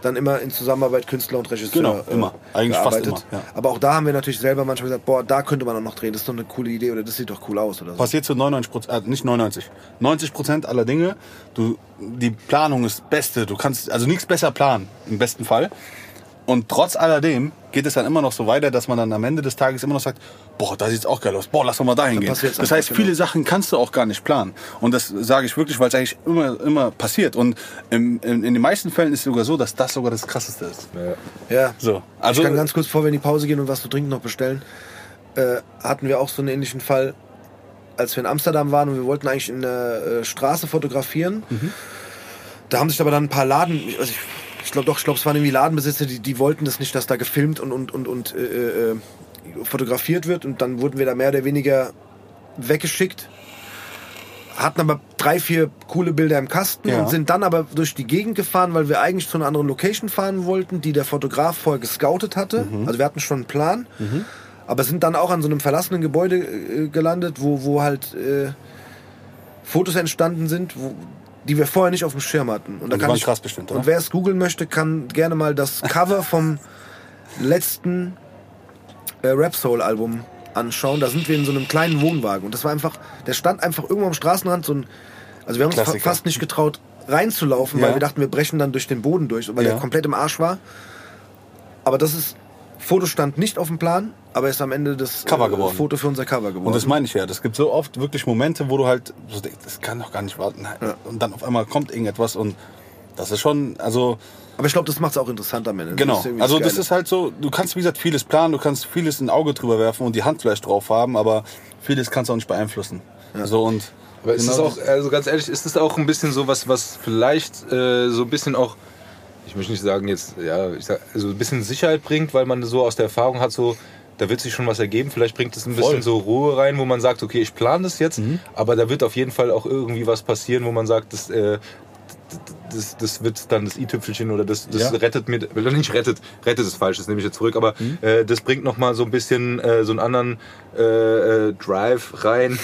dann immer in Zusammenarbeit Künstler und Regisseur Genau, immer. Eigentlich fast gearbeitet. immer, ja. Aber auch da haben wir natürlich selber manchmal gesagt, boah, da könnte man auch noch drehen, das ist doch eine coole Idee oder das sieht doch cool aus oder so. Passiert zu 99 Prozent, äh, nicht 99, 90 Prozent aller Dinge. Du, die Planung ist das Beste. Du kannst also nichts besser planen, im besten Fall. Und trotz alledem geht es dann immer noch so weiter, dass man dann am Ende des Tages immer noch sagt, boah, da sieht's auch geil aus, boah, lass doch mal dahin gehen. Das heißt, viele. Sachen kannst du auch gar nicht planen. Und das sage ich wirklich, weil es eigentlich immer, immer passiert. Und im, in, in den meisten Fällen ist es sogar so, dass das sogar das Krasseste ist. Ja. Ja. So, also ich kann ganz kurz vor, wir in die Pause gehen und was zu trinken noch bestellen. Äh, hatten wir auch so einen ähnlichen Fall, als wir in Amsterdam waren und wir wollten eigentlich in der äh, Straße fotografieren. Da haben sich aber dann ein paar Laden, also ich, ich glaube doch, ich glaube es waren irgendwie Ladenbesitzer, die, die wollten das nicht, dass da gefilmt und, und, und, und äh, äh, fotografiert wird und dann wurden wir da mehr oder weniger weggeschickt. Hatten aber drei, vier coole Bilder im Kasten Ja. und sind dann aber durch die Gegend gefahren, weil wir eigentlich zu einer anderen Location fahren wollten, die der Fotograf vorher gescoutet hatte. Also wir hatten schon einen Plan. Aber sind dann auch an so einem verlassenen Gebäude äh, gelandet, wo, wo halt äh, Fotos entstanden sind, wo, die wir vorher nicht auf dem Schirm hatten. Und, da kann ich, krass bestimmt, oder? Und wer es googeln möchte, kann gerne mal das Cover vom letzten äh, Rap Soul Album anschauen. Da sind wir in so einem kleinen Wohnwagen und das war einfach, der stand einfach irgendwo am Straßenrand so ein, also wir haben uns Klassiker. fast nicht getraut reinzulaufen, Ja. weil wir dachten, wir brechen dann durch den Boden durch, weil Ja. der komplett im Arsch war. Aber das ist, Foto stand nicht auf dem Plan, aber ist am Ende das Cover äh, geworden. Foto für unser Cover geworden. Und das meine ich ja. Das gibt so oft wirklich Momente, wo du halt so denkst, das kann doch gar nicht warten. Und dann auf einmal kommt irgendetwas und das ist schon, also aber ich glaube, das macht es auch interessant am Ende. genau. ist irgendwie also das Geile. ist halt so, du kannst wie gesagt vieles planen, du kannst vieles ein Auge drüber werfen und die Hand vielleicht drauf haben, aber vieles kannst du auch nicht beeinflussen. So und Aber ist genau es auch, also ganz ehrlich, ist es auch ein bisschen so was, was vielleicht äh, so ein bisschen auch, ich möchte nicht sagen jetzt, ja, ich sag, also ein bisschen Sicherheit bringt, weil man so aus der Erfahrung hat, so, da wird sich schon was ergeben. Vielleicht bringt es ein bisschen Voll. Mhm. so Ruhe rein, wo man sagt, okay, ich plane das jetzt, aber da wird auf jeden Fall auch irgendwie was passieren, wo man sagt, das, äh, das, das wird dann das i-Tüpfelchen oder das, das Ja. rettet mir, oder nicht rettet, rettet ist falsch, das nehme ich jetzt zurück, aber Mhm. äh, das bringt nochmal so ein bisschen äh, so einen anderen äh, äh, Drive rein,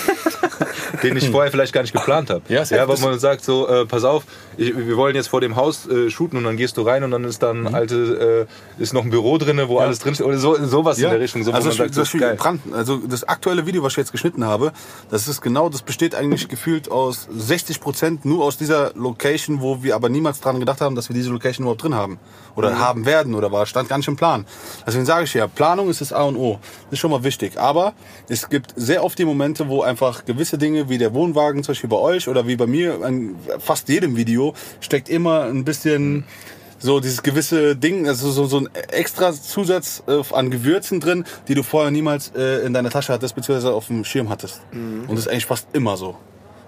den ich vorher vielleicht gar nicht geplant habe. Ja, ja, weil man sagt so, äh, pass auf, ich, wir wollen jetzt vor dem Haus äh, shooten und dann gehst du rein und dann ist dann alte, äh, ist noch ein Büro drinne, wo alles drin steht oder so, sowas in der Richtung, so, also man das, sagt, das das. Brand, also das aktuelle Video, was ich jetzt geschnitten habe, das ist genau, das besteht eigentlich gefühlt aus 60 Prozent nur aus dieser Location, wo wir aber niemals dran gedacht haben, dass wir diese Location überhaupt drin haben oder Mhm. haben werden oder war stand gar nicht im Plan. Deswegen sage ich ja, Planung ist das A und O. Das ist schon mal wichtig. Aber es gibt sehr oft die Momente, wo einfach gewisse Dinge wie der Wohnwagen, zum Beispiel bei euch oder wie bei mir, in fast jedem Video steckt immer ein bisschen so dieses gewisse Ding, also so, so ein extra Zusatz äh, an Gewürzen drin, die du vorher niemals äh, in deiner Tasche hattest, beziehungsweise auf dem Schirm hattest. Und das ist eigentlich fast immer so.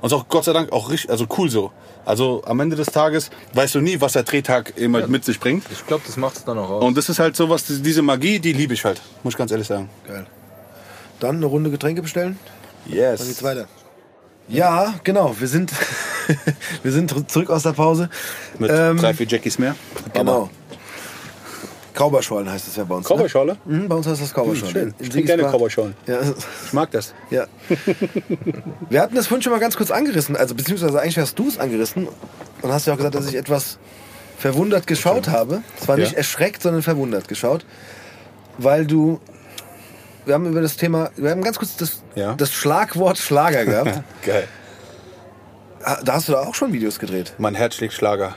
Und auch Gott sei Dank auch richtig, also cool so. Also am Ende des Tages weißt du nie, was der Drehtag immer mit sich bringt. Ich glaube, das macht es dann auch aus. Und das ist halt sowas, diese Magie, die liebe ich halt, muss ich ganz ehrlich sagen. Geil. Dann eine Runde Getränke bestellen. Dann geht's Yes. weiter. Ja, genau. Wir sind, wir sind zurück aus der Pause. Mit Ähm, drei, vier Jackies mehr. Genau. Kauberschorlen heißt es ja bei uns. Cowboyschorle? Ne? Mhm, bei uns heißt das Kauberschorlen. schön. In- in Ich trinke gerne Cowboyschorlen. Ja, Ich mag das. ja. Wir hatten das vorhin schon mal ganz kurz angerissen, also beziehungsweise eigentlich hast du es angerissen und hast ja auch gesagt, dass ich etwas verwundert geschaut habe. Zwar nicht Ja. erschreckt, sondern verwundert geschaut, weil du wir haben über das Thema, wir haben ganz kurz das, Ja. das Schlagwort Schlager gehabt. Geil. Da hast du da auch schon Videos gedreht. Mein Herz schlägt Schlager.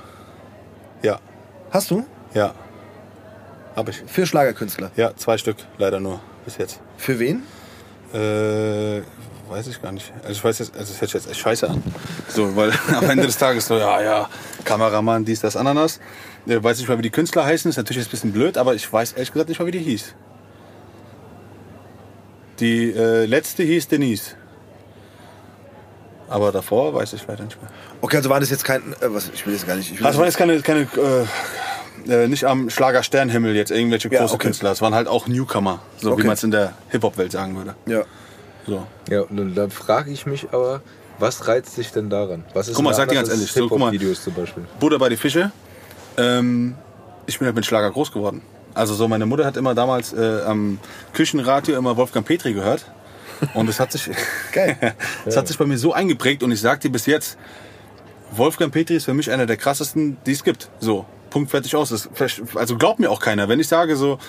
Ja, Hast du? ja. Hab ich. Für Schlagerkünstler. Ja, zwei Stück leider nur bis jetzt. Für wen? Äh, weiß ich gar nicht. Also ich weiß jetzt, also es hört sich jetzt echt scheiße an. So, weil am Ende des Tages so, ja, ja, Kameramann, dies, das, Ananas. Äh, weiß nicht mal, wie die Künstler heißen, ist natürlich jetzt ein bisschen blöd, aber ich weiß ehrlich gesagt nicht mal, wie die hieß. Die äh, letzte hieß Denise. Aber davor weiß ich leider nicht mehr. Okay, also war das jetzt kein, äh, was, ich will jetzt gar nicht, ich Das waren jetzt keine, keine äh, äh, nicht am Schlager Sternhimmel jetzt irgendwelche Ja, große okay. Künstler. Es waren halt auch Newcomer, so Okay. wie man es in der Hip-Hop-Welt sagen würde. ja. So. Ja, und dann frage ich mich aber, Was reizt dich denn daran? Was ist Guck mal, sag dir ganz ehrlich, so, guck mal. Hip-Hop-Videos zum Beispiel. Buddha bei die Fische. Ähm, ich bin halt mit Schlager groß geworden. Also so, meine Mutter hat immer damals äh, am Küchenradio immer Wolfgang Petri gehört. Und es hat sich, Geil. es hat sich bei mir so eingeprägt und ich sag dir bis jetzt, Wolfgang Petri ist für mich einer der krassesten, die es gibt. So, Punkt, fertig aus. Das, also glaubt mir auch keiner. Wenn ich sage so,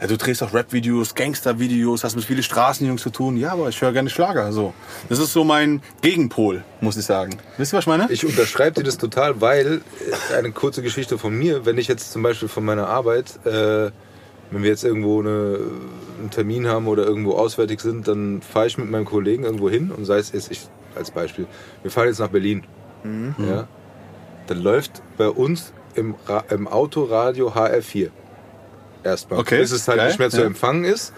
ja, du drehst auch Rap-Videos, Gangster-Videos, hast mit vielen Straßenjungs zu tun. Ja, aber ich höre gerne Schlager. So. Das ist so mein Gegenpol, muss ich sagen. Wisst ihr, was ich meine? Ich unterschreibe dir das total, weil äh, eine kurze Geschichte von mir, wenn ich jetzt zum Beispiel von meiner Arbeit, äh, wenn wir jetzt irgendwo eine, einen Termin haben oder irgendwo auswärtig sind, dann fahre ich mit meinem Kollegen irgendwo hin und sei es jetzt ich als Beispiel, wir fahren jetzt nach Berlin. Ja, dann läuft bei uns im, Ra im Autoradio HR4. Erstmal. Okay, Bis es halt geil, nicht mehr zu ja. empfangen ist.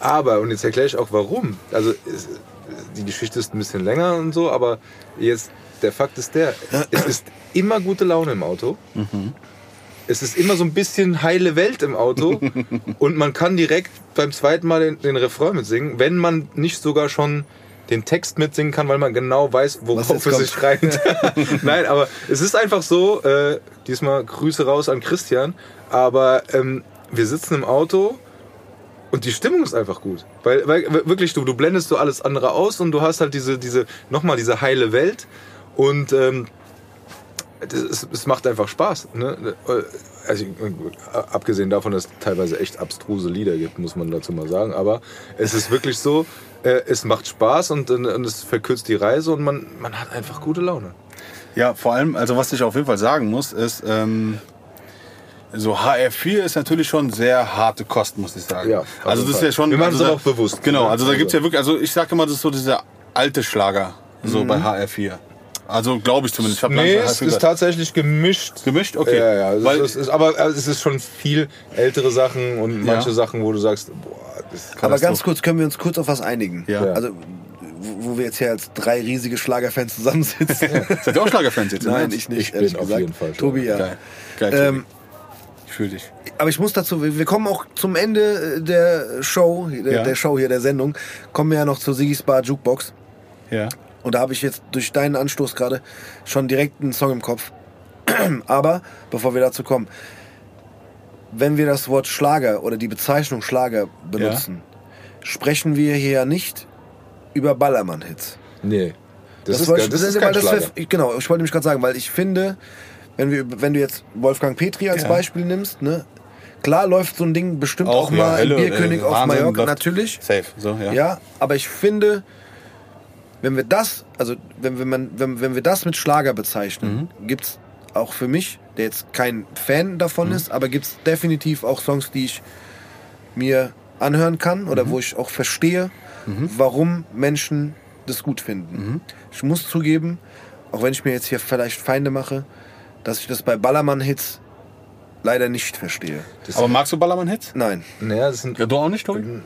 Aber, und jetzt erkläre ich auch warum. Also, die Geschichte ist ein bisschen länger und so, aber jetzt, der Fakt ist der, es ist immer gute Laune im Auto. Es ist immer so ein bisschen heile Welt im Auto. und man kann direkt beim zweiten Mal den, den Refrain mitsingen, wenn man nicht sogar schon den Text mitsingen kann, weil man genau weiß, worauf es sich reimt. Nein, aber es ist einfach so, äh, diesmal Grüße raus an Christian, aber ähm, wir sitzen im Auto und die Stimmung ist einfach gut. Weil, weil wirklich, du, du blendest so alles andere aus und du hast halt diese, diese nochmal diese heile Welt und ähm, es, es macht einfach Spaß. Ne? Also, abgesehen davon, dass es teilweise echt abstruse Lieder gibt, muss man dazu mal sagen. Aber es ist wirklich so, äh, es macht Spaß und, und es verkürzt die Reise und man, man hat einfach gute Laune. Ja, vor allem, also was ich auf jeden Fall sagen muss, ist, ähm, so HR4 ist natürlich schon sehr harte Kost, muss ich sagen. Ja, also das ist ja schon. Wir machen also es auch bewusst, Genau, ne? also da Also- gibt's ja wirklich, also ich sage immer, das ist so dieser alte Schlager, so bei HR4. Also glaube ich zumindest. Ich Nee, es HR4 ist tatsächlich gemischt. Gemischt? Okay. Ja, ja. Es Weil- ist, es aber es ist schon viel ältere Sachen und manche Ja. Sachen, wo du sagst, boah, Aber ganz kurz, können wir uns kurz auf was einigen? Ja. Also, wo wir jetzt hier als drei riesige Schlagerfans zusammensitzen. Seid ihr auch Schlagerfans jetzt? Nein, ich nicht, Ich bin ehrlich auf gesagt. jeden Fall Tobi, ja. Geil. Geil, Ähm, Tobi. Ich fühle dich. aber ich muss dazu, wir wir kommen auch zum Ende der Show, der, Ja. der Show hier, der Sendung, kommen wir ja noch zur Sigis Bar Jukebox. Ja. Und da habe ich jetzt durch deinen Anstoß gerade schon direkt einen Song im Kopf. Aber bevor wir dazu kommen, wenn wir das Wort Schlager oder die Bezeichnung Schlager benutzen, sprechen wir hier ja nicht über Ballermann-Hits. Nee. Das, ist, wollte gar- das ist kein das Schlager. wär- genau, ich wollte nämlich gerade sagen, weil ich finde, wenn, wir, wenn du jetzt Wolfgang Petri als Ja. Beispiel nimmst, ne, klar läuft so ein Ding bestimmt Auch, auch, ja, mal Hölle, Bierkönig äh, auf Wahnsinn, Mallorca, läuft- natürlich. Safe. So, ja. Ja, aber ich finde, wenn wir das, also wenn, wenn, man, wenn, wenn wir das mit Schlager bezeichnen, gibt's auch für mich, der jetzt kein Fan davon ist, aber gibt's definitiv auch Songs, die ich mir anhören kann oder wo ich auch verstehe, warum Menschen das gut finden. Ich muss zugeben, auch wenn ich mir jetzt hier vielleicht Feinde mache, dass ich das bei Ballermann-Hits leider nicht verstehe. Aber magst du Ballermann-Hits? Nein. Naja, das sind, Ja, du auch nicht, Tobi?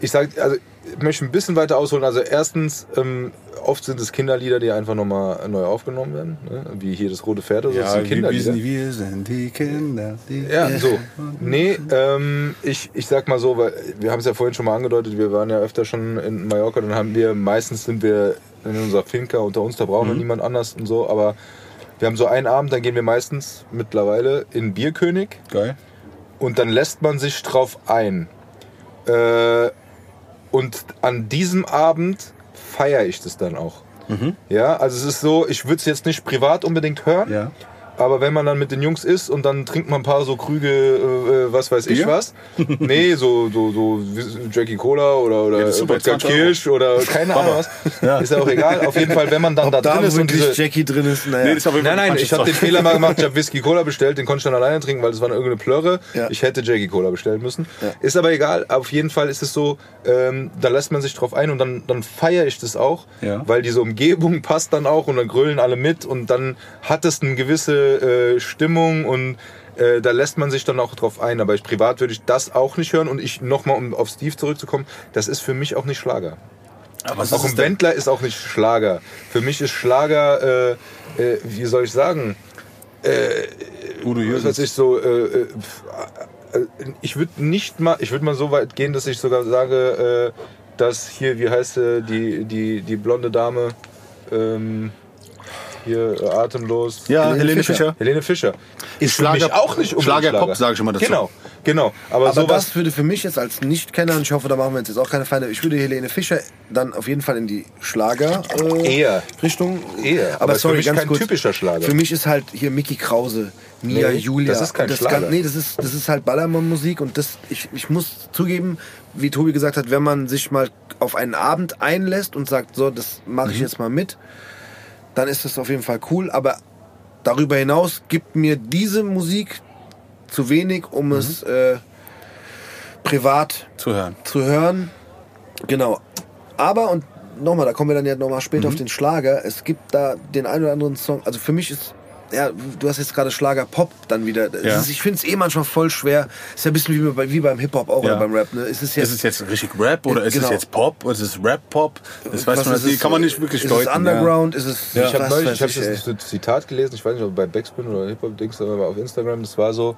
Ich sag, also ich möchte ein bisschen weiter ausholen. Also erstens, ähm, oft sind es Kinderlieder, die einfach nochmal neu aufgenommen werden. Ne? Wie hier das Rote Pferd oder so. das sind wir, Kinderlieder. sind, wir sind die Kinder. Die Ja, so. Nee, ähm, ich, ich sag mal so, weil wir haben es ja vorhin schon mal angedeutet, wir waren ja öfter schon in Mallorca, dann haben wir, meistens sind wir in unserer Finca unter uns, da brauchen wir niemand anders und so, aber wir haben so einen Abend, dann gehen wir meistens mittlerweile in Bierkönig Geil. und dann lässt man sich drauf ein. Äh, und an diesem Abend feiere ich das dann auch. Ja, also es ist so, ich würde es jetzt nicht privat unbedingt hören, Ja. Aber wenn man dann mit den Jungs ist und dann trinkt man ein paar so Krüge, äh, was weiß ich was. nee, so, so, so Jackie Cola oder, oder Ja, Wodka 20 Euro. Kirsch oder keine Ahnung was. Ja. Ist ja auch egal. Auf jeden Fall, wenn man dann da Da drin ist und wirklich diese, Jackie drin ist, naja. Nee, Nein, nein, ich habe den Fehler mal gemacht. Ich habe Whisky Cola bestellt, den konnte ich dann alleine trinken, weil das war eine irgendeine Plörre. Ja. Ich hätte Jackie Cola bestellen müssen. Ja. Ist aber egal. Auf jeden Fall ist es so, ähm, da lässt man sich drauf ein und dann, dann feiere ich das auch, Ja. weil diese Umgebung passt dann auch und dann grölen alle mit und dann hat es eine gewisse äh, Stimmung und äh, da lässt man sich dann auch drauf ein. Aber ich privat würde ich das auch nicht hören und ich nochmal, um auf Steve zurückzukommen, das ist für mich auch nicht Schlager. Aber was Auch ein? Wendler ist auch nicht Schlager. Für mich ist Schlager, äh, äh, wie soll ich sagen, Udo was ich so, äh, äh, äh, ich würde nicht mal, ich würde mal so weit gehen, dass ich sogar sage, äh, dass hier, wie heißt die, die, die blonde Dame, ähm, hier äh, atemlos. Ja, Helene Helene, Fischer. Fischer. Helene Fischer. Ist Schlager- auch nicht unbedingt Schlager-Pop, sage ich immer dazu. Genau, genau. Aber, Aber das würde für mich jetzt als Nicht-Kenner, und ich hoffe, da machen wir uns jetzt auch keine Feinde, ich würde Helene Fischer dann auf jeden Fall in die Schlager äh, Eher. Richtung. Eher. Aber, Aber ist für sorry, mich ganz kein kurz. typischer Schlager. Für mich ist halt hier Mickey Krause, Mia, Nee, Julia. das ist kein das Schlager. Gan- nee, das ist, das ist halt Ballermann-Musik und das, ich, ich muss zugeben, wie Tobi gesagt hat, wenn man sich mal auf einen Abend einlässt und sagt, so, das mache Mhm. ich jetzt mal mit, dann ist das auf jeden Fall cool. Aber darüber hinaus gibt mir diese Musik zu wenig, um Mhm. es äh, privat Zu hören. zu hören. Genau. Aber, und nochmal, da kommen wir dann ja nochmal später Mhm. auf den Schlager. Es gibt da den einen oder anderen Song. Also für mich ist, ja, du hast jetzt gerade Schlager Pop dann wieder. Es Ja. Ist, ich finde es eh manchmal voll schwer. Ist ja ein bisschen wie, bei, wie beim Hip-Hop auch Ja. oder beim Rap. Ne? Es ist jetzt, Ist es jetzt richtig Rap oder ist Genau. es jetzt Pop oder ist es Rap-Pop? Das weiß man ist es? kann man nicht wirklich ist deuten. Es Underground? Ist es. Ich habe neulich, ich das ein Zitat gelesen, ich weiß nicht, ob bei Backspin oder Hip-Hop-Dings, aber auf Instagram, das war so,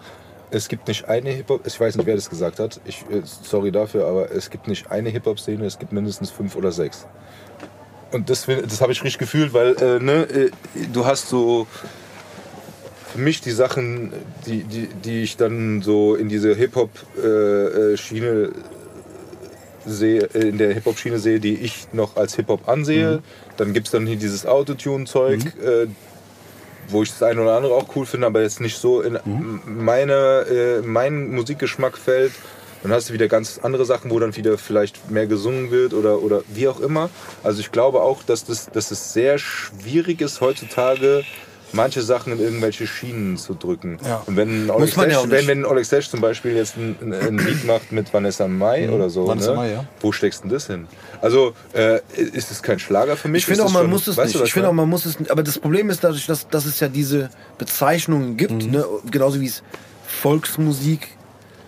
es gibt nicht eine Hip-Hop, ich weiß nicht, wer das gesagt hat, ich, äh, sorry dafür, aber es gibt nicht eine Hip-Hop-Szene, es gibt mindestens fünf oder sechs. Und das, das habe ich richtig gefühlt, weil äh, ne, äh, du hast so für mich die Sachen, die, die, die ich dann so in diese Hip-Hop-Schiene sehe, äh, in der Hip-Hop-Schiene sehe, die ich noch als Hip-Hop ansehe. Dann gibt es dann hier dieses Autotune-Zeug, äh, wo ich das eine oder andere auch cool finde, aber jetzt nicht so in m- meine, äh, mein Musikgeschmack fällt. Dann hast du wieder ganz andere Sachen, wo dann wieder vielleicht mehr gesungen wird oder, oder wie auch immer. Also ich glaube auch, dass, das, dass es sehr schwierig ist heutzutage, manche Sachen in irgendwelche Schienen zu drücken. Ja. Und wenn Oleg, man ja Sesh, auch wenn, wenn Oleg Sesh zum Beispiel jetzt ein, ein, ein Lied macht mit Vanessa Mai oder so, Vanessa ne? Mai, ja. wo steckst du denn das hin? Also ist es kein Schlager für mich? Ich finde auch, man schon- muss es nicht. Ich finde auch, man muss es nicht. Aber das Problem ist dadurch, dass, dass es ja diese Bezeichnungen gibt, Mhm. ne? genauso wie es Volksmusik.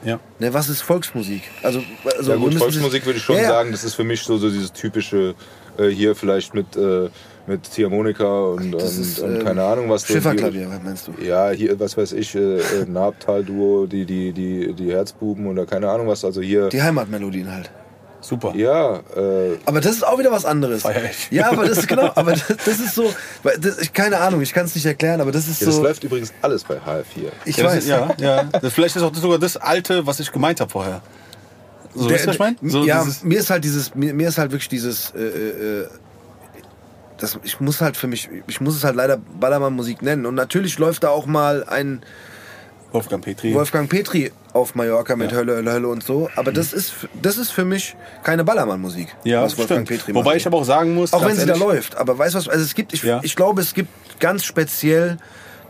Ja. Ne, was ist Volksmusik? Also, also Ja gut, Volksmusik würde ich schon Ja, ja. sagen, das ist für mich so, so dieses typische äh, hier vielleicht mit, äh, mit Ziehharmonika und, und, Das ist, und ähm, keine Ahnung was. Schifferklavier, was meinst du? Ja, hier, was weiß ich, äh, äh, Nabtal-Duo, die, die, die, die Herzbuben oder keine Ahnung was. Also hier, Die Heimatmelodien halt. Super. ja, äh, Aber das ist auch wieder was anderes. Feier ich. Ja, aber das ist genau, aber das, das ist so, weil das, ich, keine Ahnung, ich kann es nicht erklären, aber das ist ja, das so. läuft übrigens alles bei HF4. Ich Ja, das weiß. ist, ja, ja. Das, vielleicht ist auch sogar das Alte, was ich gemeint habe vorher. So, Der- weißt du, was ich meine? So, ja, mir ist halt dieses, mir, mir ist halt wirklich dieses, äh, äh, das, ich muss halt für mich, ich muss es halt leider Ballermann-Musik nennen. Und natürlich läuft da auch mal ein Wolfgang Petri. Wolfgang Petri auf Mallorca mit Ja. Hölle, Hölle, Hölle und so. Aber das ist, das ist für mich keine Ballermann-Musik, ja, was Wolfgang stimmt. Petri Wobei ich aber auch sagen muss, Auch wenn sie da läuft. Aber weißt du was? Also es gibt, ich, Ja. ich glaube, es gibt ganz speziell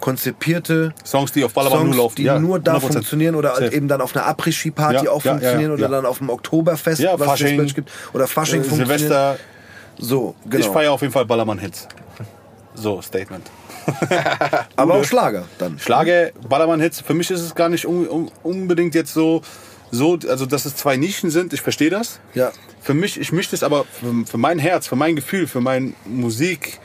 konzipierte Songs, die auf Ballermann Songs, nur laufen. die ja, nur da 100%. funktionieren oder Safe. eben dann auf einer Après-Ski-Party Ja, auch ja, funktionieren oder dann auf dem Oktoberfest, Ja, was es gibt. Oder Fasching Äh, funktioniert. Silvester, So, ich genau. feiere auf jeden Fall Ballermann-Hits. So, Statement. Aber auch Schlager dann. Schlager, Ballermann-Hits, für mich ist es gar nicht un, un, unbedingt jetzt so, so, also dass es zwei Nischen sind, ich verstehe das. Ja. Für mich, ich möchte es aber für, für mein Herz, für mein Gefühl, für mein Musikgefühl,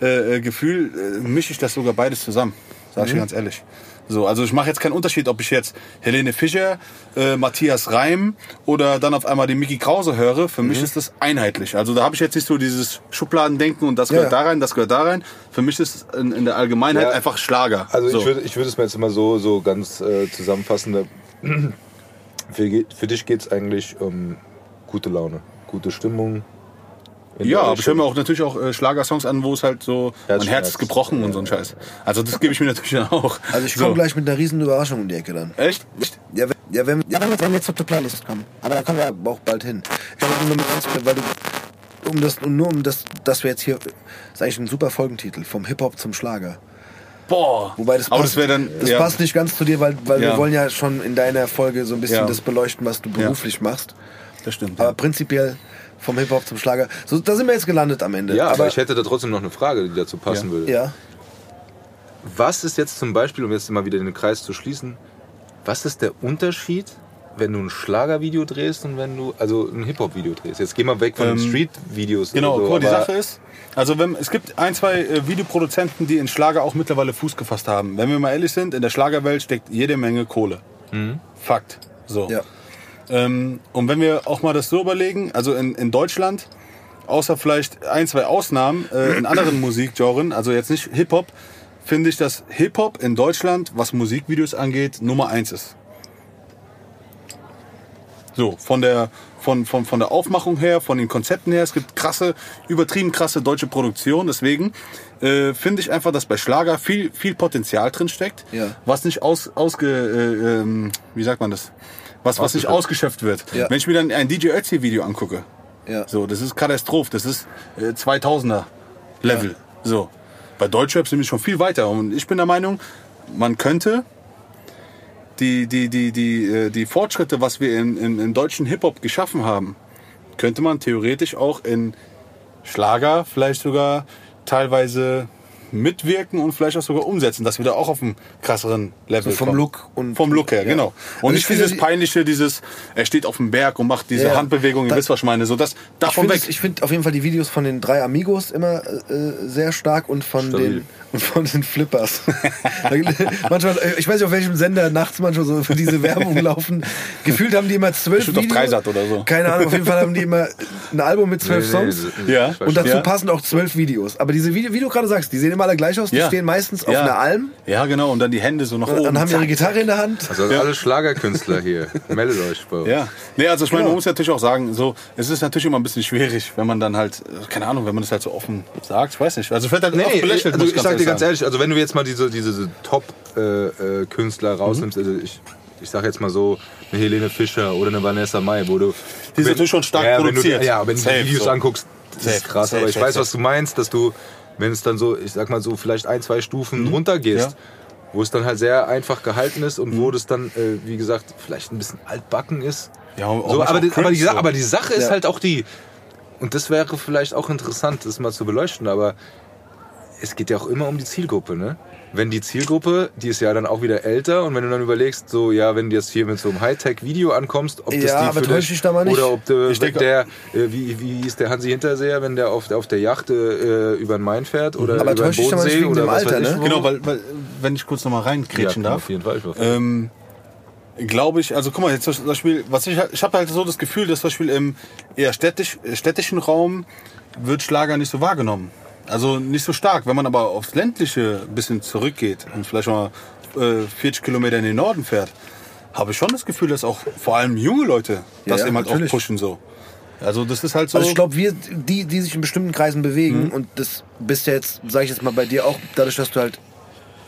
äh, Gefühl, äh, mische ich das sogar beides zusammen. Sag ich dir ganz ehrlich. So, also ich mache jetzt keinen Unterschied, ob ich jetzt Helene Fischer, äh, Matthias Reim oder dann auf einmal den Mickey Krause höre. Für mich ist das einheitlich. Also da habe ich jetzt nicht so dieses Schubladendenken und das gehört ja. da rein, das gehört da rein. Für mich ist es in, in der Allgemeinheit Ja. einfach Schlager. Also so. ich würde ich würde es mir jetzt immer so, so ganz äh, zusammenfassen. Für, für dich geht es eigentlich um gute Laune, gute Stimmung. Ja, aber ich höre mir auch natürlich auch äh, Schlagersongs an, wo es halt so, mein Herzschmerz. Herz ist gebrochen und so ein Scheiß. Also das gebe ich mir natürlich dann auch. Also ich so. komme gleich mit einer riesen Überraschung um die Ecke dann. Echt? Echt? Ja, wenn, ja, wenn, ja, wenn, wir, wenn wir jetzt auf die Playlist kommen. Aber da kommen wir auch bald hin. Ich glaube nur mit eins, weil du, um das, und nur um das, dass wir jetzt hier, das ist eigentlich ein super Folgentitel, vom Hip-Hop zum Schlager. Boah. Wobei das aber passt, das wäre dann. das ja. passt nicht ganz zu dir, weil, weil Ja. wir wollen ja schon in deiner Folge so ein bisschen Ja. das beleuchten, was du beruflich machst. Das stimmt. Aber Ja. prinzipiell vom Hip-Hop zum Schlager. So, da sind wir jetzt gelandet am Ende. Ja, aber, ich hätte da trotzdem noch eine Frage, die dazu passen Ja. würde. ja. Was ist jetzt zum Beispiel, um jetzt mal wieder den Kreis zu schließen, was ist der Unterschied, wenn du ein Schlagervideo drehst und wenn du, also ein Hip-Hop-Video drehst? Jetzt geh mal weg von den Ähm, Street-Videos. Genau, oder so, mal, die aber- Sache ist, also wenn, es gibt ein, zwei äh, Videoproduzenten, die in Schlager auch mittlerweile Fuß gefasst haben. Wenn wir mal ehrlich sind, in der Schlagerwelt steckt jede Menge Kohle. Fakt. So. Ja. Ähm, und wenn wir auch mal das so überlegen, also in, in Deutschland außer vielleicht ein, zwei Ausnahmen äh, in anderen Musikgenren, also jetzt nicht Hip-Hop, finde ich, dass Hip-Hop in Deutschland, was Musikvideos angeht, Nummer eins ist. So, von der, von, von, von der Aufmachung her, von den Konzepten her. Es gibt krasse, übertrieben krasse deutsche Produktion. Deswegen äh, finde ich einfach, dass bei Schlager viel, viel Potenzial drin steckt, Ja. was nicht aus, ausge, äh, ähm, wie sagt man das? Was, was nicht ausgeschöpft wird. Ja. Wenn ich mir dann ein DJ Ötzi Video angucke, Ja. so, das ist Katastroph, das ist äh, 2000er Level. So. Bei Deutschrap sind wir schon viel weiter und ich bin der Meinung, man könnte die, die, die, die, äh, die Fortschritte, was wir in, in, in deutschen Hip-Hop geschaffen haben, könnte man theoretisch auch in Schlager vielleicht sogar teilweise mitwirken und vielleicht auch sogar umsetzen, dass wir da auch auf einem krasseren Level So vom kommen. Look und- vom Look her, ja. genau. Und Also ich nicht finde, dieses die- peinliche, dieses er steht auf dem Berg und macht diese Ja. Handbewegung, ihr wisst was ich meine, so das Ich davon finde weg. es- ich finde auf jeden Fall die Videos von den drei Amigos immer äh, sehr stark und von Stabil. den und von den Flippers. manchmal, äh, ich weiß nicht auf welchem Sender nachts manchmal so für diese Werbung laufen. Gefühlt haben die immer zwölf Bestimmt auf Videos. Dreisat oder so. Keine Ahnung, auf jeden Fall haben die immer ein Album mit zwölf Songs. Ja. ich weiß Und dazu Ja. passen auch zwölf Videos. Aber diese Videos, wie du gerade sagst, die sehen immer alle gleich aus. Die Ja. stehen meistens auf einer Alm Ja, genau, und dann die Hände so nach oben. und haben ihre zack. Gitarre in der Hand. Also alle Schlagerkünstler hier, meldet euch bei uns. Ja, nee, also ich meine, Genau. man muss natürlich auch sagen, so, es ist natürlich immer ein bisschen schwierig, wenn man dann halt, äh, keine Ahnung, wenn man das halt so offen sagt, ich weiß nicht. Also es wird halt Nee, oft belächelt, also muss ich sag dir ganz sagen. ehrlich, also wenn du jetzt mal diese, diese Top-Künstler rausnimmst, also ich, ich sag jetzt mal so eine Helene Fischer oder eine Vanessa Mai, wo du... Die sind natürlich schon stark ja, wenn produziert. Du, ja, wenn du Safe, die Videos so. anguckst, das Safe, ist krass. safe, aber ich safe, weiß, safe. was du meinst, dass du, wenn es dann so, ich sag mal so, vielleicht ein, zwei Stufen runter gehst, Ja. wo es dann halt sehr einfach gehalten ist und wo das dann, äh, wie gesagt, vielleicht ein bisschen altbacken ist. Ja, So, aber, die, aber, die, so. aber die Sache ist Ja. halt auch die, und das wäre vielleicht auch interessant, das mal zu beleuchten, aber es geht ja auch immer um die Zielgruppe, ne? Wenn die Zielgruppe, die ist ja dann auch wieder älter und wenn du dann überlegst, so, ja, wenn du jetzt hier mit so einem Hightech-Video ankommst, ob das Ja, die aber für täusch dich da mal nicht. Oder ob du, Ich denke- der, äh, wie, wie ist der Hansi Hinterseher, wenn der auf, auf der Yacht äh, über den Main fährt oder Aber über den Bodensee oder was Alter, weiß ich ne? wo. Genau, weil, weil, wenn ich kurz nochmal reinkrätschen ja, darf. auf jeden Fall. Ähm, glaube ich, also guck mal, jetzt zum Beispiel, was ich, ich habe halt so das Gefühl, dass zum Beispiel im eher städtisch, städtischen Raum wird Schlager nicht so wahrgenommen. Also nicht so stark. Wenn man aber aufs ländliche ein bisschen zurückgeht und vielleicht mal äh, 40 Kilometer in den Norden fährt, habe ich schon das Gefühl, dass auch vor allem junge Leute das Ja, eben halt auch natürlich. pushen so. Also das ist halt so. Also ich glaube, wir, die, die sich in bestimmten Kreisen bewegen, und das bist ja jetzt, sage ich jetzt mal bei dir auch, dadurch, dass du halt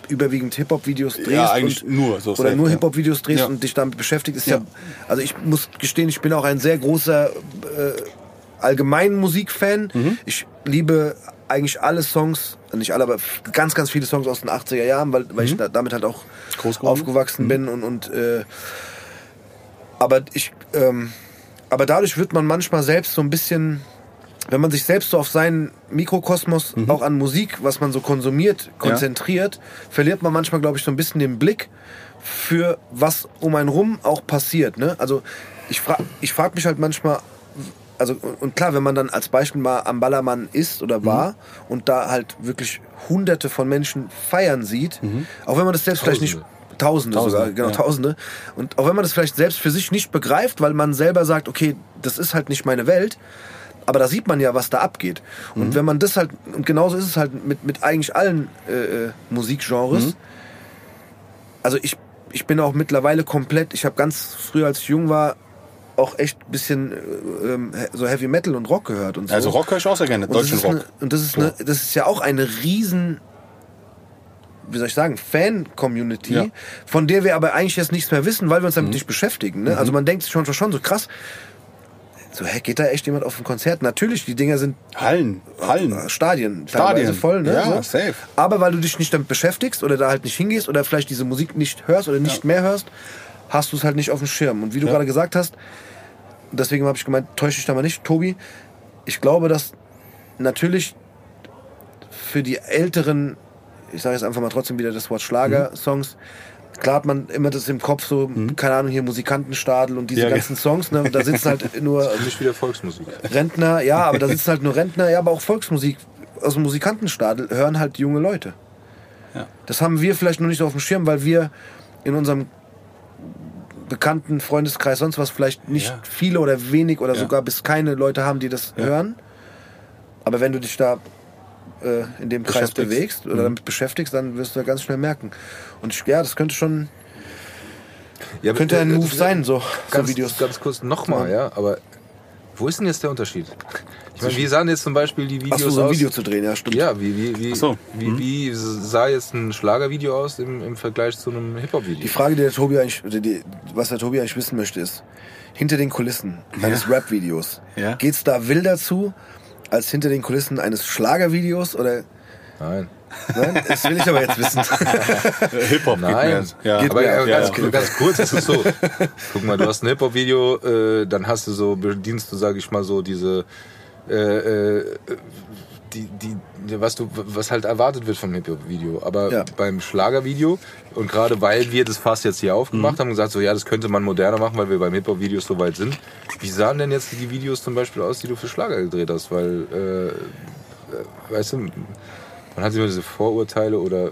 überwiegend Hip-Hop-Videos drehst. Ja, eigentlich und, nur so Oder nur. Hip-Hop-Videos drehst Ja. und dich damit beschäftigt, ist ja. Ja. Also ich muss gestehen, ich bin auch ein sehr großer äh, allgemeinen Musikfan. Mhm. Ich liebe eigentlich alle Songs, nicht alle, aber ganz, ganz viele Songs aus den 80er Jahren, weil, weil Mhm. ich da, damit halt auch aufgewachsen bin und, und äh, aber ich ähm, aber dadurch wird man manchmal selbst so ein bisschen wenn man sich selbst so auf seinen Mikrokosmos Mhm. auch an Musik, was man so konsumiert, konzentriert, verliert man manchmal, glaube ich, so ein bisschen den Blick für was um einen rum auch passiert. Ne? Also ich frage ich frag mich halt manchmal, also und klar, wenn man dann als Beispiel mal am Ballermann ist oder war und da halt wirklich hunderte von Menschen feiern sieht, auch wenn man das selbst vielleicht nicht Tausende, sogar, Tausende, genau, ja. Tausende. Und auch wenn man das vielleicht selbst für sich nicht begreift, weil man selber sagt, okay, das ist halt nicht meine Welt, aber da sieht man ja, was da abgeht. Und wenn man das halt, und genauso ist es halt mit, mit eigentlich allen äh, äh, Musikgenres. Also ich, ich bin auch mittlerweile komplett, ich habe ganz früher, als ich jung war, auch echt ein bisschen äh, ähm, so Heavy Metal und Rock gehört und so. also Rock höre ich auch sehr gerne, deutschen Rock. Eine, und das ist, eine, das ist ja auch eine riesen, wie soll ich sagen, Fan-Community, Ja. Mhm. von der wir aber eigentlich jetzt nichts mehr wissen, weil wir uns damit nicht beschäftigen. Ne? Also man denkt sich schon, schon so krass, so, hä, geht da echt jemand auf ein Konzert? Natürlich, die Dinger sind Hallen, Hallen. äh, Stadien, Stadien. voll, ne? Ja, so. safe. Aber weil du dich nicht damit beschäftigst oder da halt nicht hingehst oder vielleicht diese Musik nicht hörst oder nicht mehr hörst, hast du es halt nicht auf dem Schirm. Und wie du gerade gesagt hast, deswegen habe ich gemeint, täusche dich da mal nicht, Tobi, ich glaube, dass natürlich für die älteren, ich sage jetzt einfach mal trotzdem wieder das Wort Schlager-Songs, klar hat man immer das im Kopf, so, keine Ahnung, hier Musikantenstadel und diese Ja, ganzen Songs, ne? da sitzen halt nur Nicht wieder Volksmusik. Rentner, ja, aber da sitzen halt nur Rentner, ja, aber auch Volksmusik aus dem Musikantenstadel hören halt junge Leute. Ja. Das haben wir vielleicht noch nicht so auf dem Schirm, weil wir in unserem bekannten Freundeskreis sonst was vielleicht nicht Ja. viele oder wenig oder Ja. sogar bis keine Leute haben, die das hören. Aber wenn du dich da äh, in dem Kreis bewegst Mhm. oder damit beschäftigst, dann wirst du ganz schnell merken. Und ich, ja, das könnte schon, Ja, könnte ein äh, Move äh, sein, so, so ganz, Videos. Ganz kurz nochmal, ja, aber wo ist denn jetzt der Unterschied? Ich meine, wie sahen jetzt zum Beispiel die Videos Achso, so ein aus? Video zu drehen, ja, stimmt. Ja, wie, wie, wie, Ach so. wie, wie sah jetzt ein Schlagervideo aus im, im Vergleich zu einem Hip-Hop-Video? Die Frage, die der Tobi eigentlich, die, was der Tobi eigentlich wissen möchte, ist, hinter den Kulissen eines Rap-Videos, Ja. geht's da wilder zu, als hinter den Kulissen eines Schlagervideos oder, Nein. nein? Das will ich aber jetzt wissen. Hip-Hop geht Nein, mir. Ja. Geht aber mir ganz, ja. ganz kurz ist es so. Guck mal, du hast ein Hip-Hop-Video, äh, dann hast du so, bedienst du, sag ich mal, so diese, äh, äh, die, die, was du, was halt erwartet wird vom Hip-Hop-Video. Aber Ja. beim Schlagervideo und gerade weil wir das Fass jetzt hier aufgemacht Mhm. haben und gesagt so, ja, das könnte man moderner machen, weil wir beim Hip-Hop-Videos so weit sind. Wie sahen denn jetzt die Videos zum Beispiel aus, die du für Schlager gedreht hast? Weil, äh, äh, weißt du, man hat immer diese Vorurteile oder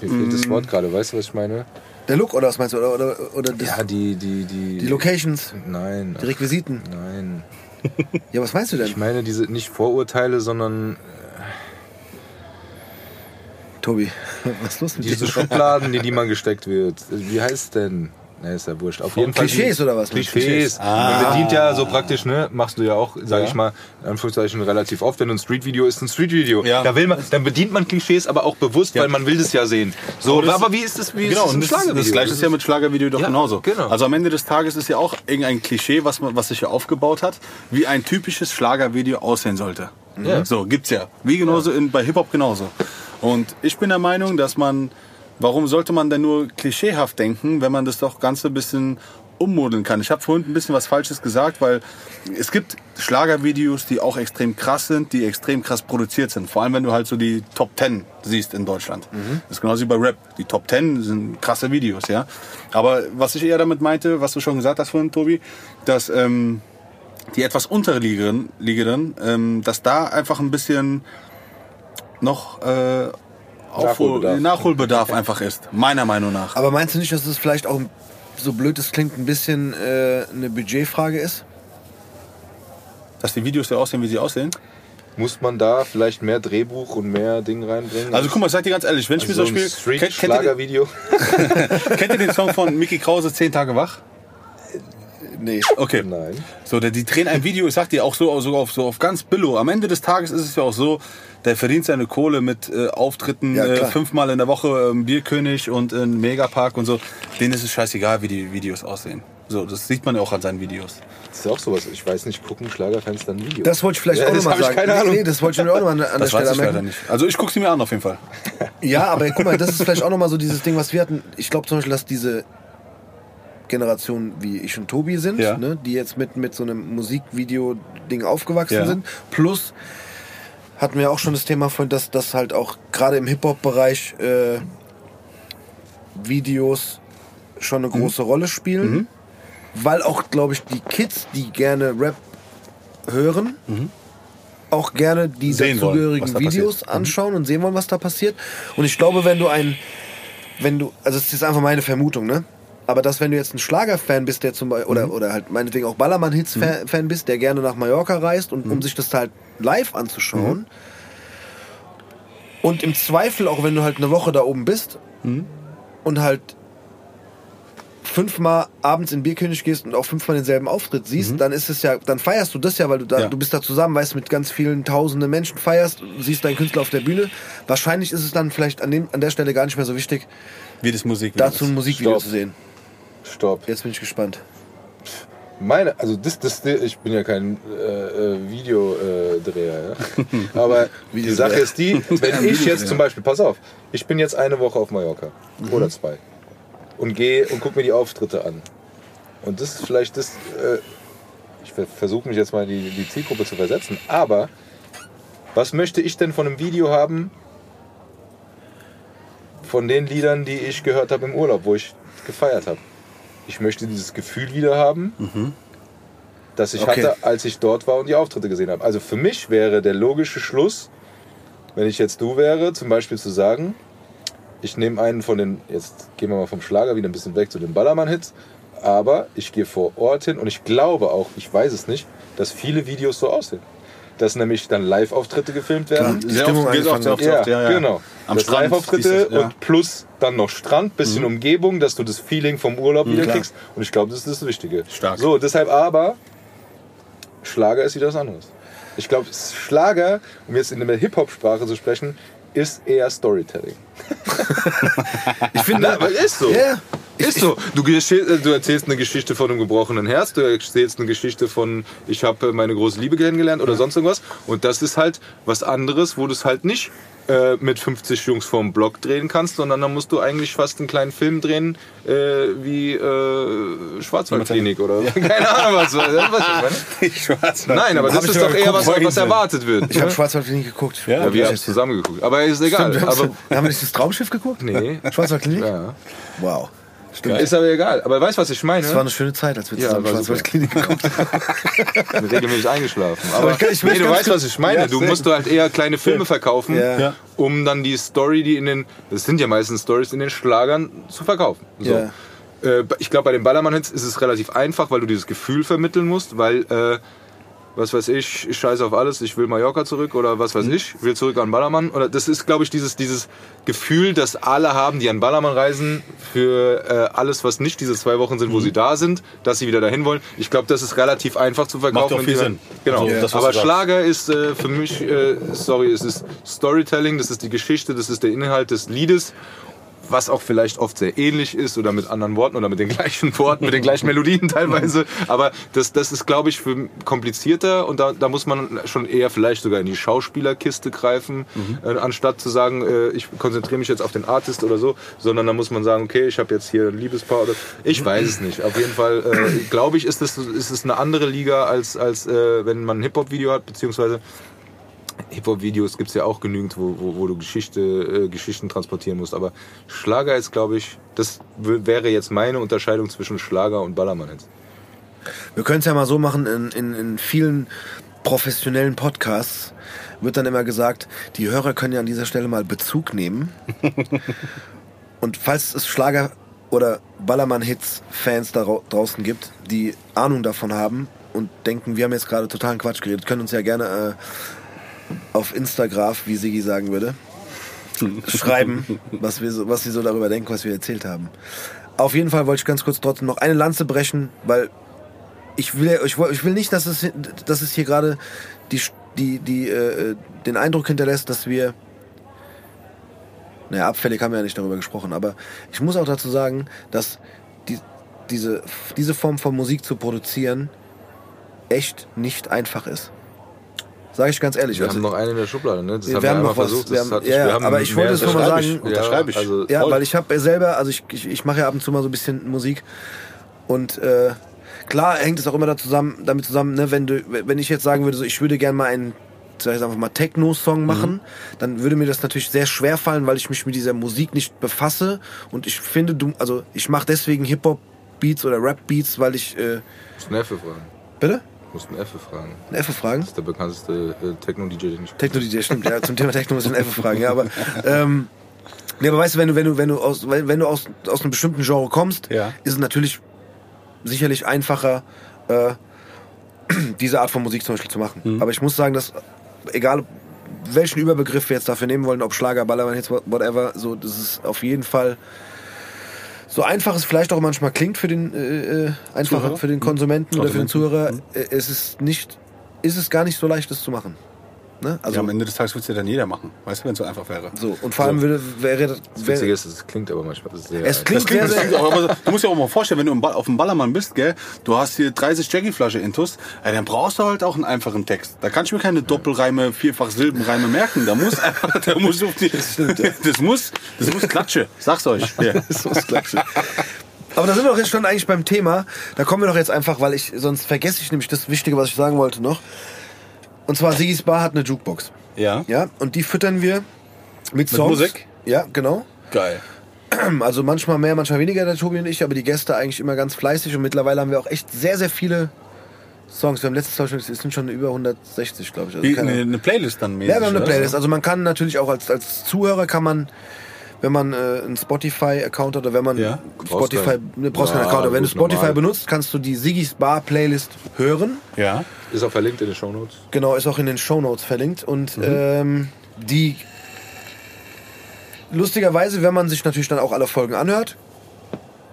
mir fehlt Mhm. das Wort gerade, weißt du, was ich meine? Der Look oder was meinst du? Oder, oder, oder das, Ja, die, die, die. die Locations, Nein. die Requisiten. Nein. Ja, was meinst du denn, Ich meine diese nicht Vorurteile, sondern Tobi? Was ist los mit diese? Schubladen, die die man gesteckt wird. Wie heißt denn? Ne, ist ja wurscht. Auf jeden Fall. Klischees oder was? Klischees. Ah. Man bedient ja so praktisch, ne? Machst du ja auch, sag Ja. ich mal, in Anführungszeichen relativ oft, wenn ein Streetvideo ist, ein Streetvideo. Ja. Da will man, dann bedient man Klischees, aber auch bewusst, Ja. weil man will das ja sehen. So, Aber aber wie ist das, wie Genau, ist das das, Schlagervideo? das gleiche ist ja mit Schlagervideo doch genauso. genau. Also am Ende des Tages ist ja auch irgendein Klischee, was, man, was sich ja aufgebaut hat, wie ein typisches Schlagervideo aussehen sollte. So, gibt's ja. Wie genauso in, bei Hip-Hop genauso. Und ich bin der Meinung, dass man, warum sollte man denn nur klischeehaft denken, wenn man das doch Ganze ein bisschen ummodeln kann. Ich habe vorhin ein bisschen was Falsches gesagt, weil es gibt Schlagervideos, die auch extrem krass sind, die extrem krass produziert sind. Vor allem, wenn du halt so die Top 10 siehst in Deutschland. Das ist genauso wie bei Rap. Die Top 10 sind krasse Videos, ja. Aber was ich eher damit meinte, was du schon gesagt hast vorhin, Tobi, dass ähm, die etwas unterliegenden, liegenden, ähm, dass da einfach ein bisschen noch äh, Aufhol Nachholbedarf. Nachholbedarf einfach ist. Meiner Meinung nach. Aber meinst du nicht, dass es vielleicht auch, so blöd es klingt, ein bisschen äh, eine Budgetfrage ist? Dass die Videos so aussehen, wie sie aussehen. Muss man da vielleicht mehr Drehbuch und mehr Ding reinbringen? Also guck mal, ich sag dir ganz ehrlich, wenn ich Also mir so zum ein. Kennt, kennt, ihr, Street-Schlagervideo. den- kennt ihr den Song von Mickey Krause, 10 Tage wach? Nee. Okay. Nein. So, der, die drehen ein Video, ich sag dir auch so, sogar auf, so auf ganz Billo. Am Ende des Tages ist es ja auch so, der verdient seine Kohle mit äh, Auftritten Ja, äh, fünfmal in der Woche ähm, Bierkönig und in Megapark und so. Denen ist es scheißegal, wie die Videos aussehen. So, das sieht man ja auch an seinen Videos. Das ist ja auch sowas. Ich weiß nicht, gucken Schlagerfans dann Video? Das wollte ich vielleicht Ja, auch das nochmal sagen. keine Ahnung. Nee, nee, das wollte ich mir auch nochmal an, an der Das Stelle weiß ich leider anmerken. nicht. Also ich gucke sie mir an auf jeden Fall. Ja, aber guck mal, das ist vielleicht auch nochmal so dieses Ding, was wir hatten. Ich glaube zum Beispiel, dass diese Generation wie ich und Tobi sind, Ja. ne, die jetzt mit, mit so einem Musikvideo-Ding aufgewachsen Ja. sind. Plus hatten wir auch schon das Thema von, dass das halt auch gerade im Hip-Hop-Bereich äh, Videos schon Mhm. eine große Rolle spielen. Weil auch, glaube ich, die Kids, die gerne Rap hören, auch gerne die Mhm. Sehen wollen, dazugehörigen da Videos. Mhm. anschauen und sehen wollen, was da passiert. Und ich glaube, wenn du ein, wenn du, also es ist einfach meine Vermutung, ne? Aber dass wenn du jetzt ein Schlagerfan bist, der zum Beispiel, Mhm. oder, oder halt meinetwegen auch Ballermann-Hits-Fan bist, der gerne nach Mallorca reist und Mhm. um sich das halt live anzuschauen. Und im Zweifel, auch wenn du halt eine Woche da oben bist Mhm. und halt fünfmal abends in Bierkönig gehst und auch fünfmal denselben Auftritt siehst, dann ist es ja, dann feierst du das ja, weil du da, Mhm. Ja. du bist da zusammen, weißt mit ganz vielen tausenden Menschen feierst, siehst deinen Künstler auf der Bühne. Wahrscheinlich ist es dann vielleicht an, dem, an der Stelle gar nicht mehr so wichtig, Wie das Musikvideo dazu ein. Musikvideo Stopp. zu sehen. Stopp. Jetzt bin ich gespannt. Meine, also das, das, ich bin ja kein äh, äh, Videodreher, ja. Aber die. Sache ist die, wenn ich jetzt zum Beispiel, pass auf, ich bin jetzt eine Woche auf Mallorca oder zwei und gehe und gucke mir die Auftritte an. Und das ist vielleicht das, äh, ich ver- versuche mich jetzt mal in die, die Zielgruppe zu versetzen, aber was möchte ich denn von einem Video haben von den Liedern, die ich gehört habe im Urlaub, wo ich gefeiert habe? Ich möchte dieses Gefühl wieder haben, das ich Okay. hatte, als ich dort war und die Auftritte gesehen habe. Also für mich wäre der logische Schluss, wenn ich jetzt du wäre, zum Beispiel zu sagen, ich nehme einen von den, jetzt gehen wir mal vom Schlager wieder ein bisschen weg zu den Ballermann-Hits, aber ich gehe vor Ort hin und ich glaube auch, ich weiß es nicht, dass viele Videos so aussehen. Dass nämlich dann Live-Auftritte gefilmt werden. Sehr oft, geht Ja, genau. Am das Strand Live-Auftritte ja. Mhm. und plus dann noch Strand, bisschen Umgebung, dass du das Feeling vom Urlaub wieder klar. kriegst. Und ich glaube, das ist das Wichtige. Stark. So, deshalb aber, Schlager ist wieder was anderes. Ich glaube, Schlager, um jetzt in der Hip-Hop-Sprache zu sprechen, ist eher Storytelling. Ich finde, aber ist so. Ja, Ist so. Du, äh, du erzählst eine Geschichte von einem gebrochenen Herz, du erzählst eine Geschichte von, ich habe meine große Liebe kennengelernt oder sonst irgendwas. Und das ist halt was anderes, wo du es halt nicht äh, mit 50 Jungs vorm Block drehen kannst, sondern dann musst du eigentlich fast einen kleinen Film drehen, äh, wie äh, Schwarzwaldklinik oder keine Ahnung was. Du, was Nein, aber das ist doch eher was, was erwartet wird. ich habe? Schwarzwaldklinik geguckt. Ja, ja, wir haben zusammen geguckt. Aber ist egal. Stimmt, aber, haben wir nicht das Traumschiff geguckt? nee. Schwarzwaldklinik? Ja. Wow. Stimmt. Ist aber egal. Aber weißt du, was ich meine? Das war eine schöne Zeit, als wir Ja, zusammen war Schwarzwaldklinik geguckt haben. bin regelmäßig eingeschlafen. Aber, ich kann- ich nee, du weißt, was ich meine. Ja, du musst halt eher kleine Filme verkaufen, Ja. Ja. um dann die Story, die in den, das sind ja meistens Stories in den Schlagern, zu verkaufen. So. Ja. Äh, ich glaube, bei den Ballermann-Hits ist es relativ einfach, weil du dieses Gefühl vermitteln musst, weil, äh, was weiß ich, ich scheiße auf alles, ich will Mallorca zurück oder was Mhm. weiß ich, will zurück an Ballermann. Oder das ist, glaube ich, dieses, dieses Gefühl, das alle haben, die an Ballermann reisen, für äh, alles, was nicht diese zwei Wochen sind, wo Mhm. sie da sind, dass sie wieder dahin wollen. Ich glaube, das ist relativ einfach zu verkaufen. auch viel wenn die- Sinn. Genau. Also, das, Aber. Schlager ist äh, für mich, äh, sorry, es ist Storytelling, das ist die Geschichte, das ist der Inhalt des Liedes was auch vielleicht oft sehr ähnlich ist oder mit anderen Worten oder mit den gleichen Worten, mit den gleichen Melodien teilweise. Aber das, das ist, glaube ich, für komplizierter und da, da muss man schon eher vielleicht sogar in die Schauspielerkiste greifen, äh, anstatt zu sagen, äh, ich konzentriere mich jetzt auf den Artist oder so, sondern da muss man sagen, okay, ich habe jetzt hier ein Liebespaar oder ich weiß es nicht. Auf jeden Fall, äh, glaube ich, ist es ist eine andere Liga als, als äh, wenn man ein Hip-Hop-Video hat, beziehungsweise Hip-Hop-Videos gibt es ja auch genügend, wo, wo, wo du Geschichte, äh, Geschichten transportieren musst. Aber Schlager ist, glaube ich, das wäre jetzt meine Unterscheidung zwischen Schlager und Ballermann jetzt. Wir können es ja mal so machen, in, in, in vielen professionellen Podcasts wird dann immer gesagt, die Hörer können ja an dieser Stelle mal Bezug nehmen. Und falls es Schlager- oder Ballermann-Hits-Fans da rau- draußen gibt, die Ahnung davon haben und denken, wir haben jetzt gerade totalen Quatsch geredet, können uns ja gerne äh, auf Instagram, wie Sigi sagen würde, schreiben, was, wir so, was sie so darüber denken, was wir erzählt haben. Auf jeden Fall wollte ich ganz kurz trotzdem noch eine Lanze brechen, weil ich will, ich, will- ich will nicht, dass es, dass es hier gerade die, die, die, äh, den Eindruck hinterlässt, dass wir. Naja, abfällig haben wir ja nicht darüber gesprochen, aber ich muss auch dazu sagen, dass die, diese, diese Form von Musik zu produzieren echt nicht einfach ist. Sage ich ganz ehrlich. Wir Also, haben noch einen in der Schublade, ne? Das Wir haben wir haben noch was, versucht. wir haben- ja, wir haben aber ich wollte es nur mal Unterschreibe sagen- ich. Unterschreibe ich. Also, Ja, weil ich habe selber, also ich, ich, ich mache ja ab und zu mal so ein bisschen Musik und äh, klar hängt es auch immer da zusammen, damit zusammen, ne, wenn du, wenn ich jetzt sagen würde, so, ich würde gerne mal einen, sag ich jetzt einfach mal Techno-Song Mhm. machen, dann würde mir das natürlich sehr schwer fallen, weil ich mich mit dieser Musik nicht befasse und ich finde, du, also ich mache deswegen Hip-Hop-Beats oder Rap-Beats, weil ich, äh, Effe fragen. bitte? Musst einen Effe fragen. Eine Effe fragen? Das ist der bekannteste äh, Techno-DJ, den ich Techno-DJ, stimmt, ja, zum Thema Techno muss ich Effe fragen, ja, aber, ähm, nee, aber weißt du, wenn du, wenn du, wenn du aus, wenn wenn du aus, aus einem bestimmten Genre kommst, Ja. ist es natürlich sicherlich einfacher, äh, diese Art von Musik zum Beispiel zu machen. Mhm. Aber ich muss sagen, dass, egal welchen Überbegriff wir jetzt dafür nehmen wollen, ob Schlager, Ballermann, Hits, whatever, so, das ist auf jeden Fall so einfach es vielleicht auch manchmal klingt für den äh, äh, einfacher Zuhörer? für den Konsumenten oder für den. Zuhörer, äh, es ist nicht, ist es gar nicht so leicht, das zu machen. Ne? Also ja, am Ende des Tages würde es ja dann jeder machen. Weißt du, wenn es so einfach wäre. so und vor allem würde, wäre das Das Witzige ist, es klingt aber manchmal sehr. Es klingt- Das klingt, sehr, klingt sehr- auch, aber du musst dir auch mal vorstellen, wenn du im Ball, auf dem Ballermann bist, gell, du hast hier 30 Jackie-Flasche intus, ey, dann brauchst du halt auch einen einfachen Text. Da kann ich mir keine Doppelreime, vierfach Silbenreime merken. Da muss einfach, da muss die, das, muss, das muss Klatsche. Sag's euch. Ja. Das muss klatschen. Aber da sind wir doch jetzt schon eigentlich beim Thema. Da kommen wir doch jetzt einfach, weil ich sonst vergesse ich nämlich das Wichtige, was ich sagen wollte noch. Und zwar Sigis Bar hat eine Jukebox. ja. Ja, und die füttern wir mit Songs. Musik? Ja, genau. Geil. Also manchmal mehr, manchmal weniger der Tobi und ich, aber die Gäste eigentlich immer ganz fleißig und mittlerweile haben wir auch echt sehr, sehr viele Songs. Wir haben letztes Mal schon, es sind schon über 160, glaube ich. Also Wie, keine- eine, eine Playlist dann mäßig. ja, wir haben eine? Playlist. Also man kann natürlich auch als, als Zuhörer kann man wenn man äh, einen Spotify-Account hat oder wenn man Ja. Spotify, Brauchst keinen. ne, brauchst keinen Ja, Account, aber wenn du Spotify normal. benutzt, kannst du die Sigis Bar Playlist hören. Ja. Ist auch verlinkt in den Shownotes. Genau, ist auch in den Shownotes verlinkt. Mhm. Und ähm, die lustigerweise, wenn man sich natürlich dann auch alle Folgen anhört,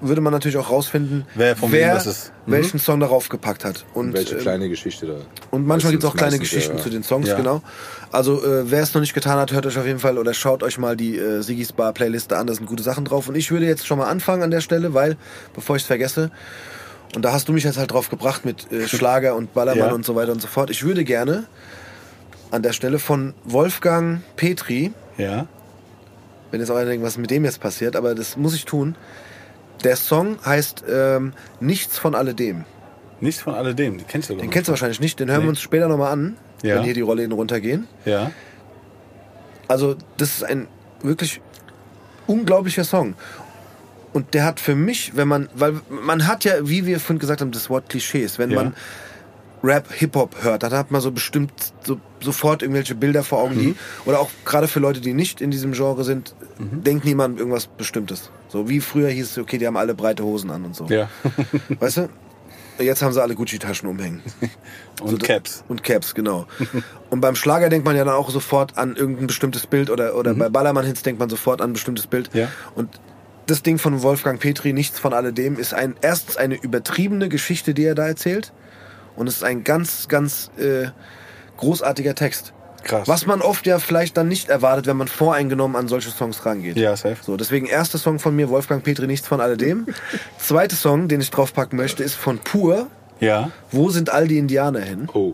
würde man natürlich auch rausfinden, Wer von ist. Mhm. welchen Song darauf gepackt hat. Und, Welche ähm, kleine Geschichte da. und manchmal gibt es auch kleine Geschichten ja. zu den Songs, Ja. genau. Also äh, wer es noch nicht getan hat, hört euch auf jeden Fall oder schaut euch mal die äh, Sigis Bar Playliste an, da sind gute Sachen drauf. Und ich würde jetzt schon mal anfangen an der Stelle, weil, bevor ich es vergesse, und da hast du mich jetzt halt drauf gebracht mit äh, Schlager und Ballermann Ja. und so weiter und so fort. Ich würde gerne an der Stelle von Wolfgang Petri, Ja. wenn jetzt auch einer denkt, was mit dem jetzt passiert, aber das muss ich tun. Der Song heißt ähm, Nichts von alledem. Nichts von alledem. Die kennst du doch. Den kennst du wahrscheinlich nicht, den hören Nee. wir uns später nochmal an, Ja. wenn hier die Rollläden runtergehen. Ja. Also, das ist ein wirklich unglaublicher Song. Und der hat für mich, wenn man, weil man hat ja, wie wir vorhin gesagt haben, das Wort Klischees. Wenn Ja. man Rap, Hip-Hop hört, dann hat man so bestimmt so, sofort irgendwelche Bilder vor Augen, Mhm. die, oder auch gerade für Leute, die nicht in diesem Genre sind, denkt niemand irgendwas Bestimmtes. So wie früher hieß es, okay, die haben alle breite Hosen an und so. Ja. Weißt du? Jetzt haben sie alle Gucci-Taschen umhängen. Und Caps. Und Caps, genau. und beim Schlager denkt man ja dann auch sofort an irgendein bestimmtes Bild oder, oder bei Ballermann-Hits denkt man sofort an ein bestimmtes Bild. Ja. Und das Ding von Wolfgang Petri, nichts von alledem, ist ein, erstens eine übertriebene Geschichte, die er da erzählt. Und es ist ein ganz, ganz äh, großartiger Text. Krass. Was man oft ja vielleicht dann nicht erwartet, wenn man voreingenommen an solche Songs rangeht. Ja, safe. So, deswegen erster Song von mir, Wolfgang Petri, nichts von alledem. Zweiter Song, den ich draufpacken möchte, ist von Pur. Ja. Wo sind all die Indianer hin? Oh,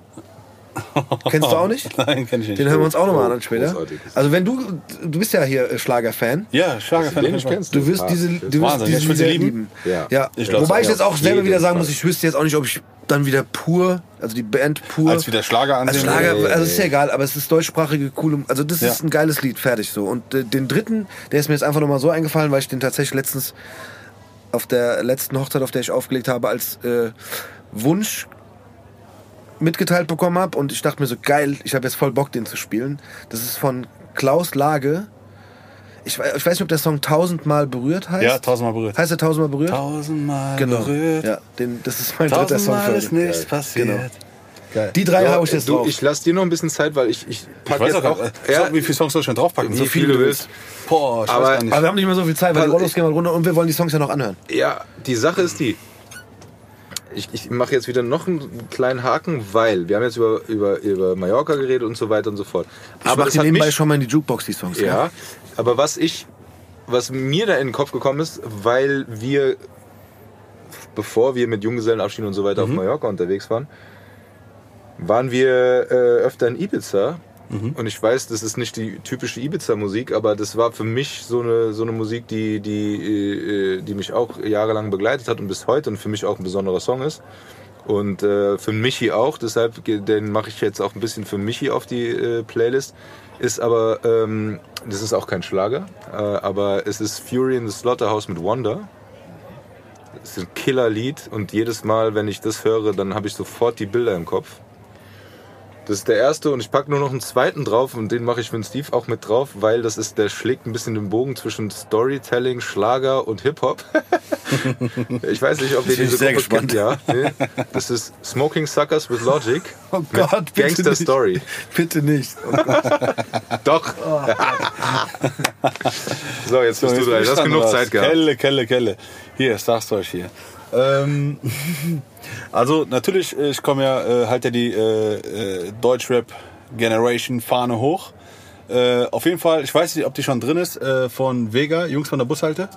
Kennst du auch nicht? Nein, kenn ich nicht. Den hören wir uns auch nochmal an später. großartig. Also wenn du, du bist ja hier äh, Schlagerfan. Ja, Schlagerfan. den ich kennst. Du wirst Ah, diese, du wirst Wahnsinn. diese Lieder lieben. lieben. Ja. ja. Ich glaub's Wobei ich jetzt auch selber wieder sagen muss, ich wüsste jetzt auch nicht, ob ich dann wieder pur, also die Band pur. Als wieder Schlager als ansehen. Schlager, Nee, also ist ja egal, aber es ist deutschsprachige, coole, also das Ja. ist ein geiles Lied, fertig so. Und äh, den dritten, der ist mir jetzt einfach nochmal so eingefallen, weil ich den tatsächlich letztens auf der letzten Hochzeit, auf der ich aufgelegt habe, als äh, Wunsch mitgeteilt bekommen habe und ich dachte mir so geil, ich habe jetzt voll Bock den zu spielen. Das ist von Klaus Lage. Ich, ich weiß nicht, ob der Song tausendmal berührt heißt. Ja, tausendmal berührt. Heißt er tausendmal berührt? Tausendmal genau. berührt. Ja, den, das ist mein dritter Song Tausendmal für ist nichts passiert. Genau. Geil. Die drei Ja, hau ich jetzt du, drauf. ich lass dir noch ein bisschen Zeit, weil ich, ich Ich pack weiß jetzt auch, auch. gar- sag, wie viele Songs soll ich schon draufpacken? so viele du willst. Boah, ich Aber- weiß gar nicht. aber wir haben nicht mehr so viel Zeit, weil die Rollos gehen mal runter und wir wollen die Songs ja noch anhören. Ja, die Sache ist die. Ich, ich mache jetzt wieder noch einen kleinen Haken, weil wir haben jetzt über, über, über Mallorca geredet und so weiter und so fort. Ich mach das die hat nebenbei mich- schon mal in die Jukebox, die Songs. Ja, aber was ich, was mir da in den Kopf gekommen ist, weil wir, bevor wir mit Junggesellenabschied und so weiter auf Mallorca unterwegs waren, waren wir äh, öfter in Ibiza. Und ich weiß, das ist nicht die typische Ibiza-Musik, aber das war für mich so eine, so eine Musik, die, die, äh, die mich auch jahrelang begleitet hat und bis heute und für mich auch ein besonderer Song ist. Und äh, für Michi auch, deshalb mache ich jetzt auch ein bisschen für Michi auf die äh, Playlist. Ist aber, ähm, das ist auch kein Schlager, äh, aber es ist Fury in the Slaughterhouse mit Wonder. Das ist ein Killerlied und jedes Mal, wenn ich das höre, dann habe ich sofort die Bilder im Kopf. Das ist der erste und ich packe nur noch einen zweiten drauf und den mache ich für den Steve auch mit drauf, weil das ist, der schlägt ein bisschen den Bogen zwischen Storytelling, Schlager und Hip-Hop. ich weiß nicht, ob ihr diese Gruppe gespannt. kennt. Ja, nee. Das ist Smoking Suckers with Logic. Oh Gott, bitte Gangster nicht. Story. Bitte nicht. Doch. so, jetzt bist jetzt du dran. Du hast genug? Zeit gehabt. Kelle, Kelle, Kelle. Hier, ich sag's euch hier. Ähm, also natürlich, äh, ich komme ja, äh, halt ja die äh, äh, Deutschrap Generation Fahne hoch. Äh, auf jeden Fall, ich weiß nicht, ob die schon drin ist, äh, von Vega, Jungs von der Bushalte.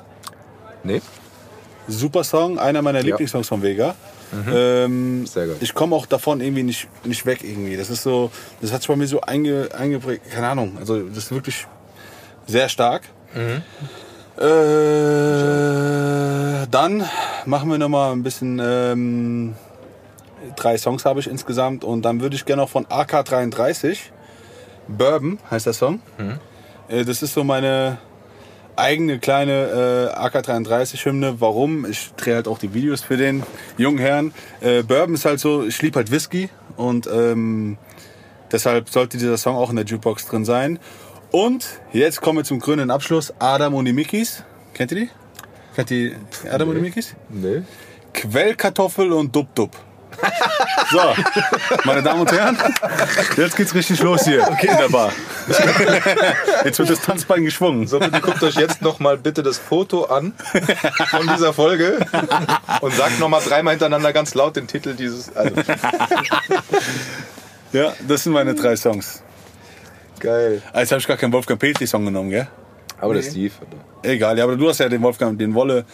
Nee? Super Song, einer meiner Lieblingssongs von Vega. Ähm, Sehr geil. Ich komme auch davon irgendwie nicht, nicht weg irgendwie. Das ist so, das hat sich bei mir so einge, eingeprägt, keine Ahnung. Also das ist wirklich sehr stark. Äh, dann machen wir noch mal ein bisschen. Ähm, drei Songs habe ich insgesamt und dann würde ich gerne noch von AK33 Bourbon heißt der Song. Äh, das ist so meine eigene kleine äh, AK33-Hymne. Warum? Ich drehe halt auch die Videos für den jungen Herrn. Äh, Bourbon ist halt so, ich liebe halt Whisky und ähm, deshalb sollte dieser Song auch in der Jukebox drin sein. Und jetzt kommen wir zum grünen Abschluss. Adam und die Mickis. Kennt ihr die? Kennt ihr Adam und die Mickis? Nee. Quellkartoffel und Dub-Dub. So, meine Damen und Herren, jetzt geht's richtig los hier in der Bar. Jetzt wird das Tanzbein geschwungen. So, bitte guckt euch jetzt noch mal bitte das Foto an von dieser Folge und sagt noch mal dreimal hintereinander ganz laut den Titel dieses. Also, Ja, das sind meine drei Songs. Geil. Ah, Jetzt habe ich gar keinen Wolfgang Petri-Song genommen, gell? Aber der Steve. Egal, ja, aber du hast ja den Wolfgang, den Wolle,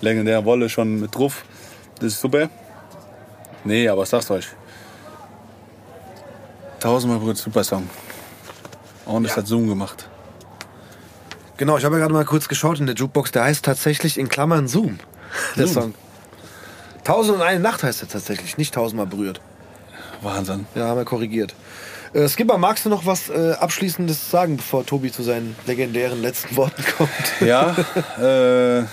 legendären Wolle schon mit drauf. Das ist super. Nee, aber was sagst du euch? Tausendmal berührt, super Song. Und es hat Zoom gemacht. Genau, ich habe ja gerade mal kurz geschaut in der Jukebox. Der heißt tatsächlich in Klammern Zoom. Der Zoom. Song. Tausend und eine Nacht heißt er tatsächlich, nicht tausendmal berührt. Wahnsinn. Ja, haben wir korrigiert. Äh, Skipper, magst du noch was äh, Abschließendes sagen, bevor Tobi zu seinen legendären letzten Worten kommt? Ja, äh,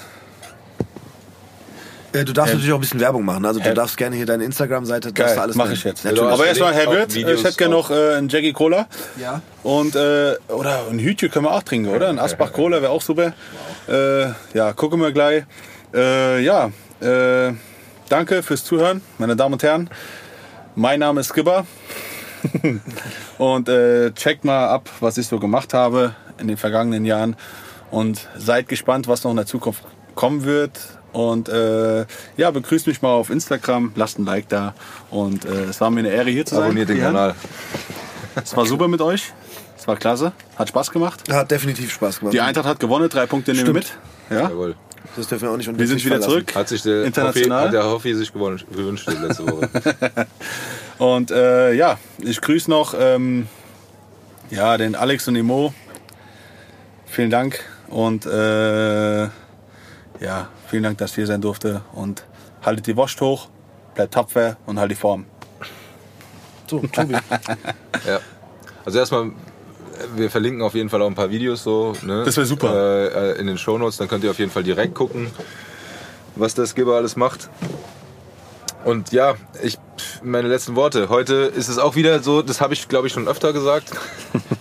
Äh, du darfst Ähm, natürlich auch ein bisschen Werbung machen. Also du Herr- darfst gerne hier deine Instagram-Seite, du alles mach nennen. ich jetzt. Natürlich. Aber erstmal, Herr Wirt, Videos ich hätte gerne noch äh, einen Jackie Cola. Ja. Und, äh, oder ein Hütchen können wir auch trinken, oder? Ein Asbach Cola wäre auch super. Äh, ja, gucken wir gleich. Äh, ja, äh, danke fürs Zuhören, meine Damen und Herren. Mein Name ist Skipper. und äh, checkt mal ab, was ich so gemacht habe in den vergangenen Jahren. Und seid gespannt, was noch in der Zukunft kommen wird. Und äh, ja, begrüßt mich mal auf Instagram, lasst ein Like da. Und äh, es war mir eine Ehre, hier zu sein. Abonniert den Herren. Kanal. Es war super mit euch. Es war klasse. Hat Spaß gemacht. Hat definitiv Spaß gemacht. Die Eintracht hat gewonnen. Drei Punkte nehmen wir mit. Ja. Jawohl. Das dürfen wir auch nicht Wir sind wieder verlassen. zurück. Hat sich der Hoffi, hat der Hoffi sich gewünscht letzte Woche. Und äh, ja, ich grüße noch ähm, ja, den Alex und den Mo. Vielen Dank. Und äh, ja, vielen Dank, dass ich hier sein durfte. Und haltet die Wurst hoch, bleibt tapfer und halt die Form. So, Tobi. Ja. Also erstmal, wir verlinken auf jeden Fall auch ein paar Videos so. Ne? Das wär super. Äh, äh, in den Shownotes, dann könnt ihr auf jeden Fall direkt gucken, was der Skipper alles macht. Und ja, ich meine letzten Worte. Heute ist es auch wieder so, das habe ich glaube ich schon öfter gesagt.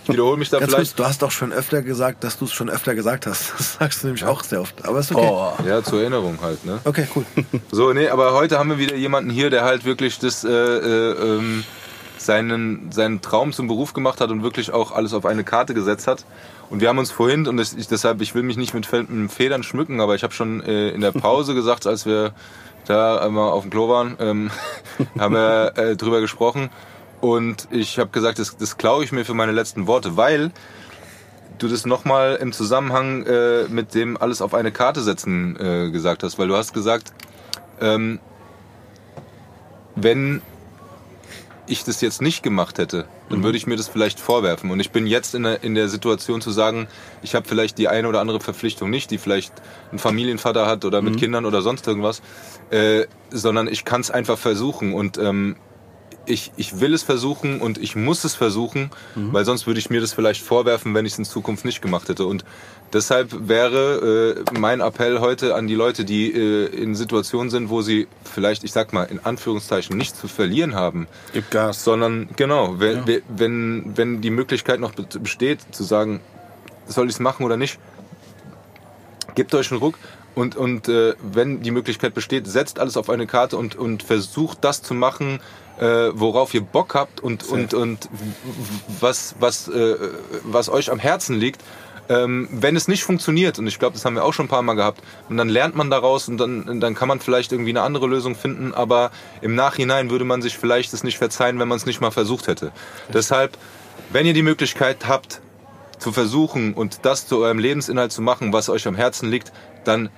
Ich wiederhole mich da Ganz kurz, vielleicht. du hast doch schon öfter gesagt, dass du es schon öfter gesagt hast. Das sagst du nämlich auch sehr oft. Aber ist okay. Oh. Ja, zur Erinnerung halt, ne? Okay, cool. So, nee, aber heute haben wir wieder jemanden hier, der halt wirklich das, äh, äh, ähm, seinen, seinen Traum zum Beruf gemacht hat und wirklich auch alles auf eine Karte gesetzt hat. Und wir haben uns vorhin, und ich, deshalb, ich will mich nicht mit Federn schmücken, aber ich habe schon äh, in der Pause gesagt, als wir da einmal auf dem Klo waren, ähm, haben wir äh, drüber gesprochen. Und ich habe gesagt, das, das klaue ich mir für meine letzten Worte, weil du das nochmal im Zusammenhang äh, mit dem alles auf eine Karte setzen äh, gesagt hast, weil du hast gesagt, ähm, wenn ich das jetzt nicht gemacht hätte, dann würde ich mir das vielleicht vorwerfen. Und ich bin jetzt in der, in der Situation zu sagen, ich habe vielleicht die eine oder andere Verpflichtung nicht, die vielleicht ein Familienvater hat oder mit Kindern oder sonst irgendwas, äh, sondern ich kann es einfach versuchen. Und ähm, ich, ich will es versuchen und ich muss es versuchen, weil sonst würde ich mir das vielleicht vorwerfen, wenn ich es in Zukunft nicht gemacht hätte. Und deshalb wäre äh, mein Appell heute an die Leute, die äh, in Situationen sind, wo sie vielleicht, ich sag mal, in Anführungszeichen nichts zu verlieren haben, Gib Gas. sondern genau, wenn, wenn, wenn die Möglichkeit noch be- besteht, zu sagen, soll ich es machen oder nicht, gebt euch einen Ruck und, und äh, wenn die Möglichkeit besteht, setzt alles auf eine Karte und, und versucht das zu machen, äh, worauf ihr Bock habt und, und, und was, was, äh, was euch am Herzen liegt. Ähm, wenn es nicht funktioniert, und ich glaube, das haben wir auch schon ein paar Mal gehabt, und dann lernt man daraus und dann, dann kann man vielleicht irgendwie eine andere Lösung finden, aber im Nachhinein würde man sich vielleicht das nicht verzeihen, wenn man es nicht mal versucht hätte. Deshalb, wenn ihr die Möglichkeit habt, zu versuchen und das zu eurem Lebensinhalt zu machen, was euch am Herzen liegt, dann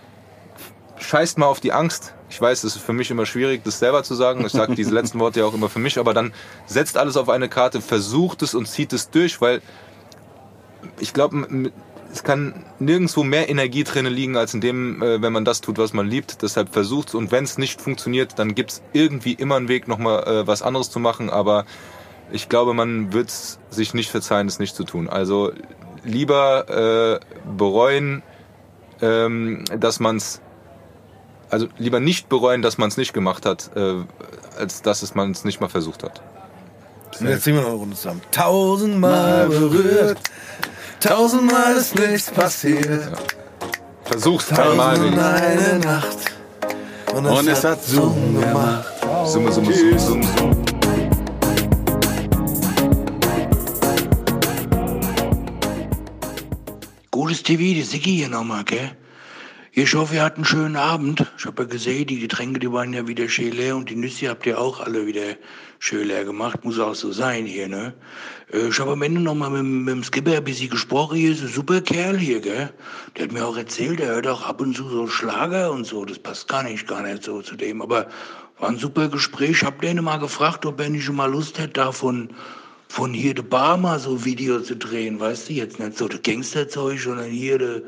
scheißt mal auf die Angst. Ich weiß, es ist für mich immer schwierig, das selber zu sagen. Ich sage diese letzten Worte ja auch immer für mich, aber dann setzt alles auf eine Karte, versucht es und zieht es durch, weil ich glaube, es kann nirgendwo mehr Energie drin liegen, als in dem, äh, wenn man das tut, was man liebt. Deshalb versucht's und wenn es nicht funktioniert, dann gibt's irgendwie immer einen Weg, nochmal äh, was anderes zu machen, aber ich glaube, man wird sich nicht verzeihen, es nicht zu tun. Also lieber äh, bereuen, ähm, dass man es, also lieber nicht bereuen, dass man es nicht gemacht hat, äh, als dass es man es nicht mal versucht hat. Und jetzt singen wir noch eine Runde zusammen. Tausendmal berührt, Tausendmal ist nichts passiert. Versuch's einmal. Tausend eine Nacht. Und es, Und es hat Zoom gemacht. Summe, Summe, Summe, Summe, Summe. Gutes TV, die Siggi hier nochmal, gell? Ich hoffe, ihr hattet einen schönen Abend. Ich habe ja gesehen, die Getränke, die waren ja wieder schön leer und die Nüsse habt ihr auch alle wieder schön leer gemacht. Muss auch so sein hier, ne? Äh, Ich habe am Ende nochmal mit, mit dem Skipper ein bisschen gesprochen. Hier ist ein super Kerl hier, gell? Der hat mir auch erzählt, er hört auch ab und zu so Schlager und so. Das passt gar nicht, gar nicht so zu dem. Aber war ein super Gespräch. Ich habe den mal gefragt, ob er nicht mal Lust hätte, davon von hier de Bar mal so Video zu drehen, weißt du, jetzt nicht so das Gangsterzeug, sondern hier der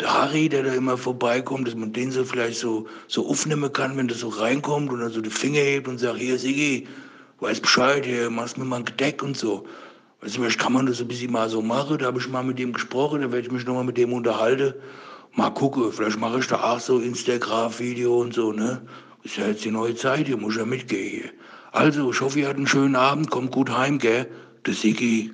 der Harry, der da immer vorbeikommt, dass man den so vielleicht so, so aufnehmen kann, wenn das so reinkommt und dann so die Finger hebt und sagt, hier Sigi, weiß Bescheid, hier, machst mir mal ein Gedeck und so. Weißt du, vielleicht kann man das ein bisschen mal so machen, da habe ich mal mit dem gesprochen, da werde ich mich nochmal mit dem unterhalten. Mal gucken, vielleicht mache ich da auch so Instagram-Video und so, ne? Ist ja jetzt die neue Zeit, hier muss ja mitgehen hier. Also, ich hoffe, ihr hattet einen schönen Abend, kommt gut heim, gell? Der Sigi.